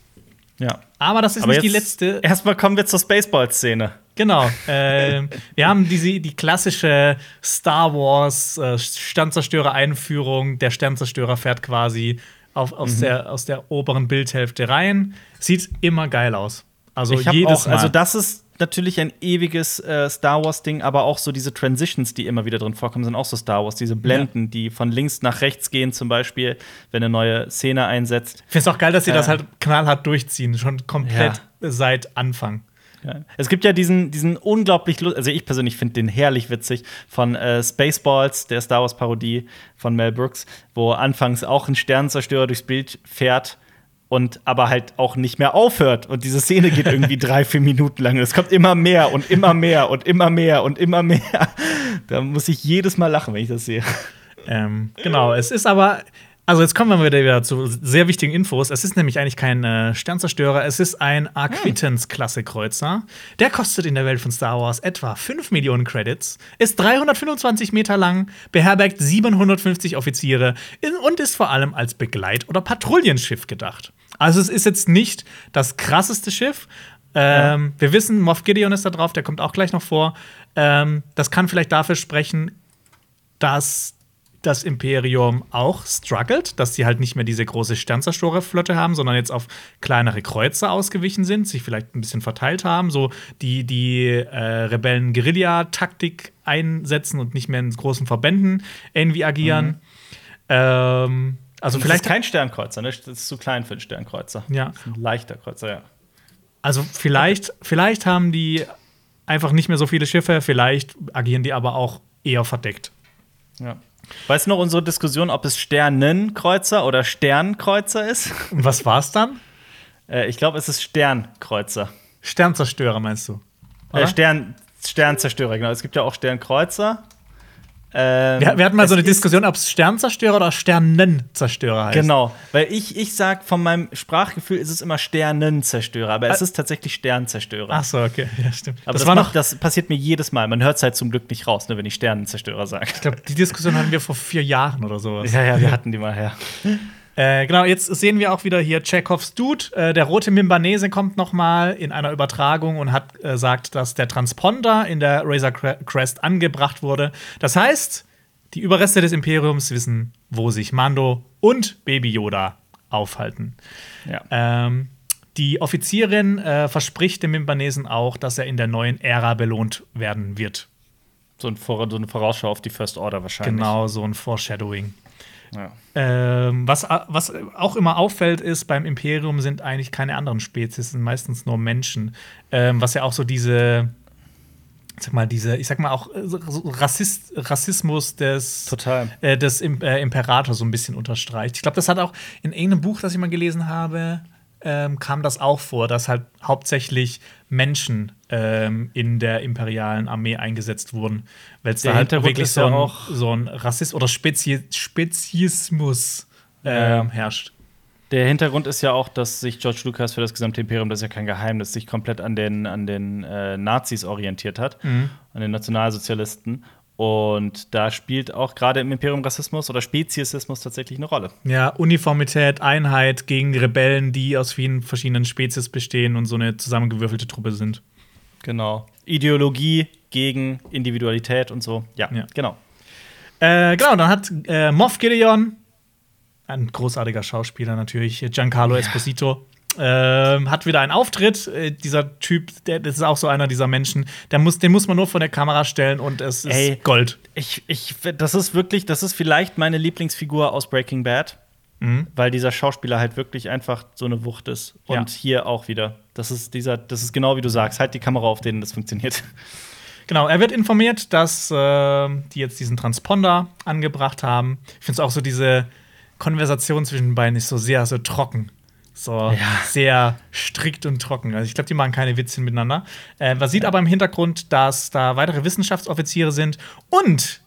ja. Aber das ist Aber nicht die letzte. Erstmal kommen wir zur Spaceball-Szene. Genau. ähm, wir haben diese, die klassische Star Wars äh, Sternzerstörer-Einführung. Der Sternzerstörer fährt quasi auf, Mhm. aus, der, aus der oberen Bildhälfte rein. Sieht immer geil aus. Also ich jedes auch, Mal. also das ist natürlich ein ewiges äh, Star Wars Ding, aber auch so diese Transitions, die immer wieder drin vorkommen, sind auch so Star Wars. Diese Blenden, die von links nach rechts gehen, zum Beispiel, wenn eine neue Szene einsetzt. Ich finde es auch geil, dass sie das Äh. halt knallhart durchziehen, schon komplett seit Anfang. Ja. Es gibt ja diesen, diesen unglaublich, also ich persönlich finde den herrlich witzig von äh, Spaceballs, der Star Wars Parodie von Mel Brooks, wo anfangs auch ein Sternenzerstörer durchs Bild fährt und aber halt auch nicht mehr aufhört. Und diese Szene geht irgendwie drei, vier Minuten lang. Es kommt immer mehr und immer mehr und immer mehr und immer mehr. Da muss ich jedes Mal lachen, wenn ich das sehe. Ähm, genau, es ist aber. Also jetzt kommen wir wieder, zu sehr wichtigen Infos. Es ist nämlich eigentlich kein äh, Sternzerstörer, es ist ein Arquittens-Klasse-Kreuzer. Der kostet in der Welt von Star Wars etwa 5 Millionen Credits, ist 325 Meter lang, beherbergt 750 Offiziere und ist vor allem als Begleit- oder Patrouillenschiff gedacht. Also es ist jetzt nicht das krasseste Schiff. Ähm, Wir wissen, Moff Gideon ist da drauf, der kommt auch gleich noch vor. Ähm, das kann vielleicht dafür sprechen, dass das Imperium auch struggelt, dass sie halt nicht mehr diese große Sternzerstörerflotte haben, sondern jetzt auf kleinere Kreuzer ausgewichen sind, sich vielleicht ein bisschen verteilt haben, so die, die äh, Rebellen Guerilla-Taktik einsetzen und nicht mehr in großen Verbänden irgendwie agieren. Ähm, also vielleicht kein Sternkreuzer, ne? Das ist zu klein für einen Sternkreuzer. Ja. Das ist ein leichter Kreuzer, ja. Also vielleicht, vielleicht haben die einfach nicht mehr so viele Schiffe, vielleicht agieren die aber auch eher verdeckt. ja. Weißt du noch unsere Diskussion, ob es Sternenkreuzer oder Sternkreuzer ist? Und was war's dann? Äh, ich glaube, es ist Sternkreuzer. Sternzerstörer meinst du? Äh, Stern, Sternzerstörer, genau. Es gibt ja auch Sternkreuzer. Ähm, wir, wir hatten mal so eine Diskussion, ob es Sternzerstörer oder Sternenzerstörer heißt. Genau, weil ich, ich sag, von meinem Sprachgefühl ist es immer Sternenzerstörer, aber es ist tatsächlich Sternzerstörer. Ach so, okay, ja, stimmt. aber das, das, war macht, noch, das passiert mir jedes Mal. Man hört es halt zum Glück nicht raus, ne, wenn ich Sternenzerstörer sage. ich glaube, die Diskussion hatten wir vor vier Jahren oder sowas. Ja, ja, wir hatten die mal her. Äh, genau, jetzt sehen wir auch wieder hier Chekhovs Dude. Äh, der rote Mimbanese kommt noch mal in einer Übertragung und hat äh, sagt, dass der Transponder in der Razor Cre- Crest angebracht wurde. Das heißt, die Überreste des Imperiums wissen, wo sich Mando und Baby Yoda aufhalten. Ja. Ähm, die Offizierin äh, verspricht dem Mimbanesen auch, dass er in der neuen Ära belohnt werden wird. So, ein so eine Vorausschau auf die First Order wahrscheinlich. Genau, so ein Foreshadowing. Ja. Ähm, was, was auch immer auffällt, ist, beim Imperium sind eigentlich keine anderen Spezies, es sind meistens nur Menschen. Ähm, was ja auch so diese, sag mal, diese, ich sag mal auch äh, Rassist, Rassismus des, äh, des äh, Imperators so ein bisschen unterstreicht. Ich glaube, das hat auch in irgendeinem Buch, das ich mal gelesen habe, ähm, kam das auch vor, dass halt hauptsächlich Menschen ähm, in der imperialen Armee eingesetzt wurden, weil es da halt wirklich so ein, auch- so ein Rassist oder Spezi Speziismus ähm, herrscht. Der Hintergrund ist ja auch, dass sich George Lucas für das gesamte Imperium, das ist ja kein Geheimnis, sich komplett an den, an den äh, Nazis orientiert hat, Mhm. an den Nationalsozialisten. Und da spielt auch gerade im Imperium Rassismus oder Speziesismus tatsächlich eine Rolle. Ja, Uniformität, Einheit gegen Rebellen, die aus vielen verschiedenen Spezies bestehen und so eine zusammengewürfelte Truppe sind. Genau. Ideologie gegen Individualität und so. Ja, Ja. genau. Äh, genau, dann hat äh, Moff Gideon, ein großartiger Schauspieler natürlich, Giancarlo Esposito, ähm, hat wieder einen Auftritt. Äh, dieser Typ, der, das ist auch so einer dieser Menschen, der muss, den muss man nur vor der Kamera stellen und es ist Ey. Gold. Ich, ich, das ist wirklich, das ist vielleicht meine Lieblingsfigur aus Breaking Bad, Mhm. weil dieser Schauspieler halt wirklich einfach so eine Wucht ist. Und Ja. hier auch wieder. Das ist dieser, das ist genau wie du sagst. Halt die Kamera auf denen das funktioniert. Genau, er wird informiert, dass äh, die jetzt diesen Transponder angebracht haben. Ich finde es auch so, diese Konversation zwischen den beiden ist so sehr so trocken. So Ja. sehr strikt und trocken. Also ich glaube, die machen keine Witzchen miteinander. Äh, man sieht aber im Hintergrund, dass da weitere Wissenschaftsoffiziere sind und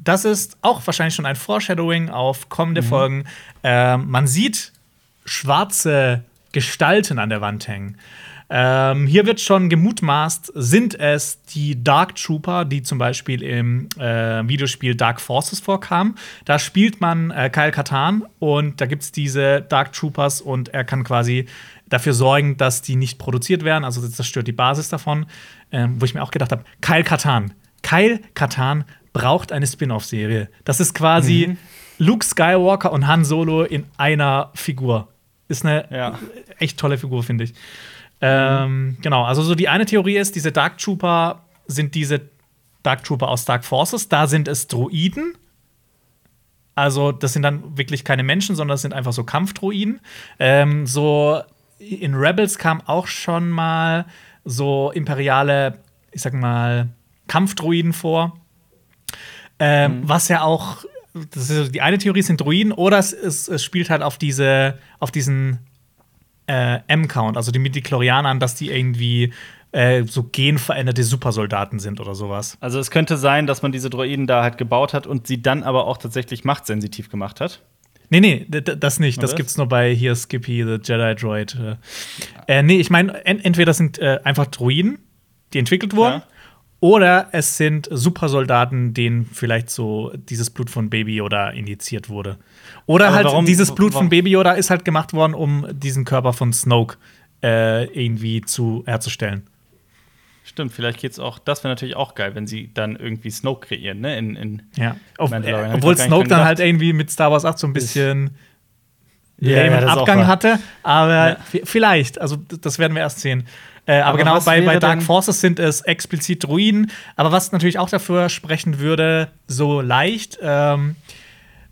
das ist auch wahrscheinlich schon ein Foreshadowing auf kommende Folgen. Ähm, man sieht schwarze Gestalten an der Wand hängen. Ähm, hier wird schon gemutmaßt, sind es die Dark Trooper, die zum Beispiel im äh, Videospiel Dark Forces vorkamen. Da spielt man äh, Kyle Katan und da gibt es diese Dark Troopers und er kann quasi dafür sorgen, dass die nicht produziert werden. Also das zerstört die Basis davon. Ähm, wo ich mir auch gedacht habe, Kyle Katan. Kyle Katan braucht eine Spin-off-Serie. Das ist quasi Luke Skywalker und Han Solo in einer Figur. Ist eine Ja. echt tolle Figur, finde ich. Ähm, genau, also so die eine Theorie ist, diese Dark Trooper sind diese Dark Trooper aus Dark Forces. Da sind es Droiden. Also, das sind dann wirklich keine Menschen, sondern das sind einfach so Kampfdroiden. Ähm, so in Rebels kam auch schon mal so imperiale, ich sag mal, Kampfdroiden vor. Ähm, Was ja auch das ist die eine Theorie sind Druiden, oder es, es, es spielt halt auf diese, auf diesen äh, M-Count, also die Midichlorianer, dass die irgendwie äh, so genveränderte Supersoldaten sind oder sowas. Also es könnte sein, dass man diese Droiden da halt gebaut hat und sie dann aber auch tatsächlich machtsensitiv gemacht hat. Nee, nee, das nicht. Das gibt's nur bei hier Skippy, the Jedi Droid. Äh, nee, ich meine, ent entweder sind äh, einfach Droiden, die entwickelt wurden, ja. Oder es sind Supersoldaten, denen vielleicht so dieses Blut von Baby Yoda injiziert wurde. Oder Aber halt warum, dieses Blut warum? von Baby Yoda ist halt gemacht worden, um diesen Körper von Snoke äh, irgendwie zu herzustellen. Stimmt, vielleicht geht's auch, das wäre natürlich auch geil, wenn sie dann irgendwie Snoke kreieren, ne? In, in ja, Auf, äh, obwohl Snoke dann halt irgendwie mit Star Wars 8 so ein bisschen ja, ja, Abgang hatte, aber ja. vielleicht, also das werden wir erst sehen. Äh, aber, aber, genau, bei, bei Dark Forces sind es explizit Druiden, aber was natürlich auch dafür sprechen würde, so leicht, ähm,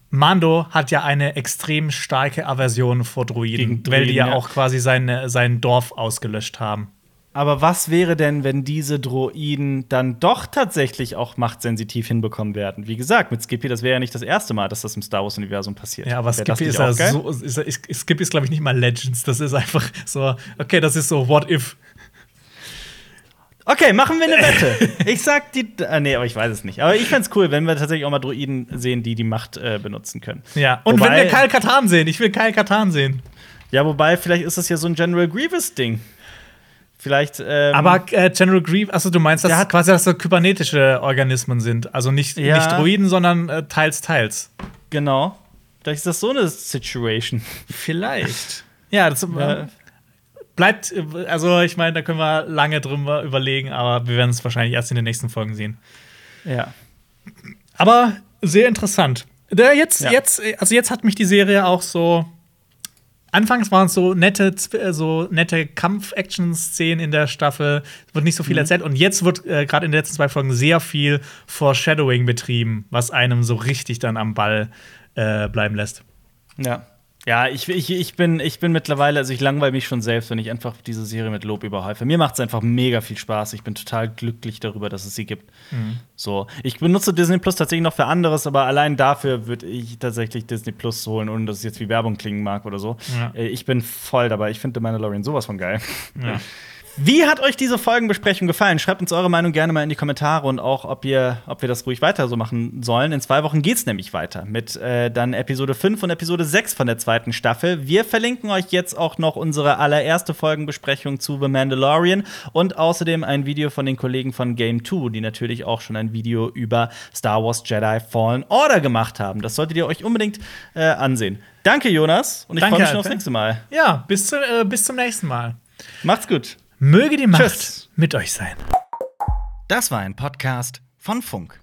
Mando hat ja eine extrem starke Aversion vor Druiden, Druiden weil die ja, auch quasi seine, sein Dorf ausgelöscht haben. Aber was wäre denn, wenn diese Droiden dann doch tatsächlich auch machtsensitiv hinbekommen werden? Wie gesagt, mit Skippy, das wäre ja nicht das erste Mal, dass das im Star Wars-Universum passiert. Ja, aber Skippy ist ja so. Ist, ist, Skippy ist, glaube ich, nicht mal Legends. Das ist einfach so, okay, das ist so What If. Okay, machen wir eine Wette. Ich sag die. Äh, nee, aber ich weiß es nicht. Aber ich fände cool, wenn wir tatsächlich auch mal Droiden sehen, die die Macht äh, benutzen können. Ja, und wobei, wenn wir Kyle Katan sehen. Ich will Kyle Katan sehen. Ja, wobei, vielleicht ist das ja so ein General Grievous-Ding. Vielleicht. Ähm, aber äh, General Grievous, also du meinst, dass ja, quasi dass so kybernetische Organismen sind. Also nicht, ja. nicht Droiden, sondern äh, teils, teils. Genau. Vielleicht ist das so eine Situation. Vielleicht. ja, das äh, bleibt, also ich meine, da können wir lange drüber überlegen, aber wir werden es wahrscheinlich erst in den nächsten Folgen sehen. Ja. Aber sehr interessant. Der jetzt, ja. jetzt, also jetzt hat mich die Serie auch so Anfangs waren es so nette, äh, so nette Kampf-Action-Szenen in der Staffel. Es wird nicht so viel mhm. erzählt. Und jetzt wird äh, gerade in den letzten zwei Folgen sehr viel Foreshadowing betrieben, was einem so richtig dann am Ball äh, bleiben lässt. Ja. Ja, ich, ich, ich, bin, ich bin mittlerweile, also ich langweile mich schon selbst, wenn ich einfach diese Serie mit Lob überhäufe. Mir macht es einfach mega viel Spaß. Ich bin total glücklich darüber, dass es sie gibt. Mhm. So, ich benutze Disney Plus tatsächlich noch für anderes, aber allein dafür würde ich tatsächlich Disney Plus holen, ohne dass es jetzt wie Werbung klingen mag oder so. Ja. Äh, ich bin voll dabei. Ich finde The Mandalorian sowas von geil. Ja. Wie hat euch diese Folgenbesprechung gefallen? Schreibt uns eure Meinung gerne mal in die Kommentare und auch, ob, ihr, ob wir das ruhig weiter so machen sollen. In zwei Wochen geht es nämlich weiter mit äh, dann Episode 5 und Episode 6 von der zweiten Staffel. Wir verlinken euch jetzt auch noch unsere allererste Folgenbesprechung zu The Mandalorian und außerdem ein Video von den Kollegen von Game 2, die natürlich auch schon ein Video über Star Wars Jedi Fallen Order gemacht haben. Das solltet ihr euch unbedingt äh, ansehen. Danke, Jonas, und ich freue mich schon aufs nächste Mal. Ja, bis, zu, äh, bis zum nächsten Mal. Macht's gut. Möge die Macht Tschüss. mit euch sein. Das war ein Podcast von Funk.